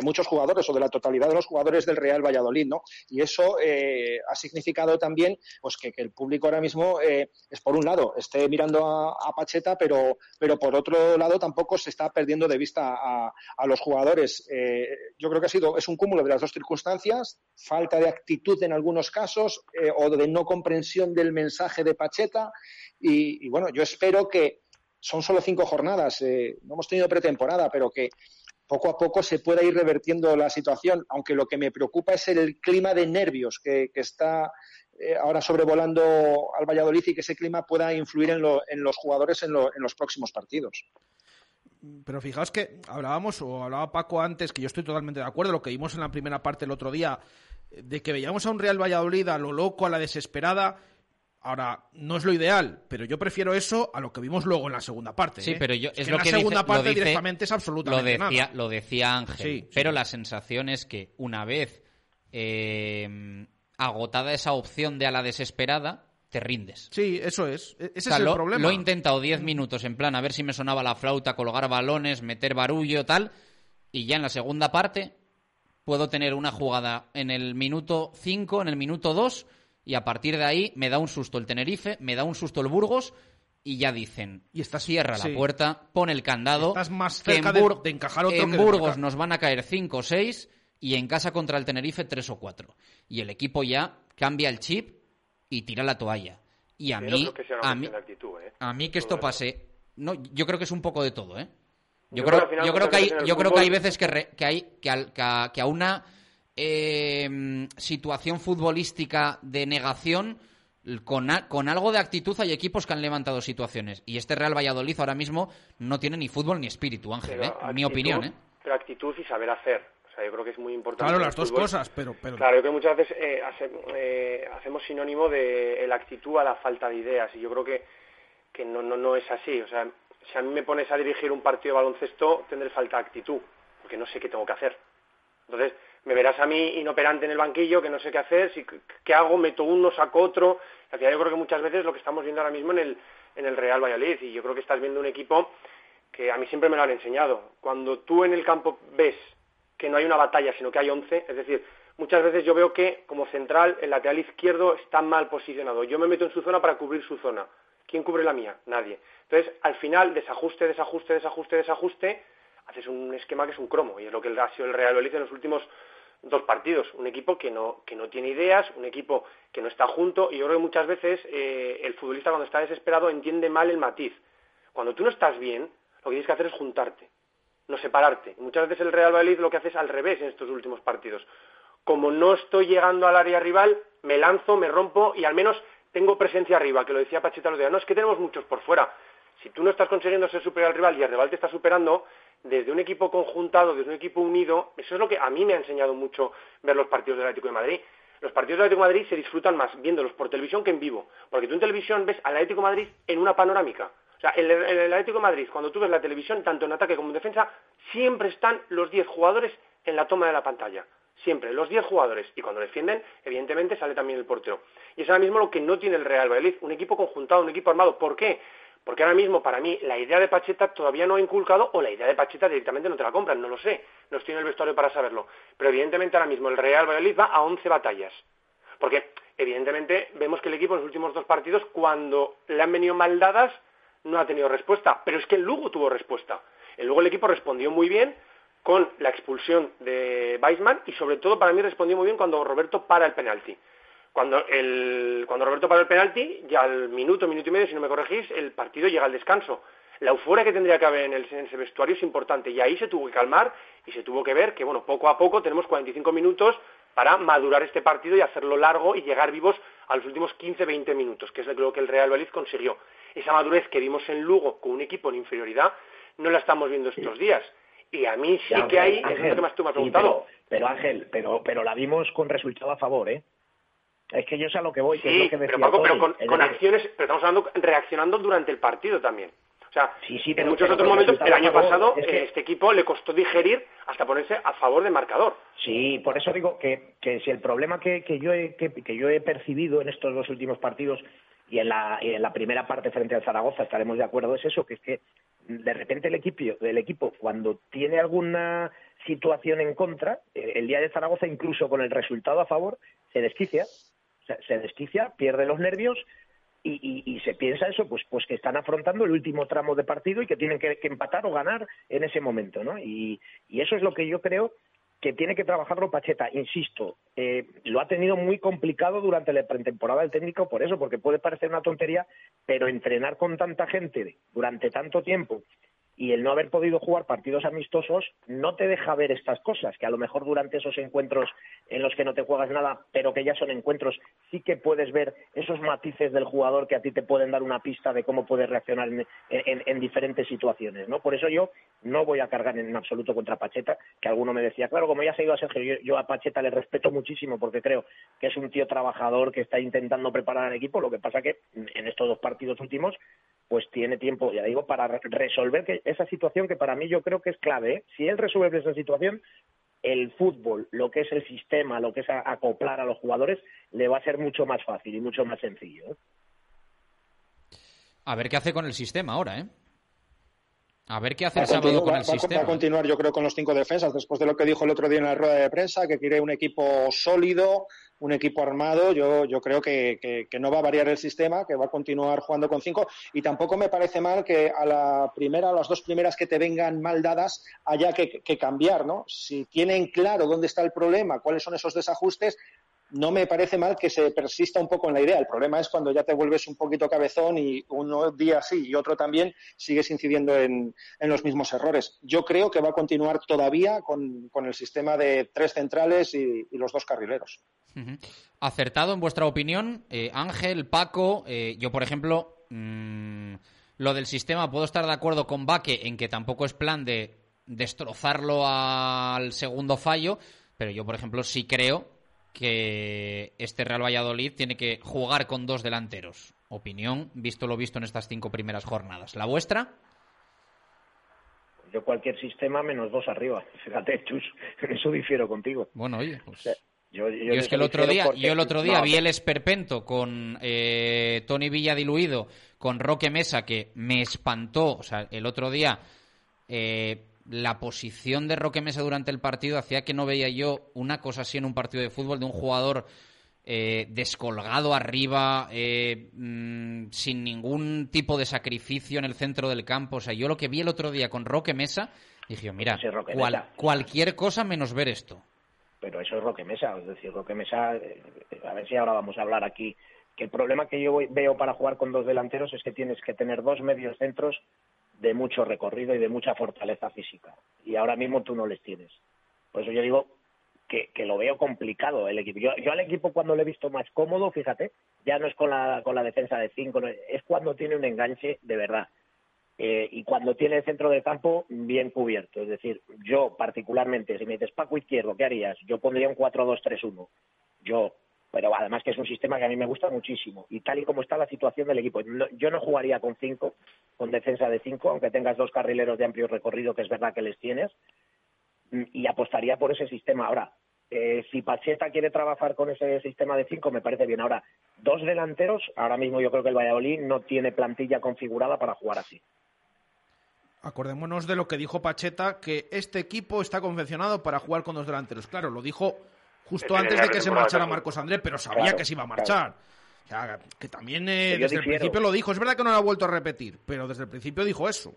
Speaker 33: muchos jugadores o de la totalidad de los jugadores del Real Valladolid, ¿no? Y eso eh, ha significado también pues que, el público ahora mismo eh, es por un lado esté mirando a, Pacheta, pero, pero por otro lado tampoco se está perdiendo de vista a, a los jugadores. Eh, yo creo que ha sido es un cúmulo de las dos circunstancias, falta de actitud en algunos casos eh, o de no comprensión del mensaje de Pacheta y, bueno, yo espero que son solo cinco jornadas, eh, no hemos tenido pretemporada, pero que poco a poco se pueda ir revertiendo la situación, aunque lo que me preocupa es el clima de nervios que, que está eh, ahora sobrevolando al Valladolid y que ese clima pueda influir en, lo- en los jugadores en, lo- en los próximos partidos.
Speaker 1: Pero fijaos que hablábamos, o hablaba Paco antes, que yo estoy totalmente de acuerdo, lo que vimos en la primera parte el otro día, eh, de que veíamos a un Real Valladolid a lo loco, a la desesperada. Ahora, no es lo ideal, pero yo prefiero eso a lo que vimos luego en la segunda parte.
Speaker 5: Sí,
Speaker 1: ¿eh?
Speaker 5: pero yo
Speaker 1: Es
Speaker 5: es,
Speaker 1: que
Speaker 5: lo
Speaker 1: en la segunda
Speaker 5: dice,
Speaker 1: parte
Speaker 5: dice-
Speaker 1: directamente es absolutamente
Speaker 5: lo decía,
Speaker 1: nada.
Speaker 5: Lo decía Ángel,
Speaker 1: Sí,
Speaker 5: pero la sensación es que una vez eh, agotada esa opción de a la desesperada, te rindes.
Speaker 1: Sí, eso es. E- Ese
Speaker 5: O sea,
Speaker 1: es el
Speaker 5: lo,
Speaker 1: problema.
Speaker 5: lo he intentado 10 minutos en plan a ver si me sonaba la flauta, colgar balones, meter barullo, tal. Y ya en la segunda parte puedo tener una jugada en el minuto 5, en el minuto 2, y a partir de ahí me da un susto el Tenerife, me da un susto el Burgos, y ya dicen,
Speaker 1: Y estás-
Speaker 5: cierra
Speaker 1: sí.
Speaker 5: la puerta, pon el candado.
Speaker 1: Estás más cerca
Speaker 5: en
Speaker 1: de- de encajar otro
Speaker 5: En
Speaker 1: que
Speaker 5: Burgos nos van a caer 5 o 6, y en casa contra el Tenerife 3 o 4. Y el equipo ya cambia el chip y tira la toalla. Y a
Speaker 32: Yo
Speaker 5: mí,
Speaker 32: que
Speaker 5: a mí,
Speaker 32: actitud, ¿eh?
Speaker 5: a mí que esto pase, no, yo creo que es un poco de todo, ¿eh? Yo,
Speaker 32: Yo creo final
Speaker 5: yo creo que hay, yo creo que hay veces que, re- que hay que, al- que a, que a una eh, situación futbolística de negación con, a- con algo de actitud hay equipos que han levantado situaciones y este Real Valladolid ahora mismo no tiene ni fútbol ni espíritu, Ángel, ¿eh? mi
Speaker 32: actitud-
Speaker 5: opinión, ¿eh?
Speaker 32: Pero actitud y saber hacer. Sea, yo creo que es muy importante.
Speaker 1: Claro, las dos
Speaker 32: fútbol.
Speaker 1: cosas, pero... pero...
Speaker 32: Claro, yo creo que muchas veces eh, hace- eh, hacemos sinónimo de la actitud a la falta de ideas y yo creo que, que no, no, no es así. O sea, si a mí me pones a dirigir un partido de baloncesto, tendré falta de actitud, porque no sé qué tengo que hacer. Entonces, me verás a mí inoperante en el banquillo, que no sé qué hacer, si, qué hago, meto uno, saco otro. Al final yo creo que muchas veces lo que estamos viendo ahora mismo en el, en el Real Valladolid, y yo creo que estás viendo un equipo que a mí siempre me lo han enseñado. Cuando tú en el campo ves que no hay una batalla, sino que hay 11, es decir, muchas veces yo veo que como central el lateral izquierdo está mal posicionado. Yo me meto en su zona para cubrir su zona. ¿Quién cubre la mía? Nadie. Entonces, al final, desajuste, desajuste, desajuste, desajuste, haces un esquema que es un cromo, y es lo que ha sido el Real Valladolid en los últimos dos partidos. Un equipo que no, que no tiene ideas, un equipo que no está junto, y yo creo que muchas veces eh, el futbolista cuando está desesperado entiende mal el matiz. Cuando tú no estás bien, lo que tienes que hacer es juntarte, no separarte. Muchas veces el Real Valladolid lo que hace es al revés en estos últimos partidos. Como no estoy llegando al área rival, me lanzo, me rompo y al menos tengo presencia arriba, que lo decía Pacheta los días. No, es que tenemos muchos por fuera. Si tú no estás consiguiendo ser superior al rival y el rival te está superando, desde un equipo conjuntado, desde un equipo unido, eso es lo que a mí me ha enseñado mucho ver los partidos del Atlético de Madrid. Los partidos del Atlético de Madrid se disfrutan más viéndolos por televisión que en vivo, porque tú en televisión ves al Atlético de Madrid en una panorámica. O sea, el, el, Atlético de Madrid, cuando tú ves la televisión, tanto en ataque como en defensa, siempre están los 10 jugadores en la toma de la pantalla. Siempre, los 10 jugadores. Y cuando defienden, evidentemente sale también el portero. Y es ahora mismo lo que no tiene el Real Valladolid. Un equipo conjuntado, un equipo armado. ¿Por qué? Porque ahora mismo, para mí, la idea de Pacheta todavía no ha inculcado, o la idea de Pacheta directamente no te la compran, no lo sé. No estoy en el vestuario para saberlo. Pero evidentemente ahora mismo el Real Valladolid va a 11 batallas. Porque, evidentemente, vemos que el equipo en los últimos dos partidos, cuando le han venido mal dadas, no ha tenido respuesta. Pero es que el tuvo respuesta. El el equipo respondió muy bien con la expulsión de Weisman y sobre todo para mí respondió muy bien cuando Roberto para el penalti. Cuando, el, cuando Roberto para el penalti, ya al minuto, minuto y medio, si no me corregís, el partido llega al descanso. La euforia que tendría que haber en, el, en ese vestuario es importante y ahí se tuvo que calmar y se tuvo que ver que, bueno, poco a poco tenemos 45 minutos para madurar este partido y hacerlo largo y llegar vivos a los últimos 15-20 minutos, que es lo que el Real Valladolid consiguió. Esa madurez que vimos en Lugo con un equipo en inferioridad no la estamos viendo estos días. Y a mí sí
Speaker 34: Ya,
Speaker 32: que hay,
Speaker 34: Ángel,
Speaker 32: es lo que más tú me has
Speaker 34: sí,
Speaker 32: preguntado.
Speaker 34: pero, pero, Ángel, pero, pero la vimos con resultado a favor, ¿eh? Es que yo sé a lo que voy, que es
Speaker 32: Sí,
Speaker 34: lo que decía
Speaker 32: pero Paco, pero con,
Speaker 34: Es
Speaker 32: acciones, pero estamos hablando reaccionando durante el partido también. O sea,
Speaker 34: sí, sí,
Speaker 32: en
Speaker 34: pero-
Speaker 32: muchos
Speaker 34: pero
Speaker 32: otros momentos, el año pasado,
Speaker 34: es que-
Speaker 32: eh, este equipo le costó digerir hasta ponerse a favor del marcador.
Speaker 34: Sí, por eso digo que, que si el problema que, que yo he, que yo he percibido en estos dos últimos partidos y en, la, y en la primera parte frente al Zaragoza estaremos de acuerdo es eso, que es que de repente el equipo, el equipo cuando tiene alguna situación en contra, eh, el día de Zaragoza incluso con el resultado a favor, se desquicia, se desquicia, pierde los nervios y, y- se piensa eso, pues, pues que están afrontando el último tramo de partido y que tienen que, que empatar o ganar en ese momento, ¿no? Y, y eso es lo que yo creo que tiene que trabajarlo Pacheta. Insisto, eh, lo ha tenido muy complicado durante la pretemporada el técnico por eso, porque puede parecer una tontería, pero entrenar con tanta gente durante tanto tiempo y el no haber podido jugar partidos amistosos no te deja ver estas cosas, que a lo mejor durante esos encuentros en los que no te juegas nada, pero que ya son encuentros, sí que puedes ver esos matices del jugador que a ti te pueden dar una pista de cómo puedes reaccionar en, en- en diferentes situaciones, ¿no? Por eso yo no voy a cargar en absoluto contra Pacheta, que alguno me decía, claro, como ya se ha ido a Sergio, yo, yo a Pacheta le respeto muchísimo porque creo que es un tío trabajador que está intentando preparar al equipo, lo que pasa que en estos dos partidos últimos pues tiene tiempo, ya digo, para re- resolver que esa situación que para mí yo creo que es clave. ¿eh? Si él resuelve esa situación, el fútbol, lo que es el sistema, lo que es acoplar a los jugadores, le va a ser mucho más fácil y mucho más sencillo. ¿eh?
Speaker 5: A ver qué hace con el sistema ahora, ¿eh? A ver qué hace el
Speaker 33: Va a
Speaker 5: sábado con
Speaker 33: va-
Speaker 5: el
Speaker 33: va a- va
Speaker 5: sistema.
Speaker 33: a continuar, yo creo, con los cinco defensas, después de lo que dijo el otro día en la rueda de prensa, que quiere un equipo sólido, un equipo armado. Yo, yo creo que, que- que no va a variar el sistema, que va a continuar jugando con cinco. Y tampoco me parece mal que a la primera, a las dos primeras que te vengan mal dadas, haya que, que cambiar, ¿no? Si tienen claro dónde está el problema, cuáles son esos desajustes, no me parece mal que se persista un poco en la idea. El problema es cuando ya te vuelves un poquito cabezón y uno día sí y otro también sigues incidiendo en, en los mismos errores. Yo creo que va a continuar todavía con, con el sistema de tres centrales y, los dos carrileros.
Speaker 5: Acertado en vuestra opinión, eh, Ángel, Paco, eh, yo por ejemplo, mm, lo del sistema puedo estar de acuerdo con Baque en que tampoco es plan de destrozarlo al segundo fallo, pero yo por ejemplo sí creo que este Real Valladolid tiene que jugar con dos delanteros. Opinión, visto lo visto en estas cinco primeras jornadas. ¿La vuestra?
Speaker 34: Yo cualquier sistema menos dos arriba. <laughs> Fíjate, Chus, en eso difiero contigo.
Speaker 5: Bueno, oye, pues...
Speaker 34: Yo, yo
Speaker 5: es que el otro día,
Speaker 34: porque-
Speaker 5: yo el otro día
Speaker 34: No,
Speaker 5: vi el esperpento con eh, Tony Villa diluido, con Roque Mesa, que me espantó. O sea, el otro día eh, la posición de Roque Mesa durante el partido hacía que no veía yo una cosa así en un partido de fútbol de un jugador eh, descolgado arriba, eh, mm, sin ningún tipo de sacrificio en el centro del campo. O sea, yo lo que vi el otro día con Roque Mesa, dije, mira,
Speaker 34: Roque
Speaker 5: cual-
Speaker 34: Mesa.
Speaker 5: cualquier cosa menos ver esto.
Speaker 34: pero eso es Roque Mesa, es decir, Roque Mesa, eh, a ver si ahora vamos a hablar aquí, el problema que yo veo para jugar con dos delanteros es que tienes que tener dos medios centros de mucho recorrido y de mucha fortaleza física, y ahora mismo tú no les tienes. Por eso yo digo que, lo veo complicado el equipo. Yo, yo al equipo cuando lo he visto más cómodo, fíjate, ya no es con la, con la defensa de cinco, no, es cuando tiene un enganche de verdad. Eh, y cuando tiene el centro del campo bien cubierto. Es decir, yo particularmente, si me dices Paco Izquierdo, ¿qué harías? Yo pondría un 4-2-3-1. Yo, pero además que es un sistema que a mí me gusta muchísimo. Y tal y como está la situación del equipo, yo no jugaría con cinco, con defensa de cinco, aunque tengas dos carrileros de amplio recorrido, que es verdad que les tienes, mm, y apostaría por ese sistema. Ahora, eh, si Pacheta quiere trabajar con ese sistema de cinco, me parece bien. Ahora, dos delanteros, ahora mismo yo creo que el Valladolid no tiene plantilla configurada para jugar así.
Speaker 1: Acordémonos de lo que dijo Pacheta, que este equipo está confeccionado para jugar con dos delanteros. Claro, lo dijo justo antes de que se marchara. Marcos André, pero sabía
Speaker 32: Claro,
Speaker 1: que se iba a
Speaker 32: claro.
Speaker 1: marchar. O sea, que también eh, desde el principio lo dijo. Es verdad que no lo ha vuelto a repetir, pero desde el principio dijo eso.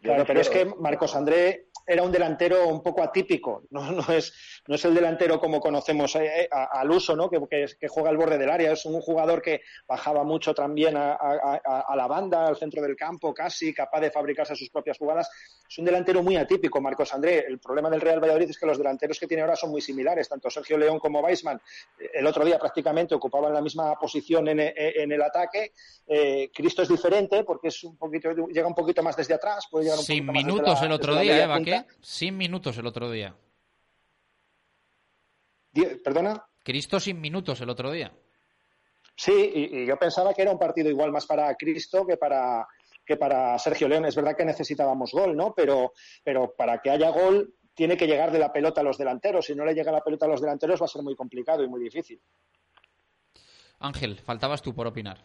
Speaker 33: Claro, pero es que Marcos André era un delantero un poco atípico, <laughs> no, no, es, no es el delantero como conocemos eh, eh, a- al uso, ¿no? que, que, que juega al borde del área, es un jugador que bajaba mucho también a, a- a- a la banda, al centro del campo, casi capaz de fabricarse sus propias jugadas. Es un delantero muy atípico, Marcos André. El problema del Real Valladolid es que los delanteros que tiene ahora son muy similares, tanto Sergio León como Weisman. eh, El otro día prácticamente ocupaban la misma posición en, en- en el ataque. Eh, Cristo es diferente porque es un poquito, llega un poquito más desde atrás, puede un
Speaker 5: Sin minutos el otro día, ¿eh. Baqué? Sin minutos el otro día.
Speaker 33: ¿Perdona?
Speaker 5: Cristo sin minutos el otro día.
Speaker 33: Sí, y, y yo pensaba que era un partido igual más para Cristo que para que para Sergio León. Es verdad que necesitábamos gol, ¿no? Pero, pero para que haya gol tiene que llegar de la pelota a los delanteros. Si no le llega la pelota a los delanteros va a ser muy complicado y muy difícil.
Speaker 5: Ángel, faltabas tú por opinar.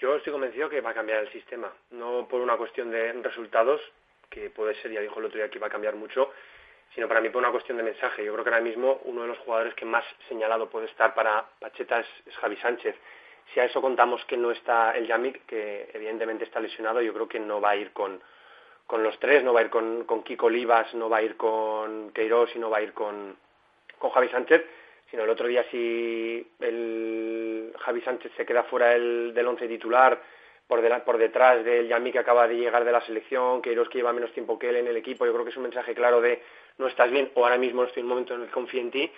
Speaker 32: Yo estoy convencido que va a cambiar el sistema, no por una cuestión de resultados, que puede ser, ya dijo el otro día que iba a cambiar mucho, sino para mí por una cuestión de mensaje. Yo creo que ahora mismo uno de los jugadores que más señalado puede estar para Pacheta es, es Javi Sánchez. Si a eso contamos que no está el Yamik, que evidentemente está lesionado, yo creo que no va a ir con, con los tres, no va a ir con, con Kiko Olivas, no va a ir con Queiroz y no va a ir con, con Javi Sánchez, sino el otro día si el Javi Sánchez se queda fuera del, del once titular por, dela- por detrás del Yami que acaba de llegar de la selección, Queiroz que lleva menos tiempo que él en el equipo, yo creo que es un mensaje claro de no estás bien o ahora mismo no estoy en un momento en el que confío en ti,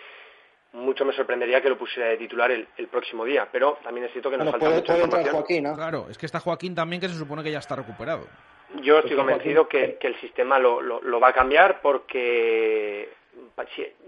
Speaker 32: mucho me sorprendería que lo pusiera de titular el, el próximo día, pero también es cierto que nos
Speaker 33: Bueno,
Speaker 32: falta
Speaker 33: puede,
Speaker 32: mucha
Speaker 33: puede
Speaker 32: información.
Speaker 33: Joaquín, ¿no?
Speaker 1: Claro, es que está Joaquín también, que se supone que ya está recuperado.
Speaker 32: Yo estoy convencido que, que el sistema lo, lo- lo va a cambiar porque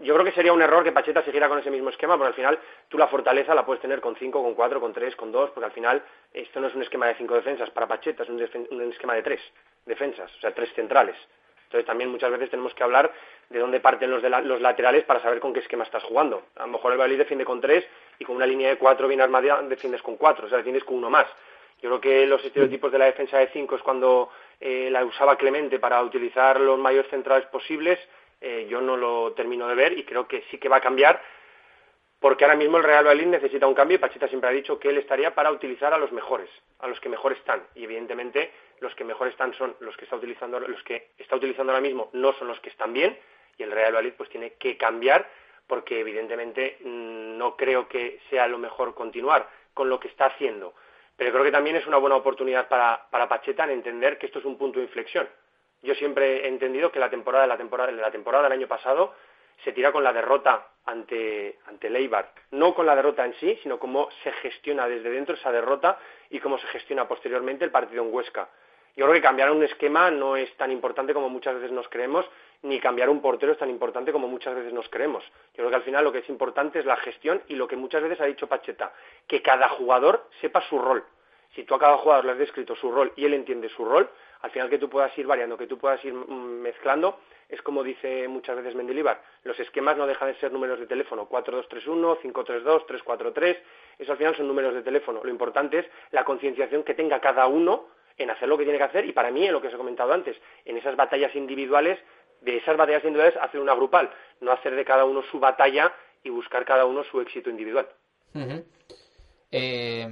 Speaker 32: yo creo que sería un error que Pacheta siguiera con ese mismo esquema, porque al final tú la fortaleza la puedes tener con 5, con 4, con 3, con 2, porque al final esto no es un esquema de 5 defensas para Pacheta, es un, un esquema de 3 defensas, o sea, 3 centrales. Entonces también muchas veces tenemos que hablar de dónde parten los, de la- los laterales para saber con qué esquema estás jugando. A lo mejor el Valladolid defiende con 3 y con una línea de 4 bien armada defiendes con 4, o sea, defiendes con uno más. Yo creo que los estereotipos de la defensa de 5 es cuando eh, la usaba Clemente para utilizar los mayores centrales posibles. Eh, yo no lo termino de ver y creo que sí que va a cambiar porque ahora mismo el Real Valladolid necesita un cambio y Pacheta siempre ha dicho que él estaría para utilizar a los mejores, a los que mejor están. Y evidentemente los que mejor están son los que está utilizando, los que está utilizando ahora mismo no son los que están bien y el Real Valladolid pues tiene que cambiar porque evidentemente mm, no creo que sea lo mejor continuar con lo que está haciendo. Pero creo que también es una buena oportunidad para, para Pacheta en entender que esto es un punto de inflexión. Yo siempre he entendido que la temporada, la temporada, la temporada del año pasado se tira con la derrota ante, ante. No con la derrota en sí, sino cómo se gestiona desde dentro esa derrota y cómo se gestiona posteriormente el partido en Huesca. Yo creo que cambiar un esquema no es tan importante como muchas veces nos creemos, ni cambiar un portero es tan importante como muchas veces nos creemos. Yo creo que al final lo que es importante es la gestión y lo que muchas veces ha dicho Pacheta, que cada jugador sepa su rol. Si tú a cada jugador le has descrito su rol y él entiende su rol, al final que tú puedas ir variando, que tú puedas ir mm, mezclando, es como dice muchas veces Mendilibar, los esquemas no dejan de ser números de teléfono, 4231, 532, 343, eso al final son números de teléfono. Lo importante es la concienciación que tenga cada uno en hacer lo que tiene que hacer y para mí, en lo que os he comentado antes, en esas batallas individuales, de esas batallas individuales hacer una grupal, no hacer de cada uno su batalla y buscar cada uno su éxito individual.
Speaker 5: Eh,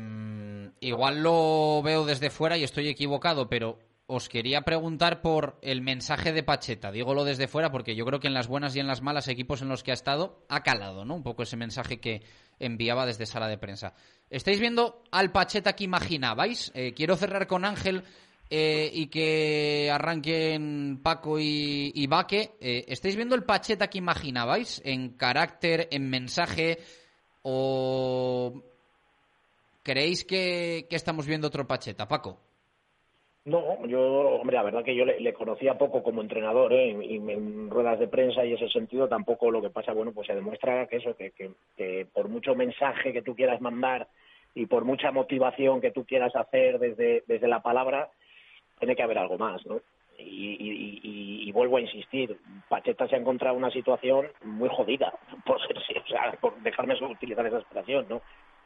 Speaker 5: igual lo veo desde fuera y estoy equivocado, pero os quería preguntar por el mensaje de Pacheta. Dígolo desde fuera porque yo creo que en las buenas y en las malas equipos en los que ha estado ha calado, ¿no? Un poco ese mensaje que enviaba desde sala de prensa. ¿Estáis viendo al Pacheta que imaginabais? Eh, quiero cerrar con Ángel eh, y que arranquen Paco y, y Baque. Eh, ¿Estáis viendo el Pacheta que imaginabais en carácter, en mensaje o creéis que, que estamos viendo otro Pacheta, Paco?
Speaker 34: No, yo, hombre, la verdad que yo le, conocía poco como entrenador, ¿eh? y en ruedas de prensa y ese sentido tampoco lo que pasa, bueno, pues se demuestra que eso, que, que, que por mucho mensaje que tú quieras mandar y por mucha motivación que tú quieras hacer desde, desde la palabra, tiene que haber algo más, ¿no? Y, y, y, y vuelvo a insistir, Pacheta se ha encontrado una situación muy jodida, <laughs> por, ser, o sea, por dejarme utilizar esa expresión, ¿no?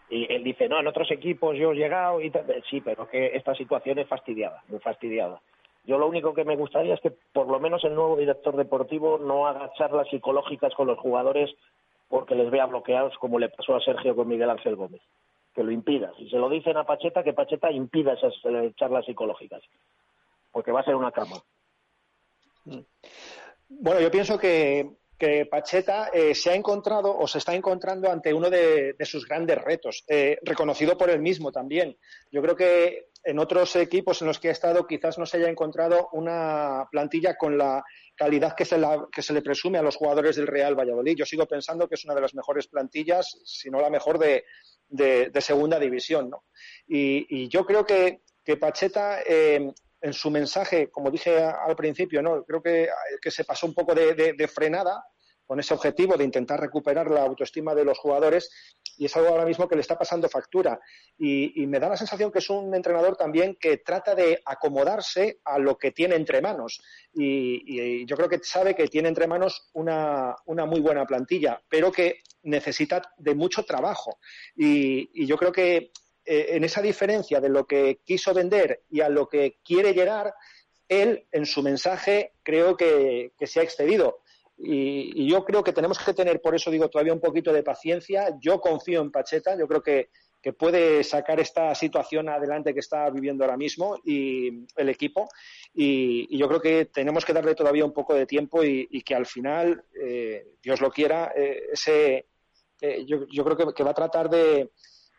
Speaker 34: Y él dice, no, en otros equipos yo he llegado y. Sí, pero que esta situación es fastidiada, muy fastidiada. Yo lo único que me gustaría es que por lo menos el nuevo director deportivo no haga charlas psicológicas con los jugadores porque les vea bloqueados como le pasó a Sergio con Miguel Ángel Gómez. Que lo impida. Si se lo dicen a Pacheta, que Pacheta impida esas eh, charlas psicológicas. Porque va a ser una cama.
Speaker 33: Bueno, yo pienso que, que Pacheta eh, se ha encontrado o se está encontrando ante uno de, sus grandes retos, eh, reconocido por él mismo también. Yo creo que en otros equipos en los que ha estado quizás no se haya encontrado una plantilla con la calidad que se, le presume a los jugadores del Real Valladolid. Yo sigo pensando que es una de las mejores plantillas, si no la mejor de, segunda división. ¿no? Y, y, yo creo que, que Pacheta eh, en su mensaje, como dije al principio, ¿no? creo que, que se pasó un poco de, frenada con ese objetivo de intentar recuperar la autoestima de los jugadores y es algo ahora mismo que le está pasando factura. Y, me da la sensación que es un entrenador también que trata de acomodarse a lo que tiene entre manos. Y, yo creo que sabe que tiene entre manos una, una, muy buena plantilla, pero que necesita de mucho trabajo. Y yo creo que eh, en esa diferencia de lo que quiso vender y a lo que quiere llegar, él en su mensaje creo que, se ha excedido. Y, yo creo que tenemos que tener, por eso digo, todavía un poquito de paciencia. Yo confío en Pacheta, yo creo que, que puede sacar esta situación adelante que está viviendo ahora mismo y el equipo. Y, yo creo que tenemos que darle todavía un poco de tiempo y, que al final, eh, Dios lo quiera, eh, ese, yo, yo, creo que, va a tratar de,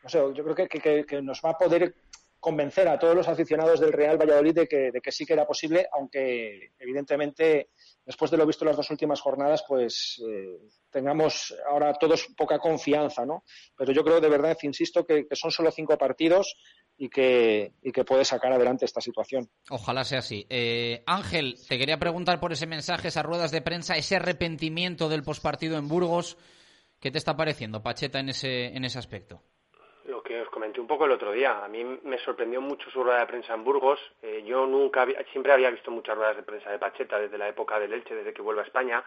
Speaker 33: no sé, yo creo que, que, nos va a poder convencer a todos los aficionados del Real Valladolid de que, de que sí que era posible, aunque evidentemente después de lo visto en las dos últimas jornadas, pues eh, tengamos ahora todos poca confianza, ¿no? Pero yo creo de verdad, insisto, que, que son solo cinco partidos y que, y que puede sacar adelante esta situación.
Speaker 5: Ojalá sea así. Eh, Ángel, te quería preguntar por ese mensaje, esas ruedas de prensa, ese arrepentimiento del pospartido en Burgos. ¿Qué te está pareciendo, Pacheta, en ese, en ese aspecto?
Speaker 32: Que os comenté un poco el otro día. A mí me sorprendió mucho su rueda de prensa en Burgos. Eh, yo nunca, había, siempre había visto muchas ruedas de prensa de Pacheta desde la época del Elche, desde que vuelve a España,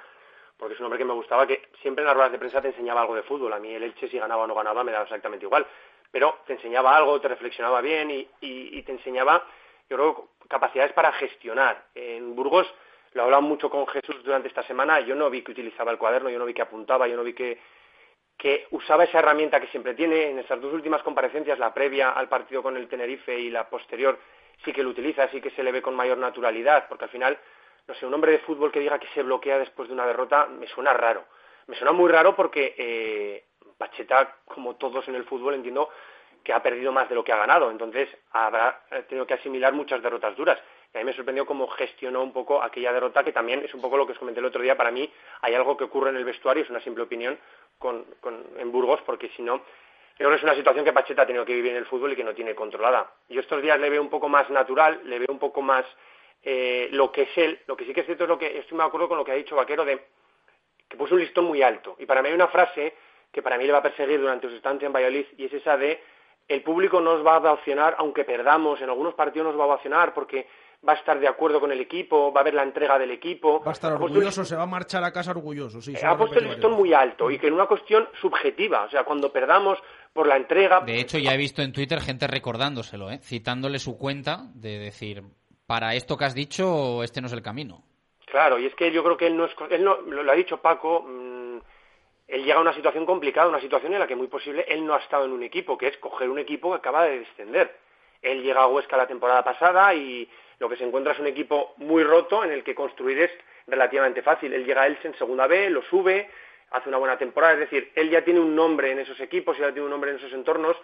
Speaker 32: porque es un hombre que me gustaba que siempre en las ruedas de prensa te enseñaba algo de fútbol. A mí el Elche si ganaba o no ganaba me daba exactamente igual, pero te enseñaba algo, te reflexionaba bien y, y, y te enseñaba, yo creo, capacidades para gestionar. En Burgos lo hablaba mucho con Jesús durante esta semana. Yo no vi que utilizaba el cuaderno, yo no vi que apuntaba, yo no vi que que usaba esa herramienta que siempre tiene en esas dos últimas comparecencias, la previa al partido con el Tenerife y la posterior, sí que lo utiliza, sí que se le ve con mayor naturalidad, porque al final, no sé, un hombre de fútbol que diga que se bloquea después de una derrota me suena raro. Me suena muy raro porque eh, Pacheta, como todos en el fútbol, entiendo que ha perdido más de lo que ha ganado, entonces habrá tenido que asimilar muchas derrotas duras. Y a mí me sorprendió cómo gestionó un poco aquella derrota, que también es un poco lo que os comenté el otro día. Para mí hay algo que ocurre en el vestuario, es una simple opinión, con, con, en Burgos, porque si no, creo es una situación que Pacheta ha tenido que vivir en el fútbol y que no tiene controlada. Yo estos días le veo un poco más natural, le veo un poco más eh, lo que es él. Lo que sí que es cierto es lo que estoy de acuerdo con lo que ha dicho Vaquero de que puso un listón muy alto. Y para mí hay una frase que para mí le va a perseguir durante su estancia en Valladolid y es esa de el público nos va a ovacionar aunque perdamos, en algunos partidos nos va a ovacionar porque va a estar de acuerdo con el equipo, va a haber la entrega del equipo.
Speaker 1: Va a estar orgulloso, se va a marchar a casa orgulloso. Sí,
Speaker 32: ha puesto el listón muy alto y que en una cuestión subjetiva, o sea, cuando perdamos por la entrega.
Speaker 5: De hecho, ya he visto en Twitter gente recordándoselo, ¿eh? citándole su cuenta de decir, para esto que has dicho, este no es el camino.
Speaker 32: Claro, y es que yo creo que él no es. Él no, lo ha dicho Paco. Mmm, él llega a una situación complicada, una situación en la que muy posible él no ha estado en un equipo, que es coger un equipo que acaba de descender Él llega a Huesca la temporada pasada y lo que se encuentra es un equipo muy roto en el que construir es relativamente fácil. Él llega a Elche en segunda B, lo sube, hace una buena temporada, es decir, él ya tiene un nombre en esos equipos, ya tiene un nombre en esos entornos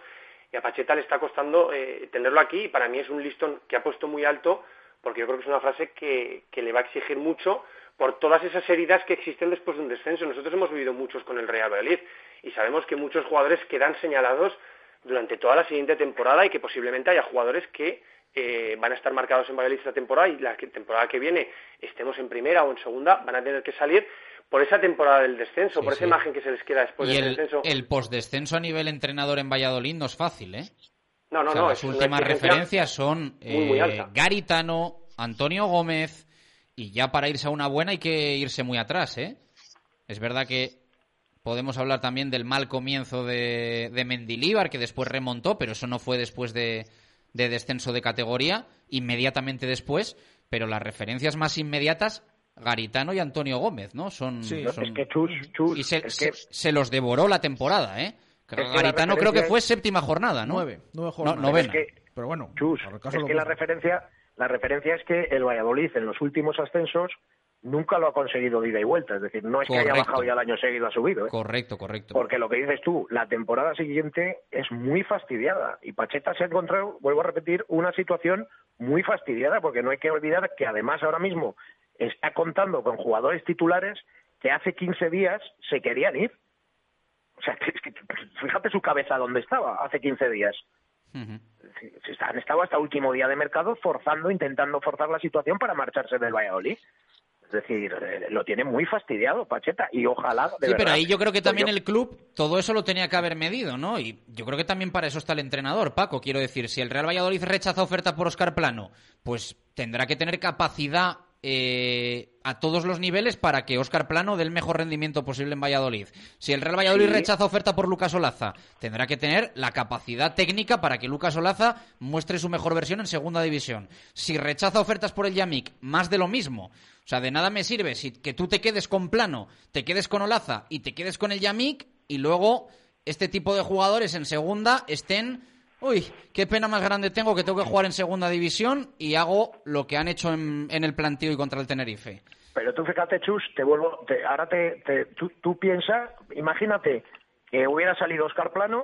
Speaker 32: y a Pacheta le está costando eh, tenerlo aquí y para mí es un listón que ha puesto muy alto porque yo creo que es una frase que, que le va a exigir mucho por todas esas heridas que existen después de un descenso. Nosotros hemos vivido muchos con el Real Valladolid y sabemos que muchos jugadores quedan señalados durante toda la siguiente temporada y que posiblemente haya jugadores que eh, van a estar marcados en Valladolid esta temporada y la que- temporada que viene estemos en primera o en segunda van a tener que salir por esa temporada del descenso,
Speaker 5: Sí,
Speaker 32: por esa
Speaker 5: sí.
Speaker 32: imagen que se les queda después
Speaker 5: y
Speaker 32: del
Speaker 5: el,
Speaker 32: descenso.
Speaker 5: el postdescenso a nivel entrenador en Valladolid no es fácil, ¿eh?
Speaker 32: No, no,
Speaker 5: O sea,
Speaker 32: no,
Speaker 5: las últimas referencias son
Speaker 32: muy, muy
Speaker 5: eh. Garitano, Antonio Gómez, y ya para irse a una buena hay que irse muy atrás, ¿eh? Es verdad que podemos hablar también del mal comienzo de, de Mendilíbar, que después remontó, pero eso no fue después de, de descenso de categoría, inmediatamente después, pero las referencias más inmediatas, Garitano y Antonio Gómez, ¿no? Son,
Speaker 34: Sí,
Speaker 5: son-
Speaker 34: es que Chus, Chus,
Speaker 5: y se,
Speaker 34: es
Speaker 5: se-
Speaker 34: que-
Speaker 5: se los devoró la temporada, ¿eh? Garitano creo que fue séptima jornada, ¿no?
Speaker 1: Nueve, nueve
Speaker 5: No,
Speaker 1: jornadas.
Speaker 5: novena.
Speaker 34: Es que,
Speaker 1: Pero bueno,
Speaker 34: Chus,
Speaker 1: por el caso
Speaker 34: es
Speaker 1: lo
Speaker 34: que la referencia, la referencia es que el Valladolid en los últimos ascensos nunca lo ha conseguido de ida y vuelta. Es decir, no es que haya bajado y al año seguido ha subido. ¿eh?
Speaker 5: Correcto, correcto.
Speaker 34: Porque lo que dices tú, la temporada siguiente es muy fastidiada. Y Pacheta se ha encontrado, vuelvo a repetir, una situación muy fastidiada, porque no hay que olvidar que además ahora mismo está contando con jugadores titulares que hace 15 días se querían ir. O sea, es que fíjate su cabeza donde estaba hace 15 días. Está- Han estado hasta último día de mercado forzando, intentando forzar la situación para marcharse del Valladolid. Es decir, eh, lo tiene muy fastidiado Pacheta y ojalá. De
Speaker 5: Sí, pero ahí yo creo que también
Speaker 34: yo-
Speaker 5: el club todo eso lo tenía que haber medido, ¿no? Y yo creo que también para eso está el entrenador, Paco. Quiero decir, si el Real Valladolid rechaza oferta por Oscar Plano, pues tendrá que tener capacidad eh, a todos los niveles para que Oscar Plano dé el mejor rendimiento posible en Valladolid. Si el Real Valladolid
Speaker 34: Sí.
Speaker 5: rechaza oferta por Lucas Olaza, tendrá que tener la capacidad técnica para que Lucas Olaza muestre su mejor versión en segunda división. Si rechaza ofertas por el Yamik, más de lo mismo. O sea, de nada me sirve si que tú te quedes con Plano, te quedes con Olaza y te quedes con el Yamik y luego este tipo de jugadores en segunda estén Uy, qué pena más grande tengo que tengo que jugar en segunda división y hago lo que han hecho en, en el planteo y contra el Tenerife.
Speaker 34: Pero tú fíjate, Chus, te vuelvo, te- ahora te, te- tú, tú piensas, imagínate que hubiera salido Oscar Plano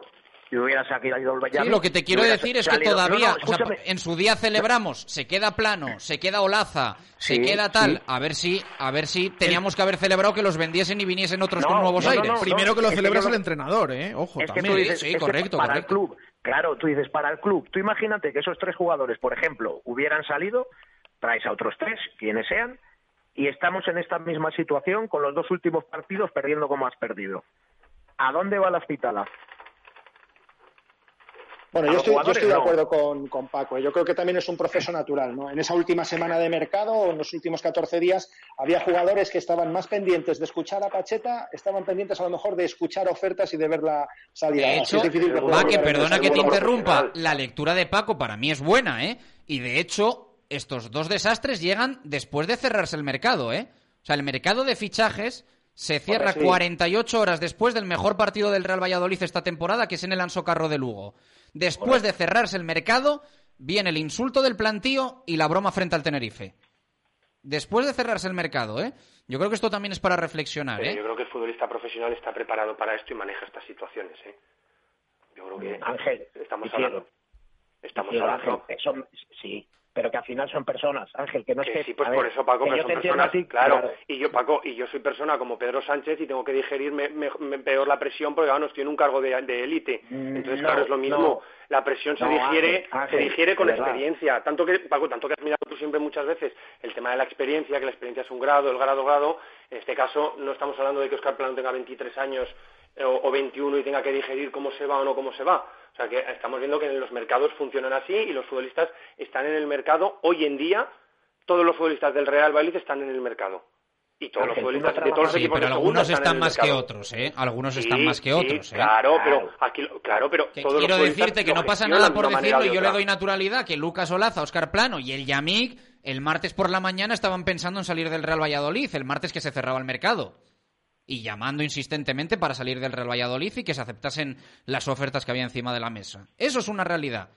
Speaker 34: y hubiera salido el
Speaker 5: Sí,
Speaker 34: Valladolid,
Speaker 5: lo que te quiero decir es que
Speaker 34: salido-
Speaker 5: todavía,
Speaker 34: No, no,
Speaker 5: o sea,
Speaker 34: escúchame.
Speaker 5: en su día celebramos, se queda plano, se queda Olaza, se
Speaker 34: Sí,
Speaker 5: queda tal,
Speaker 34: sí.
Speaker 5: a ver si, a ver si teníamos que haber celebrado que los vendiesen y viniesen otros
Speaker 34: No,
Speaker 5: con nuevos aires.
Speaker 34: no,
Speaker 1: Primero que lo celebras el entrenador, ¿eh? Ojo,
Speaker 34: es que
Speaker 1: también.
Speaker 34: tú dices,
Speaker 5: Sí,
Speaker 34: es que
Speaker 5: correcto,
Speaker 34: para
Speaker 5: correcto.
Speaker 34: el club, claro, tú dices para el club, tú imagínate que esos tres jugadores, por ejemplo, hubieran salido, traes a otros tres, quienes sean, y estamos en esta misma situación con los dos últimos partidos perdiendo como has perdido. ¿A dónde va la hospital?
Speaker 33: Bueno, yo estoy, yo estoy de
Speaker 34: no.
Speaker 33: acuerdo con, con Paco. Yo creo que también es un proceso natural. ¿no? En esa última semana de mercado, o en los últimos 14 días, había jugadores que estaban más pendientes de escuchar a Pacheta, estaban pendientes a lo mejor de escuchar ofertas y de ver la salida.
Speaker 5: De hecho,
Speaker 33: es difícil que
Speaker 5: va que perdona que te interrumpa, la lectura de Paco para mí es buena, ¿eh? Y de hecho, estos dos desastres llegan después de cerrarse el mercado, ¿eh? O sea, el mercado de fichajes se cierra
Speaker 33: sí.
Speaker 5: 48 horas después del mejor partido del Real Valladolid esta temporada, que es en el Ansocarro de Lugo. Después de cerrarse el mercado, viene el insulto del plantío y la broma frente al Tenerife. Después de cerrarse el mercado, ¿eh? Yo creo que esto también es para reflexionar,
Speaker 32: Pero
Speaker 5: ¿eh?
Speaker 32: yo creo que el futbolista profesional está preparado para esto y maneja estas situaciones, ¿eh? Yo creo que
Speaker 34: Ángel,
Speaker 32: estamos hablando. Estamos hablando.
Speaker 34: Ángel, sí, pero que al final son personas, Ángel, que no es
Speaker 32: Que sí, pues por
Speaker 34: ver,
Speaker 32: eso, Paco,
Speaker 34: que yo
Speaker 32: son personas,
Speaker 34: ti,
Speaker 32: claro. Y yo, Paco, y yo soy persona como Pedro Sánchez y tengo que digerir me- me- me- peor la presión porque, vamos, estoy en un cargo de, élite. Entonces,
Speaker 34: no,
Speaker 32: claro, es lo mismo.
Speaker 34: no.
Speaker 32: La presión se
Speaker 34: No,
Speaker 32: digiere,
Speaker 34: Ángel, Ángel,
Speaker 32: se digiere con experiencia. Tanto que, Paco, tanto que has mirado tú siempre muchas veces el tema de la experiencia, que la experiencia es un grado, el grado, grado. En este caso, no estamos hablando de que Oscar Plano tenga 23 años o, o 21 y tenga que digerir cómo se va o no cómo se va. O sea, que estamos viendo que los mercados funcionan así y los futbolistas están en el mercado hoy en día todos los futbolistas del Real Valladolid están en el mercado. Y todos los futbolistas de todos los
Speaker 5: Sí,
Speaker 32: equipos
Speaker 5: pero
Speaker 32: de
Speaker 5: algunos
Speaker 32: están,
Speaker 5: están más que otros, ¿eh? Algunos
Speaker 32: Sí,
Speaker 5: están más que
Speaker 32: sí,
Speaker 5: otros, ¿eh?
Speaker 32: Claro, pero aquí, claro, pero
Speaker 5: Que
Speaker 32: todos los
Speaker 5: quiero
Speaker 32: futbolistas
Speaker 5: decirte que no pasa nada por decirlo y yo le doy naturalidad que Lucas Olaza, Oscar Plano y el Yamik el martes por la mañana estaban pensando en salir del Real Valladolid, el martes que se cerraba el mercado. Y llamando insistentemente para salir del Real Valladolid y que se aceptasen las ofertas que había encima de la mesa. Eso es una realidad.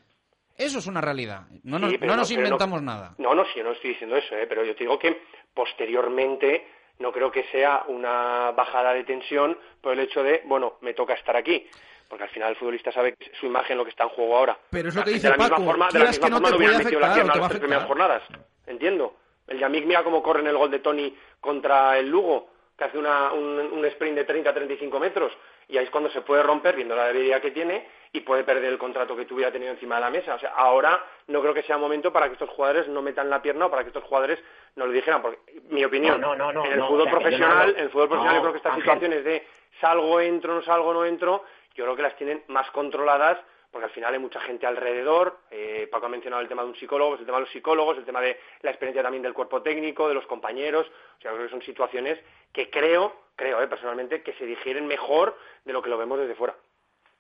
Speaker 5: Eso es una realidad. No nos,
Speaker 32: Sí,
Speaker 5: no nos inventamos nada.
Speaker 32: No, no, sí, yo no estoy diciendo eso, ¿eh? pero yo te digo que posteriormente no creo que sea una bajada de tensión por el hecho de, bueno, me toca estar aquí. Porque al final el futbolista sabe que su imagen lo que está en juego ahora.
Speaker 1: Pero es lo que
Speaker 32: De
Speaker 1: dice
Speaker 32: la misma
Speaker 1: Paco,
Speaker 32: forma, de la misma
Speaker 1: que no
Speaker 32: forma
Speaker 1: te puede
Speaker 32: metido la pierna las tres primeras jornadas. Entiendo. El Yamik mira cómo corre en el gol de Tony contra el Lugo, que hace una- un, un sprint de 30-35 metros. Y ahí es cuando se puede romper, viendo la debilidad que tiene, y puede perder el contrato que tuviera tenido encima de la mesa. O sea, ahora no creo que sea momento para que estos jugadores no metan la pierna o para que estos jugadores no lo dijeran. Porque, mi opinión,
Speaker 34: No, no, no,
Speaker 32: en el fútbol
Speaker 34: o sea,
Speaker 32: profesional, en el fútbol profesional yo creo que estas
Speaker 34: Ángel.
Speaker 32: situaciones de salgo, entro, no salgo, no entro, yo creo que las tienen más controladas porque al final hay mucha gente alrededor. Eh, Paco ha mencionado el tema de un psicólogo, pues el tema de los psicólogos, el tema de la experiencia también del cuerpo técnico, de los compañeros. O sea, creo que son situaciones que creo, creo eh, personalmente, que se digieren mejor de lo que lo vemos desde fuera.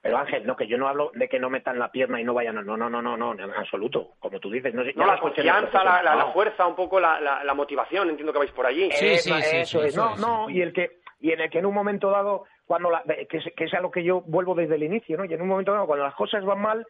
Speaker 34: Pero Ángel, no, que yo no hablo de que no metan la pierna y no vayan. No, no, no, no, no, en absoluto. Como tú dices. No, sé-
Speaker 32: No, la confianza, la, fuerza, un poco la, la- la motivación, entiendo que vais por allí.
Speaker 34: Eso, eso es. No, no, y el que y en el que en un momento dado cuando la, que, es, que a lo que yo vuelvo desde el inicio, ¿no? Y en un momento dado cuando las cosas van mal,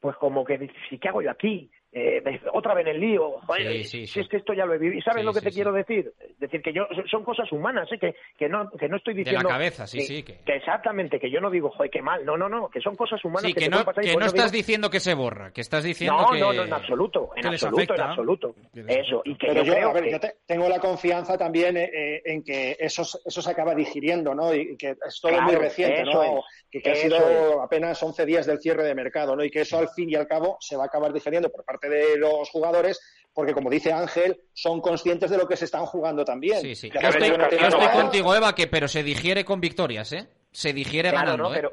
Speaker 34: pues como que dices, ¿y qué hago yo aquí? Eh, otra vez en el lío, joder,
Speaker 5: Sí, sí,
Speaker 34: si es que esto ya lo he vivido. ¿Sabes
Speaker 5: Sí,
Speaker 34: lo que
Speaker 5: sí,
Speaker 34: te
Speaker 5: sí.
Speaker 34: quiero decir? Decir, que yo son cosas humanas, ¿eh? que, que, no, que no estoy
Speaker 5: De la
Speaker 34: diciendo...
Speaker 5: cabeza, sí,
Speaker 34: que-
Speaker 5: sí, que-
Speaker 34: que exactamente, que yo no digo, joder, qué mal. No, no, no, que son cosas humanas
Speaker 5: Sí,
Speaker 34: que,
Speaker 5: no,
Speaker 34: pasar
Speaker 5: que no estás
Speaker 34: digo-
Speaker 5: diciendo que se borra, que estás diciendo
Speaker 34: no,
Speaker 5: que...
Speaker 34: no, no, en absoluto, en absoluto, en absoluto. Eso, y que
Speaker 33: Pero yo,
Speaker 34: creo
Speaker 33: a ver,
Speaker 34: que-
Speaker 33: yo te- tengo la confianza también eh, eh, en que eso, eso se acaba digiriendo, ¿no? Y que es todo
Speaker 34: Claro,
Speaker 33: muy reciente, ¿no?
Speaker 34: es,
Speaker 33: que, ha sido
Speaker 34: es.
Speaker 33: apenas 11 días del cierre de mercado, ¿no? Y que eso al fin y al cabo se va a acabar digiriendo por parte de los jugadores, porque como dice Ángel, son conscientes de lo que se están jugando también.
Speaker 5: Sí, sí.
Speaker 33: Que
Speaker 5: Yo estoy,
Speaker 33: yo
Speaker 5: contigo, Eva, que pero se digiere con victorias, ¿eh? Se digiere
Speaker 34: Claro,
Speaker 5: ganando,
Speaker 34: ¿no?
Speaker 5: ¿eh?
Speaker 34: Pero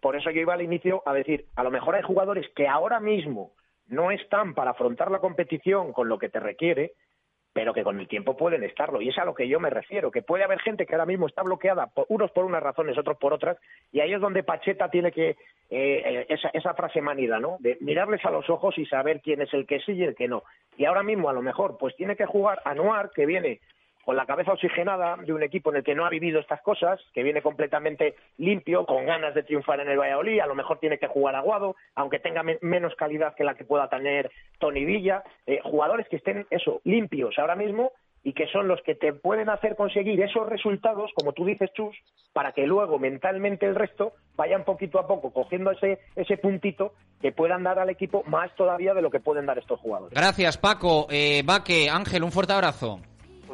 Speaker 34: por eso yo iba al inicio a decir, a lo mejor hay jugadores que ahora mismo no están para afrontar la competición con lo que te requiere, pero que con el tiempo pueden estarlo. Y es a lo que yo me refiero, que puede haber gente que ahora mismo está bloqueada, por, unos por unas razones, otros por otras, y ahí es donde Pacheta tiene que, eh, eh, esa, esa frase manida, ¿no? De mirarles a los ojos y saber quién es el que sí y el que no. Y ahora mismo, a lo mejor, pues tiene que jugar Anuar, que viene con la cabeza oxigenada de un equipo en el que no ha vivido estas cosas, que viene completamente limpio, con ganas de triunfar en el Valladolid, a lo mejor tiene que jugar Aguado, aunque tenga me- menos calidad que la que pueda tener Tony Villa, eh, jugadores que estén eso, limpios ahora mismo y que son los que te pueden hacer conseguir esos resultados, como tú dices, Chus, para que luego mentalmente el resto vayan poquito a poco cogiendo ese, ese puntito que puedan dar al equipo más todavía de lo que pueden dar estos jugadores.
Speaker 5: Gracias, Paco. Eh, Vaque, Ángel, un fuerte abrazo.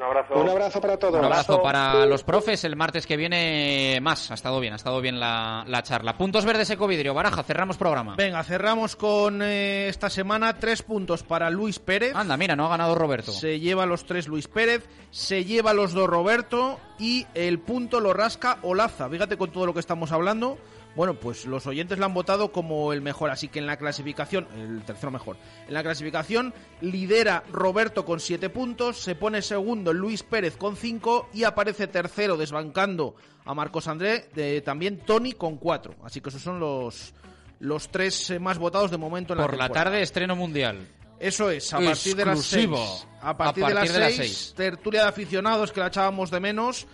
Speaker 32: Un abrazo.
Speaker 33: Un abrazo para todos.
Speaker 5: Un abrazo para los profes. El martes que viene más. Ha estado bien, ha estado bien la, la charla. Puntos verdes Ecovidrio. Baraja, cerramos programa.
Speaker 1: Venga, cerramos con eh, esta semana tres puntos para Luis Pérez.
Speaker 5: Anda, mira, no ha ganado Roberto.
Speaker 1: Se lleva los tres Luis Pérez, se lleva los dos Roberto y el punto lo rasca Olaza. Fíjate con todo lo que estamos hablando. Bueno, pues los oyentes lo han votado como el mejor, así que en la clasificación, el tercero mejor, en la clasificación lidera Roberto con siete puntos, se pone segundo Luis Pérez con cinco y aparece tercero desbancando a Marcos André, de, también Tony con cuatro. Así que esos son los, los tres eh, más votados de momento en la
Speaker 5: Por la tarde, estreno mundial.
Speaker 1: Eso es, a partir de las
Speaker 5: Exclusivo.
Speaker 1: seis. A partir,
Speaker 5: A
Speaker 1: de,
Speaker 5: partir
Speaker 1: las
Speaker 5: de las seis.
Speaker 1: tertulia de aficionados que la echábamos de menos.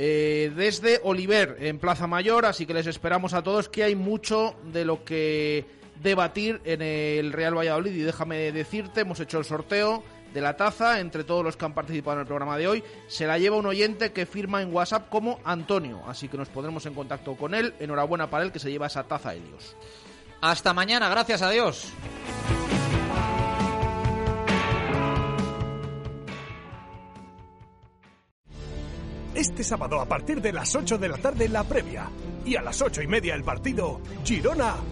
Speaker 1: Eh, desde Oliver en Plaza Mayor, así que les esperamos a todos que hay mucho de lo que debatir en el Real Valladolid y déjame decirte, hemos hecho el sorteo de la taza entre todos los que han participado en el programa de hoy, se la lleva un oyente que firma en WhatsApp como Antonio, así que nos pondremos en contacto con él, enhorabuena para él que se lleva esa taza Helios.
Speaker 5: Hasta mañana, gracias a Dios.
Speaker 3: Este sábado a partir de las 8 de la tarde la previa. Y a las ocho y media el partido Girona